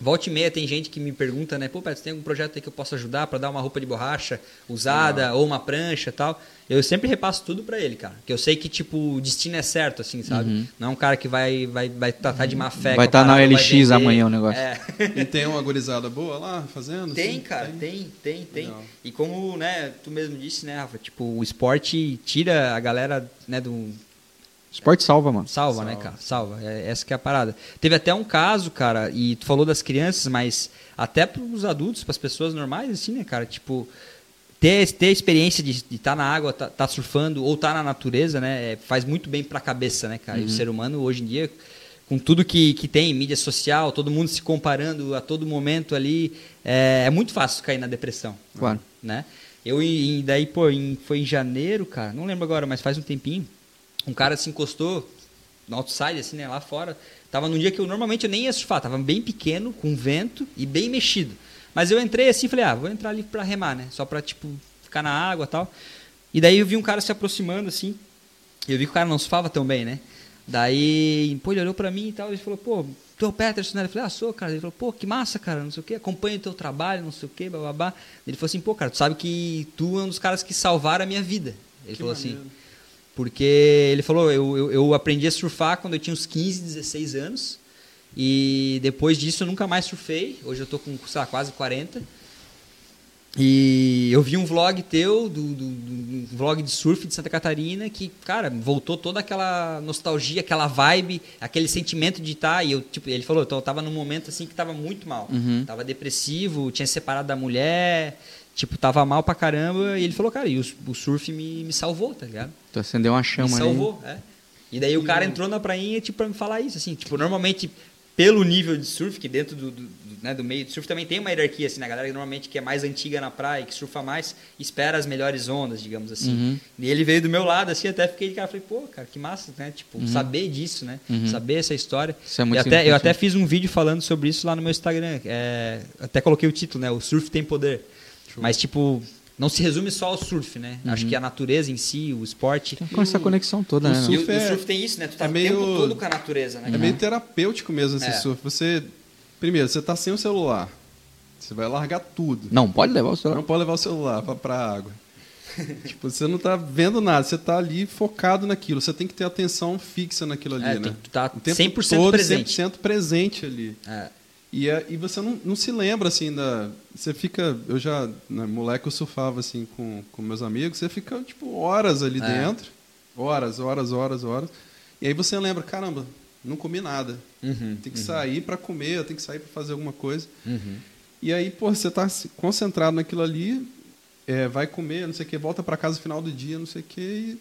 Volta e meia tem gente que me pergunta, né? Pô, Pedro, você tem algum projeto aí que eu possa ajudar para dar uma roupa de borracha usada ou uma prancha e tal? Eu sempre repasso tudo para ele, cara. Que eu sei que, tipo, o destino é certo, assim, sabe? Não é um cara que vai vai, vai tratar de má fé. Vai a tá na LX amanhã o negócio. É. E tem uma gurizada boa lá fazendo? Tem, assim? cara, tem, tem, tem. Legal. E como, né, tu mesmo disse, né, Rafa? Tipo, o esporte tira a galera, né, do, Esporte salva, mano. Salva, né, cara? Salva. É, essa que é a parada. Teve até um caso, cara, e tu falou das crianças, mas até pros adultos, pras pessoas normais, assim, né, cara? Tipo, ter, ter a experiência de estar na água, tá, tá surfando ou tá na natureza, né? é, faz muito bem pra cabeça, né, cara? E o ser humano, hoje em dia, com tudo que, que tem, mídia social, todo mundo se comparando a todo momento ali, é, é muito fácil cair na depressão Claro. né? Eu e daí, pô, em- foi em janeiro, cara, não lembro agora, mas faz um tempinho. Um cara se encostou no outside, assim, né, lá fora. Tava num dia que eu normalmente eu nem ia surfar, tava bem pequeno, com vento e bem mexido. Mas eu entrei assim, e falei, ah, vou entrar ali pra remar, né? Só pra, tipo, ficar na água e tal. E daí eu vi um cara se aproximando, assim. Eu vi que o cara não surfava tão bem, né? Daí, pô, ele olhou pra mim e tal, ele falou, pô, tu é o Peterson, né? Eu falei, ah, sou, cara. Ele falou, pô, que massa, cara, não sei o quê, acompanha o teu trabalho, não sei o quê, bababá. Ele falou assim, pô, cara, tu sabe que tu é um dos caras que salvaram a minha vida. Ele Que falou assim, maneiro. Porque ele falou, eu, eu, eu aprendi a surfar quando eu tinha uns 15, 16 anos. E depois disso eu nunca mais surfei. Hoje eu tô com, sei lá, quase 40. E eu vi um vlog teu, do, do, do- um vlog de surf de Santa Catarina, que, cara, voltou toda aquela nostalgia, aquela vibe, aquele sentimento de estar. E eu, tipo, ele falou, eu tava num momento assim que tava muito mal. Uhum. Tava depressivo, tinha separado da mulher, tipo, tava mal pra caramba. E ele falou, cara, e o, o surf me, me salvou, tá ligado? Tu acendeu uma Me chama ali. salvou, é. E daí o cara entrou na prainha, tipo, pra me falar isso, assim. Tipo, normalmente, pelo nível de surf, que dentro do, do, do, né, do meio de surf também tem uma hierarquia, assim, né? A galera que normalmente que é mais antiga na praia, que surfa mais, espera as melhores ondas, digamos assim. Uhum. E ele veio do meu lado, assim, até fiquei de cara, falei, pô, cara, que massa, né? Tipo, Uhum. saber disso, né? Uhum. Saber essa história. Isso é E muito até, eu até fiz um vídeo falando sobre isso lá no meu Instagram. É, até coloquei o título, né? O surf tem poder. Mas, tipo, não se resume só ao surf, né? Uhum. Acho que a natureza em si, o esporte. Com essa conexão toda, o né? O, surf o é- surf tem isso, né? Tu tá é o meio- tempo todo com a natureza, né? É meio terapêutico mesmo esse É. surf. Você, primeiro, você tá sem o celular. Você vai largar tudo. Não, pode levar o celular. Não pode levar o celular pra, pra água. tipo, você não tá vendo nada, você tá ali focado naquilo. Você tem que ter atenção fixa naquilo ali, É, né? tem que tá o tempo 100% todo, presente. 100% presente ali. É. E, é- e você não, não se lembra, assim, da... Você fica... Eu já, né, moleque, eu surfava, assim, com, com meus amigos. Você fica, tipo, horas ali É. dentro. Horas, horas, horas, horas. E aí você lembra, caramba, não comi nada. Uhum, Tem que sair para comer, tem que sair para fazer alguma coisa. uhum. E aí, pô, você tá concentrado naquilo ali, é, vai comer, não sei o que, volta para casa no final do dia, não sei o que, e,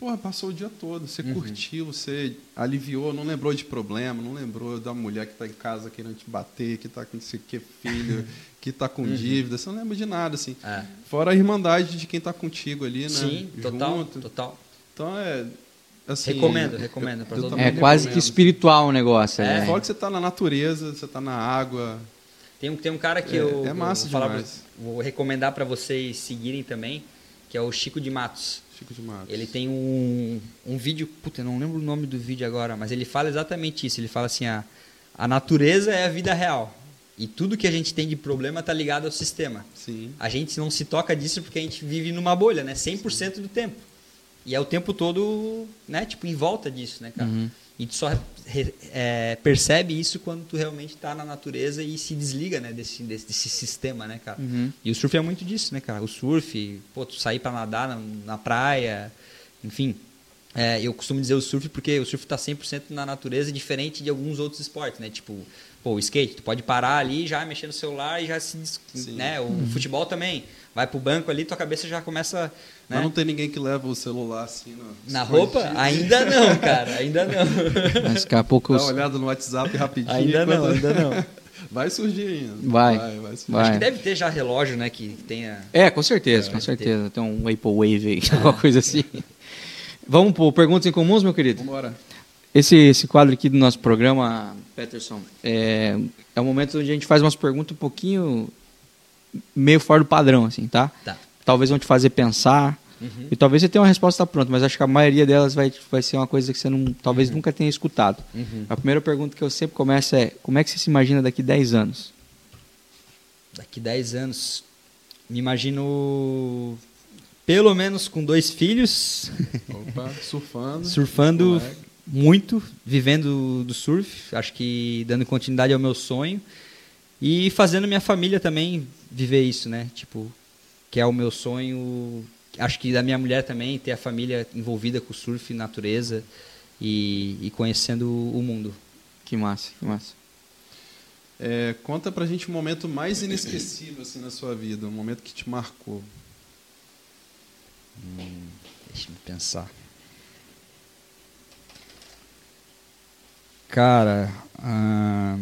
pô, passou o dia todo. Você Uhum. curtiu, você aliviou, não lembrou de problema, não lembrou da mulher que tá em casa querendo te bater, que tá com não sei o que, filho, que tá com dívida, você não lembra de nada, assim. Uhum. É. Fora a irmandade de quem tá contigo ali, né? Sim, total, Junto. total. Então é. Assim, Recomendo, eu- recomendo eu É quase que espiritual o negócio. É. né? Fora que você tá na natureza, você tá na água. Tem um, tem um cara que É- eu, é massa eu vou, falar vou recomendar para vocês seguirem também, que é o Chico de Matos. Chico de Matos. Ele tem um, um vídeo, puta, eu não lembro o nome do vídeo agora, mas ele fala exatamente isso. Ele fala assim: a, a natureza é a vida real. E tudo que a gente tem de problema tá ligado ao sistema. Sim. A gente não se toca disso porque a gente vive numa bolha, né? 100% do tempo. E é o tempo todo, né? Tipo, em volta disso, né, cara? Uhum. E tu só é, percebe isso quando tu realmente tá na natureza e se desliga, né? Desse, desse, desse sistema, né, cara? Uhum. E o surf é muito disso, né, cara? O surf, pô, tu sair pra nadar na, na praia, enfim. É, eu costumo dizer o surf porque o surf tá 100% na natureza, diferente de alguns outros esportes, né? Tipo, pô, o skate, tu pode parar ali, já mexer no celular e já se... Sim. Né? O futebol também. Vai pro banco ali, tua cabeça já começa... Mas Né? não tem ninguém que leva o celular assim no, Na roupa? Ainda não, cara. Ainda não. Mas daqui a pouco. Dá uma olhada no WhatsApp rapidinho. Ainda não, ainda não. Vai surgir ainda. Vai. vai, surgir. Vai. Acho que deve ter já relógio, né? Que tenha... É, com certeza, É, com certeza. Tem um Apple Wave aí, alguma coisa assim. Vamos por perguntas em comuns, meu querido? Vambora. Esse, esse quadro aqui do nosso programa, Peterson, é, é um momento onde a gente faz umas perguntas um pouquinho meio fora do padrão, assim, tá? Tá. Talvez vão te fazer pensar. Uhum. E talvez você tenha uma resposta pronta, mas acho que a maioria delas vai, vai ser uma coisa que você não, talvez nunca tenha escutado. Uhum. A primeira pergunta que eu sempre começo é: como é que você se imagina daqui 10 anos? Daqui 10 anos, me imagino pelo menos com dois filhos, Opa, surfando. surfando Moleque. muito, vivendo do surf, acho que dando continuidade ao meu sonho e fazendo minha família também viver isso, né? Tipo, que é o meu sonho. Acho que da minha mulher também ter a família envolvida com o surf, natureza e, e conhecendo o mundo. Que massa, que massa. É, conta pra gente o momento mais inesquecível assim, na sua vida, um momento que te marcou. Deixa eu pensar. Cara, ah,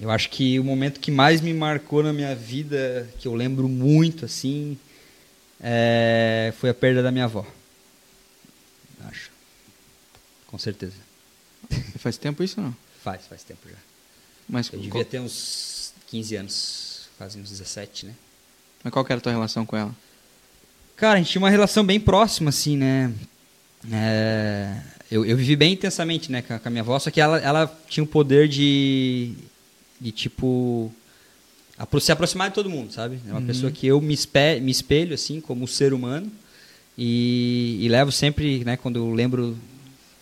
eu acho que o momento que mais me marcou na minha vida, que eu lembro muito assim, é, foi a perda da minha avó. Acho. Com certeza. Faz tempo isso ou não? Faz, faz tempo já. Mas, Eu devia ter uns 15 anos, quase uns 17, né? mas qual que era a tua relação com ela? Cara, a gente tinha uma relação bem próxima, assim, né? É, eu, eu vivi bem intensamente, né, com a, com a minha avó, só que ela, ela tinha o poder de, de tipo, se aproximar de todo mundo, sabe? É uma pessoa que eu me, espe me espelho, assim, como ser humano, e, e levo sempre, né, quando eu lembro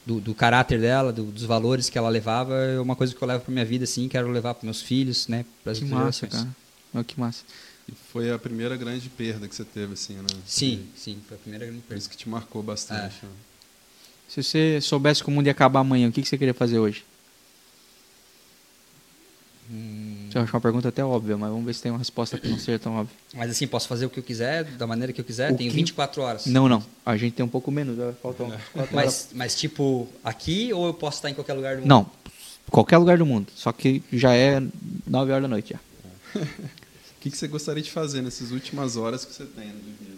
do, do caráter dela, do- dos valores que ela levava, é uma coisa que eu levo pra minha vida, assim, quero levar para meus filhos, né, para as Que massa, cara. Olha que massa. E foi a primeira grande perda que você teve, assim, né? Sim, sim, foi a primeira grande Por perda. isso que te marcou bastante. né? Se você soubesse que o mundo ia acabar amanhã, o que que você queria fazer hoje? Hum, Eu acho uma pergunta até óbvia, mas vamos ver se tem uma resposta que não seja tão óbvia. Mas assim, posso fazer o que eu quiser, da maneira que eu quiser. O Tenho que- 24 horas. Não, não. A gente tem um pouco menos. vai Faltam É. Mas, mas tipo, aqui ou eu posso estar em qualquer lugar do mundo? Não, qualquer lugar do mundo. Só que já é 9 horas da noite já. O que, que você gostaria de fazer nessas últimas horas que você tem no dia?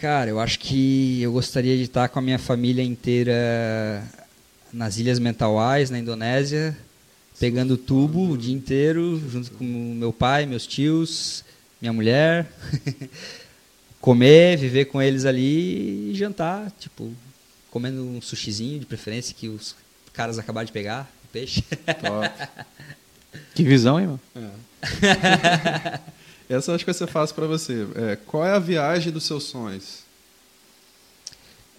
Cara, eu acho que eu gostaria de estar com a minha família inteira nas Ilhas Mentawais, na Indonésia, pegando tubo o dia inteiro, junto com meu pai, meus tios, minha mulher. Comer, viver com eles ali e jantar, tipo, comendo um sushizinho de preferência que os caras acabaram de pegar, peixe. Top. Que visão, hein, mano? É. Essa eu acho que vai ser fácil para você. É, qual é a viagem dos seus sonhos?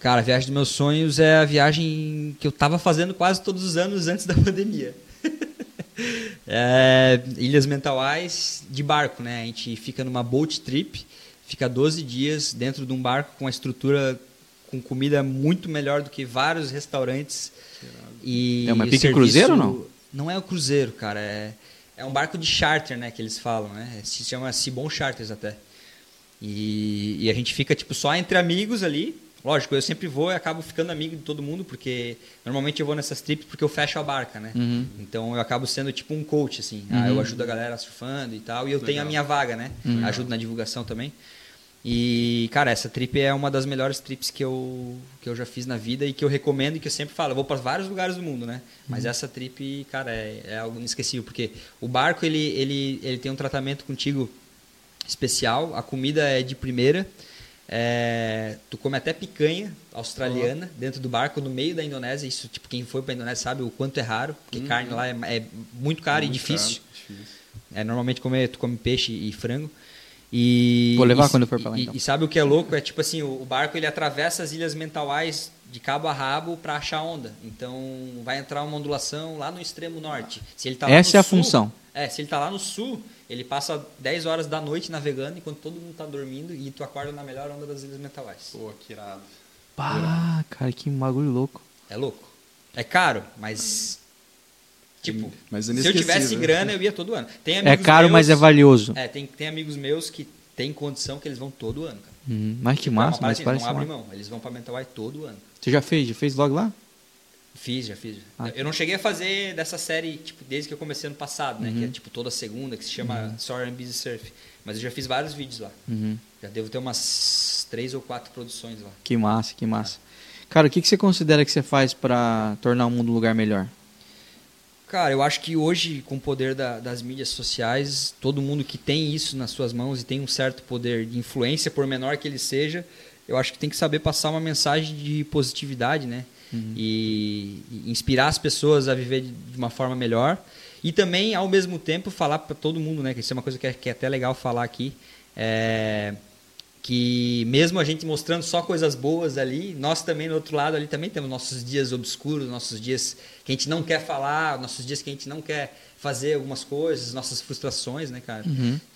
Cara, a viagem dos meus sonhos é a viagem que eu tava fazendo quase todos os anos antes da pandemia. É, Ilhas Mentawais de barco, né? A gente fica numa boat trip, fica 12 dias dentro de um barco com uma estrutura com comida muito melhor do que vários restaurantes. E É uma pique serviço- cruzeiro ou não? Não é o cruzeiro, cara. É, é um barco de charter, né? Que eles falam, né? Se chama Cibon Charters até. E, e a gente fica tipo só entre amigos ali. Lógico, eu sempre vou e acabo ficando amigo de todo mundo, porque normalmente eu vou nessas trips porque eu fecho a barca, né? Uhum. Então eu acabo sendo tipo um coach, assim. Ah, eu ajudo a galera surfando e tal. E eu tenho a minha vaga, né? Ajudo na divulgação também. E, cara, essa trip é uma das melhores trips que eu, que eu já fiz na vida e que eu recomendo e que eu sempre falo. Eu vou para vários lugares do mundo, né? Mas essa trip, cara, é, é algo inesquecível, porque o barco, ele, ele, ele tem um tratamento contigo especial, a comida é de primeira. É, tu come até picanha australiana dentro do barco no meio da Indonésia. Isso, tipo, quem foi para Indonésia sabe o quanto é raro, porque carne lá é, é muito cara e Muito difícil. caro, difícil. É, normalmente come, tu come peixe e frango. E, Vou levar e- quando for pra lá, e- então. E sabe o que é louco? É tipo assim, o, o barco ele atravessa as ilhas mentawais de cabo a rabo para achar onda. Então vai entrar uma ondulação lá no extremo norte. Se ele tá lá Essa é a sul- função. É, se ele tá lá no sul, ele passa 10 horas da noite navegando enquanto todo mundo tá dormindo e tu acorda na melhor onda das ilhas mentawais. Pô, que irado. Pá, cara, que bagulho louco. É louco. É caro, mas tipo, Mas se eu tivesse grana, eu ia todo ano. Tem É caro, mas é meus- valioso. É, tem, tem amigos meus que têm condição que eles vão todo ano, cara. Uhum, Mas que massa, mas parece Não abre massa. mão, eles vão pra Mentawai todo ano. Você já fez? Já fez vlog lá? Fiz, já fiz. Ah, eu não cheguei a fazer dessa série, tipo, desde que eu comecei ano passado, né? Uhum. Que é, tipo, toda segunda, que se chama Sorry and Busy Surf. Mas eu já fiz vários vídeos lá. Uhum. Já devo ter umas três ou quatro produções lá. Que massa, que massa. Cara, o que, que você considera que você faz pra tornar o mundo um lugar melhor? Cara, eu acho que hoje, com o poder da- das mídias sociais, todo mundo que tem isso nas suas mãos e tem um certo poder de influência, por menor que ele seja, eu acho que tem que saber passar uma mensagem de positividade, né? E, e inspirar as pessoas a viver de, uma forma melhor. E também, ao mesmo tempo, falar para todo mundo, né? Que isso é uma coisa que é, que é até legal falar aqui. É, que mesmo a gente mostrando só coisas boas ali, nós também do outro lado ali também temos nossos dias obscuros, nossos dias que a gente não quer falar, nossos dias que a gente não quer fazer algumas coisas, nossas frustrações, né, cara?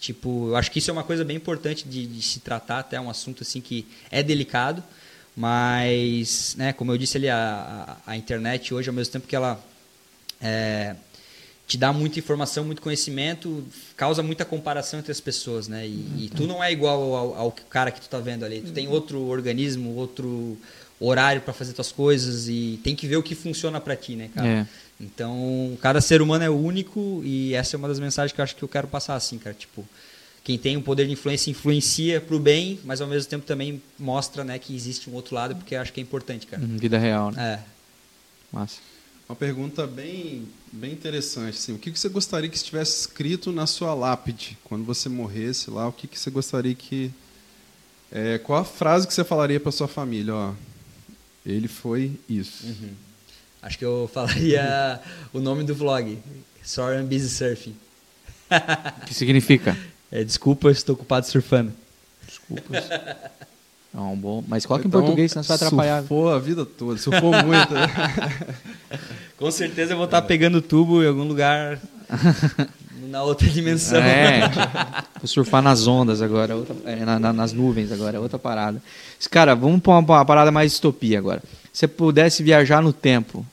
Tipo, eu acho que isso é uma coisa bem importante de, de se tratar, até um assunto assim que é delicado, mas, né, como eu disse ali, a, a, a internet hoje, ao mesmo tempo que ela é, te dá muita informação, muito conhecimento, causa muita comparação entre as pessoas, né? E, e tu não é igual ao, ao cara que tu tá vendo ali. Tu tem outro organismo, outro horário para fazer tuas coisas e tem que ver o que funciona para ti, né, cara? É. Então, cada ser humano é único e essa é uma das mensagens que eu acho que eu quero passar assim, cara, tipo, quem tem um poder de influência influencia pro bem, mas ao mesmo tempo também mostra, né, que existe um outro lado, porque eu acho que é importante, cara. Uhum, Vida real, né? É. Massa. Uma pergunta bem, bem interessante. Assim, o que que você gostaria que estivesse escrito na sua lápide? Quando você morresse lá, o que, que você gostaria que. é, qual a frase que você falaria para sua família? Ó, ele foi isso. Acho que eu falaria o nome do vlog. Sorry I'm busy surfing. O que significa? É, desculpa, estou ocupado surfando. Desculpas. É um bom. Mas coloca Então, em português, senão você vai atrapalhar. Surfou a vida toda, surfou muito. Com certeza eu vou estar pegando tubo em algum lugar na outra dimensão. É, vou surfar nas ondas agora, outra- é, na- na- nas nuvens agora, outra parada. Cara, vamos para uma, uma parada mais distopia agora. Se você pudesse viajar no tempo,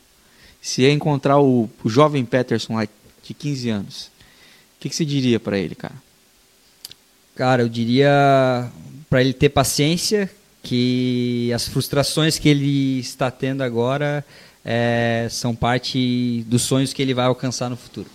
se ia encontrar o, o jovem Peterson lá de 15 anos, o que, que você diria para ele, cara? Cara, eu diria para ele ter paciência, que as frustrações que ele está tendo agora é, são parte dos sonhos que ele vai alcançar no futuro.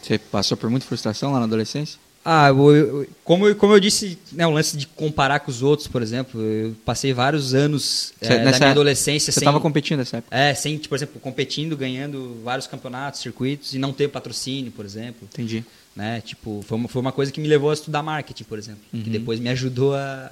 Você passou por muita frustração lá na adolescência? Ah, eu, eu, como, eu, como eu disse, né, o lance de comparar com os outros, por exemplo, eu passei vários anos Cê- é, da minha adolescência Você sem, estava competindo nessa época? é, sem, tipo, por exemplo, competindo, ganhando vários campeonatos, circuitos e não ter patrocínio, por exemplo. Entendi. Né? Tipo, foi uma, foi uma coisa que me levou a estudar marketing, por exemplo, que Uhum. depois me ajudou a,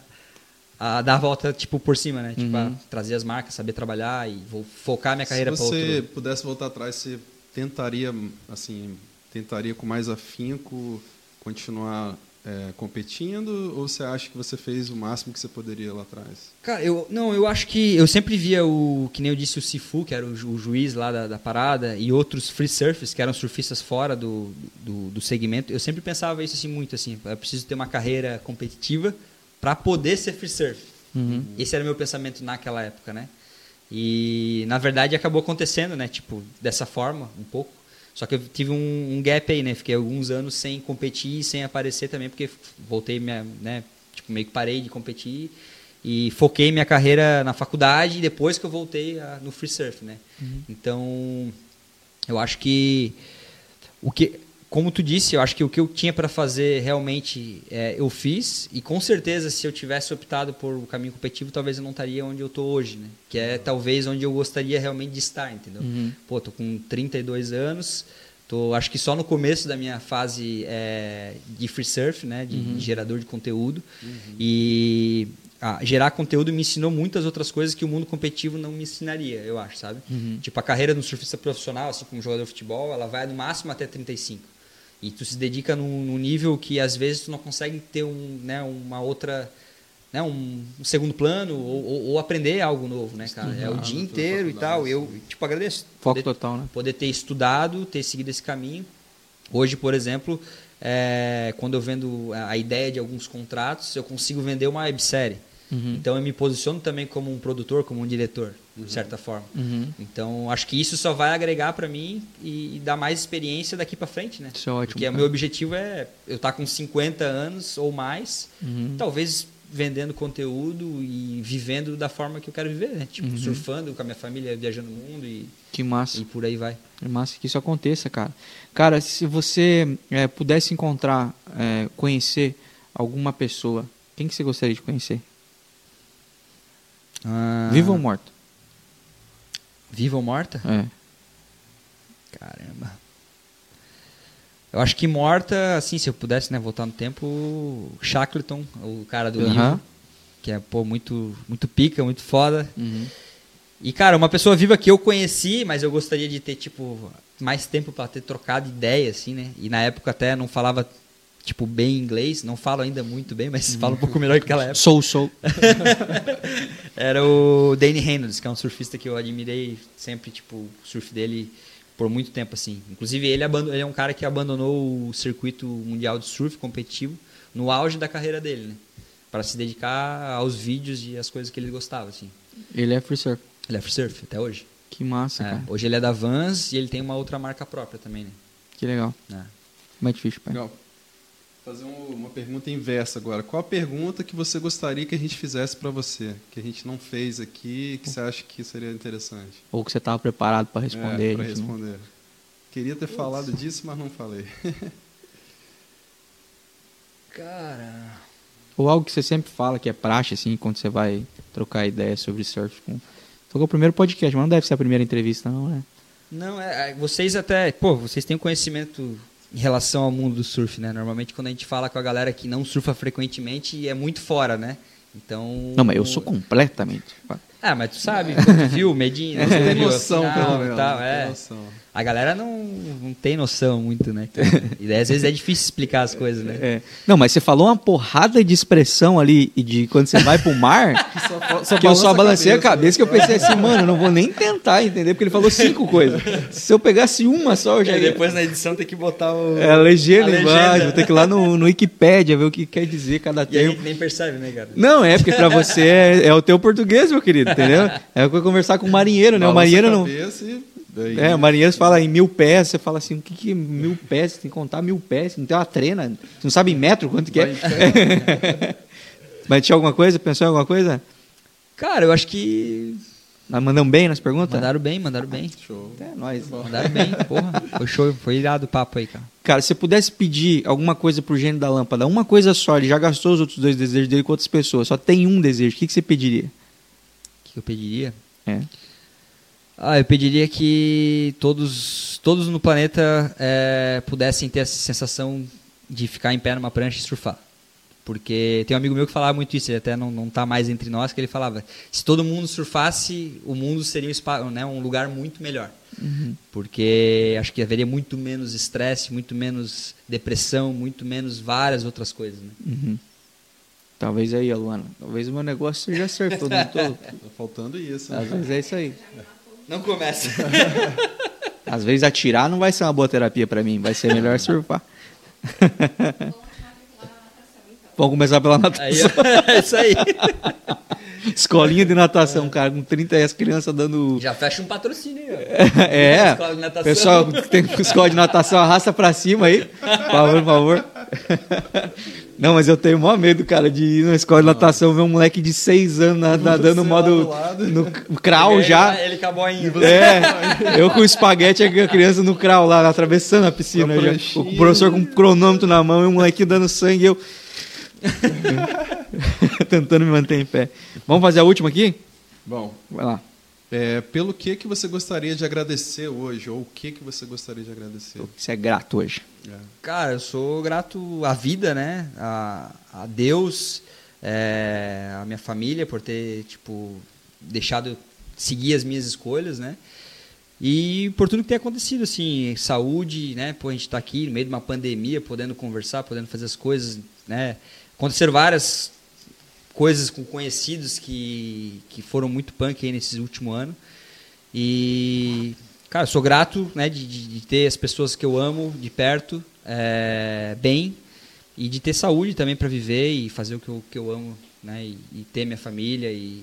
a dar a volta tipo por cima, né? Tipo, Uhum. a trazer as marcas, saber trabalhar e vou focar minha carreira Se para você outro. pudesse voltar atrás, você tentaria, assim, tentaria com mais afinco continuar é, competindo ou você acha que você fez o máximo que você poderia lá atrás? Cara, eu não, eu acho que eu sempre via o que nem eu disse o Sifu, que era o, ju- o juiz lá da, da parada, e outros free surfers, que eram surfistas fora do, do, do segmento. Eu sempre pensava isso assim muito assim, eu preciso ter uma carreira competitiva para poder ser free surf. Uhum. Esse era o meu pensamento naquela época, né? E na verdade acabou acontecendo, né? Tipo, dessa forma, um pouco. Só que eu tive um, um gap aí, né? Fiquei alguns anos sem competir e sem aparecer também, porque voltei, minha, né? Tipo, meio que parei de competir e foquei minha carreira na faculdade depois que eu voltei a- no free surf, né? Então, eu acho que o que como tu disse, eu acho que o que eu tinha para fazer realmente é, eu fiz e com certeza se eu tivesse optado por o caminho competitivo, talvez eu não estaria onde eu tô hoje, né? Que é talvez onde eu gostaria realmente de estar, entendeu? Uhum. Pô, tô com 32 anos, tô acho que só no começo da minha fase é, de free surf, né, de, de gerador de conteúdo. E ah, gerar conteúdo me ensinou muitas outras coisas que o mundo competitivo não me ensinaria, eu acho, sabe? Tipo, a carreira de um surfista profissional, assim como jogador de futebol, ela vai no máximo até 35. E tu se dedica num, num nível que às vezes tu não consegue ter um, né, uma outra, né, um, um segundo plano ou, ou- ou aprender algo novo, né, cara? É o Estudar dia na inteiro e tal. Eu, tipo, agradeço. Foco poder- total, né? poder ter estudado, ter seguido esse caminho. Hoje, por exemplo, é, quando eu vendo a a ideia de alguns contratos, eu consigo vender uma websérie. Uhum. Então eu me posiciono também como um produtor, como um diretor, de certa forma. Uhum. Então acho que isso só vai agregar para mim e, e dar mais experiência daqui para frente, né? Isso é ótimo, Porque o meu objetivo é eu estar com 50 anos ou mais, Uhum. talvez vendendo conteúdo e vivendo da forma que eu quero viver, né? Tipo, Uhum. surfando com a minha família, viajando o mundo e, Que massa. e por aí vai. É massa que isso aconteça, cara. Cara, se você é, pudesse encontrar, é, conhecer alguma pessoa, quem que você gostaria de conhecer? Viva ou morto? Viva ou morta? É. Caramba. Eu acho que morta, assim, se eu pudesse né, voltar no tempo, Shackleton, o cara do Aham. livro, que é pô, muito, muito pica, muito foda. Uhum. E, cara, uma pessoa viva que eu conheci, mas eu gostaria de ter, tipo, mais tempo pra ter trocado ideia, assim, né? E na época até não falava, tipo, bem inglês, não falo ainda muito bem, mas falo um pouco melhor que aquela época. Sou, sou. Era o Danny Reynolds, que é um surfista que eu admirei sempre, tipo, o surf dele por muito tempo, assim. Inclusive, ele, ele é um cara que abandonou o circuito mundial de surf competitivo no auge da carreira dele, né? Para se dedicar aos vídeos e às coisas que ele gostava, assim. Ele é free surf. Ele é free surf até hoje. Que massa, É, cara. hoje ele é da Vans e ele tem uma outra marca própria também, né? Que legal. É. Como é difícil, pai? Legal. Fazer um- uma pergunta inversa agora. Qual a pergunta que você gostaria que a gente fizesse para você, que a gente não fez aqui, que você acha que seria interessante? Ou que você estava preparado para responder. É, para gente não- responder. Queria ter falado disso, mas não falei. Cara. Ou algo que você sempre fala que é praxe, assim, quando você vai trocar ideia sobre surf com. Foi o primeiro podcast, mas não deve ser a primeira entrevista, não, né? Não, é, é, vocês até, pô, vocês têm conhecimento em relação ao mundo do surf, né? Normalmente quando a gente fala com a galera que não surfa frequentemente é muito fora, né? Então. Não, mas eu sou completamente. Ah, mas tu sabe, viu, a noção, final pelo menos. tal, tem é. noção. A galera não, não tem noção muito, né? E daí, às vezes é difícil explicar as coisas, né? É. Não, mas você falou uma porrada de expressão ali e de quando você vai pro mar. Só, só que eu só balancei a cabeça que eu né? pensei assim, mano, eu não vou nem tentar entender, porque ele falou cinco coisas. Se eu pegasse uma só, eu já E ia. depois na edição tem que botar o. É a legenda a embaixo, vou ter que ir lá no, no Wikipédia ver o que quer dizer cada E aí a termo. gente nem percebe, né, cara? Não, é porque pra você é, é o teu português, meu querido, entendeu? É o que eu conversar com o marinheiro, né? O Balança marinheiro a não. cabeça e Daí, É, marinheiros fala em mil pés, você fala assim, o que, que é mil pés? Você tem que contar mil pés, não tem uma trena, você não sabe em metro quanto que é. Mas tinha alguma coisa? Pensou em alguma coisa? Cara, eu acho que Nós mandamos bem nas perguntas? mandaram bem, mandaram bem. Show. É, nós. Mandaram bem, porra. Foi show, foi irado o papo aí, cara. Cara, se você pudesse pedir alguma coisa pro gênio da lâmpada, uma coisa só, ele já gastou os outros dois desejos dele com outras pessoas, só tem um desejo, o que, que você pediria? O que eu pediria? É. Ah, eu pediria que todos, todos no planeta eh, pudessem ter essa sensação de ficar em pé numa prancha e surfar. Porque tem um amigo meu que falava muito isso, ele até não, não tá mais entre nós, que ele falava, se todo mundo surfasse, o mundo seria um, espa- né, um lugar muito melhor. Porque acho que haveria muito menos estresse, muito menos depressão, muito menos várias outras coisas. Né? Uhum. Talvez aí, Luana. Talvez o meu negócio seja surf, tô... Tá faltando isso. Às né? vezes é isso aí. Não começa. Às vezes atirar não vai ser uma boa terapia pra mim, vai ser melhor surfar. Vamos começar pela natação. aí, é isso aí. Escolinha de natação, cara, com 30 e as crianças dando. Já fecha um patrocínio aí, ó. É, pessoal que tem escola de natação, arrasta pra cima aí. Por favor, por favor. Não, mas eu tenho maior medo, cara, de ir na escola de natação ver um moleque de 6 anos na- nadando Você modo lá do lado. no crawl já. Ele acabou ainda. É, eu com o espaguete e a criança no crawl lá, atravessando a piscina. Já. O professor com um cronômetro na mão e o moleque dando sangue e eu. Tentando me manter em pé. Vamos fazer a última aqui? Bom, Vai lá. É, pelo que que você gostaria de agradecer hoje? Ou o que que você gostaria de agradecer? Você é grato hoje. É. Cara, eu sou grato à vida, né? A, a Deus, é, a minha família por ter, tipo, deixado seguir as minhas escolhas, né? E por tudo que tem acontecido, assim, saúde, né? Pô, a gente tá aqui no meio de uma pandemia, podendo conversar, podendo fazer as coisas, né? Aconteceram várias coisas com conhecidos que, que foram muito punk aí nesse último ano. E, cara, sou grato né, de, de- ter as pessoas que eu amo de perto, é, bem, e de ter saúde também para viver e fazer o que eu, que eu amo, né? E, e ter minha família e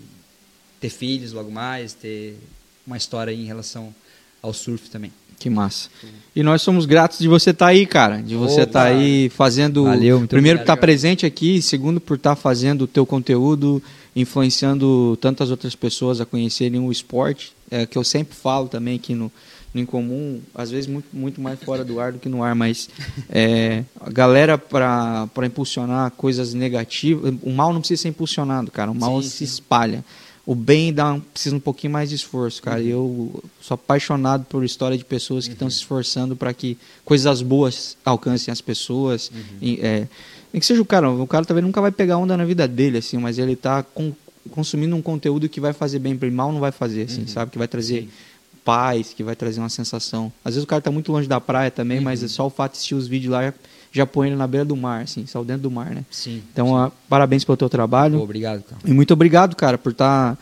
ter filhos logo mais, ter uma história em relação ao surf também. Que massa. E nós somos gratos de você estar aí, cara. De você estar aí fazendo. Valeu, muito primeiro, por estar presente aqui. Segundo, por estar fazendo o teu conteúdo, influenciando tantas outras pessoas a conhecerem o esporte. É, que eu sempre falo também aqui no, no Incomum, às vezes muito, muito mais fora do ar do que no ar, mas é, a galera, para impulsionar coisas negativas. O mal não precisa ser impulsionado, cara. O mal Sim, se sim. espalha. O bem dá, um- precisa um pouquinho mais de esforço, cara. E eu sou apaixonado por história de pessoas que estão se esforçando para que coisas boas alcancem as pessoas. E, é, nem que seja o cara, o cara talvez nunca vai pegar onda na vida dele, assim, mas ele está consumindo um conteúdo que vai fazer bem para ele, mal não vai fazer, assim, sabe? Que vai trazer Sim. paz, que vai trazer uma sensação. Às vezes o cara tá muito longe da praia também, mas é só o fato de assistir os vídeos lá já, põe ele na beira do mar, assim, só dentro do mar, né? Sim. Então, ah, parabéns pelo teu trabalho. Obrigado, cara. E muito obrigado, cara, por estar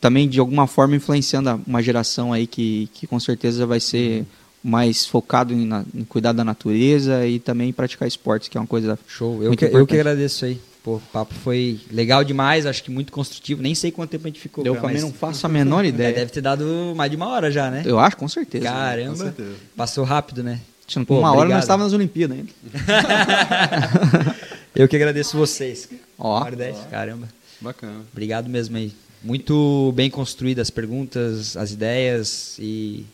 também de alguma forma influenciando a- uma geração aí que, que com certeza vai ser mais focado em, na- em cuidar da natureza e também praticar esportes, que é uma coisa. Show. Eu que, eu que agradeço aí. Pô, o papo foi legal demais, acho que muito construtivo. Nem sei quanto tempo a gente ficou. Eu também não faço a menor É, ideia. Deve ter dado mais de uma hora já, né? Eu acho, com certeza. Com Caramba. certeza. Passou rápido, né? Tinha- Pô, uma hora nós estávamos nas Olimpíadas ainda. Eu que agradeço vocês. Ó. E dez, Caramba. Bacana. Obrigado mesmo aí. Muito bem construídas as perguntas, as ideias e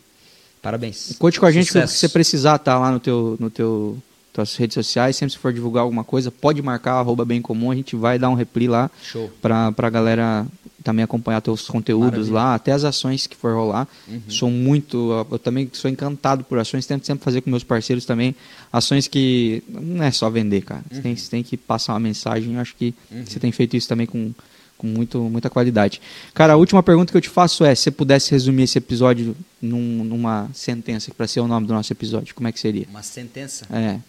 parabéns. Conte com a gente Sucesso. se você precisar, tá lá no teu, no teu tuas redes sociais, sempre se for divulgar alguma coisa, pode marcar arroba bem comum, a gente vai dar um repli lá Show. pra, galera também acompanhar teus conteúdos Maravilha. lá, até as ações que for rolar. Uhum. Sou muito, eu também sou encantado por ações, tento sempre fazer com meus parceiros também, ações que não é só vender, cara. Você, tem, você tem que passar uma mensagem, eu acho que Uhum. você tem feito isso também com, com muito, muita qualidade. Cara, a última pergunta que eu te faço é, se você pudesse resumir esse episódio num- numa sentença, para ser o nome do nosso episódio, como é que seria? Uma sentença. É.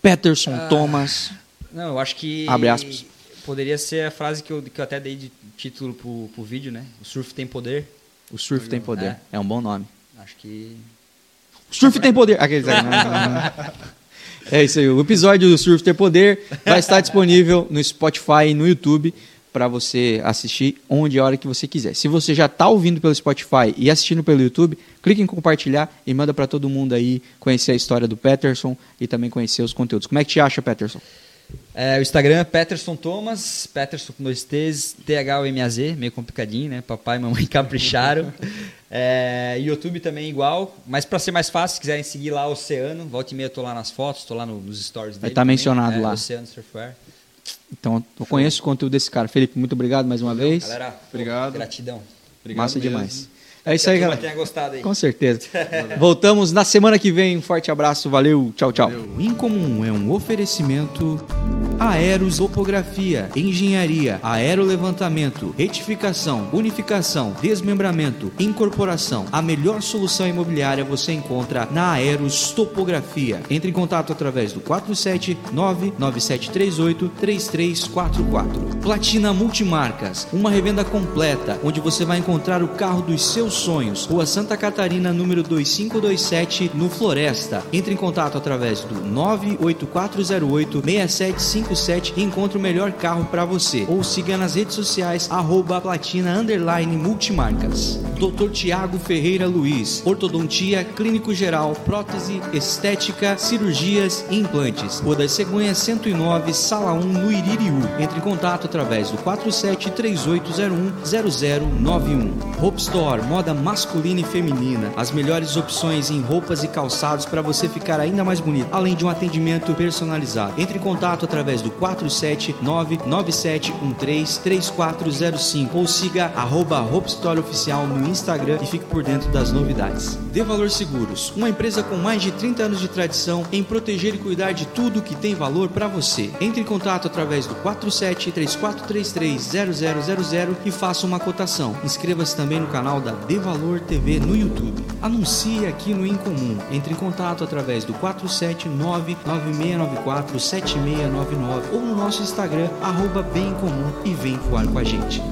Peterson, Ah. Thomas, Não, eu acho que. Abre aspas. Poderia ser a frase que eu, que eu até dei de título pro, pro vídeo, né? O surf tem poder. o surf tem poder. É. É um bom nome. Acho que. O surf tem poder. Aqueles aí, não, não, não. É isso aí. O episódio do Surf Tem Poder vai estar disponível no Spotify e no YouTube. Para você assistir onde e a hora que você quiser. Se você já está ouvindo pelo Spotify e assistindo pelo YouTube, clique em compartilhar e manda para todo mundo aí conhecer a história do Peterson e também conhecer os conteúdos. Como é que te acha, Peterson? É, o Instagram é Peterson Thomas, Peterson com dois T's, T-H-O-M-A-Z, meio complicadinho, né? Papai e mamãe capricharam. É, YouTube também igual, mas para ser mais fácil, se quiserem seguir lá o Oceano, volta e meia eu tô lá nas fotos, tô lá no, nos stories dele. Vai estar mencionado é, lá. Oceano Surfwear. Então, eu conheço o conteúdo desse cara. Felipe, muito obrigado mais uma vez. Galera, Obrigado. gratidão. Obrigado Massa mesmo. demais. É isso Que a aí, galera. tenha gostado aí. Com certeza. Voltamos na semana que vem. Um forte abraço. Valeu. Tchau, tchau. O Incomum é um oferecimento Aerosopografia, Engenharia, Aerolevantamento, Retificação, Unificação, Desmembramento, Incorporação. A melhor solução imobiliária você encontra na Aerostopografia. Entre em contato através do 479-9738-3344. Platina Multimarcas, uma revenda completa onde você vai encontrar o carro dos seus sonhos. Rua Santa Catarina, número 2527, no Floresta. Entre em contato através do 98408-6757 e encontre o melhor carro para você. Ou siga nas redes sociais, arroba platina underline multimarcas. Dr. Tiago Ferreira Luiz, Ortodontia Clínico Geral, Prótese, Estética, Cirurgias e Implantes. Rua das Cegonhas 109, Sala 1, no Iririú. Entre em contato através do 4738010091. Hope Store, moda masculina e feminina. As melhores opções em roupas e calçados para você ficar ainda mais bonito, além de um atendimento personalizado. Entre em contato através do 47997133405 ou siga arroba Store Oficial no Instagram e fique por dentro das novidades. De Valor Seguros, uma empresa com mais de 30 anos de tradição em proteger e cuidar de tudo que tem valor para você. Entre em contato através do 4734330000 e faça uma cotação. Inscreva-se também no canal da De Valor TV no YouTube. Anuncie aqui no Incomum. Entre em contato através do 47996947699 ou no nosso Instagram, arroba e vem voar com a gente.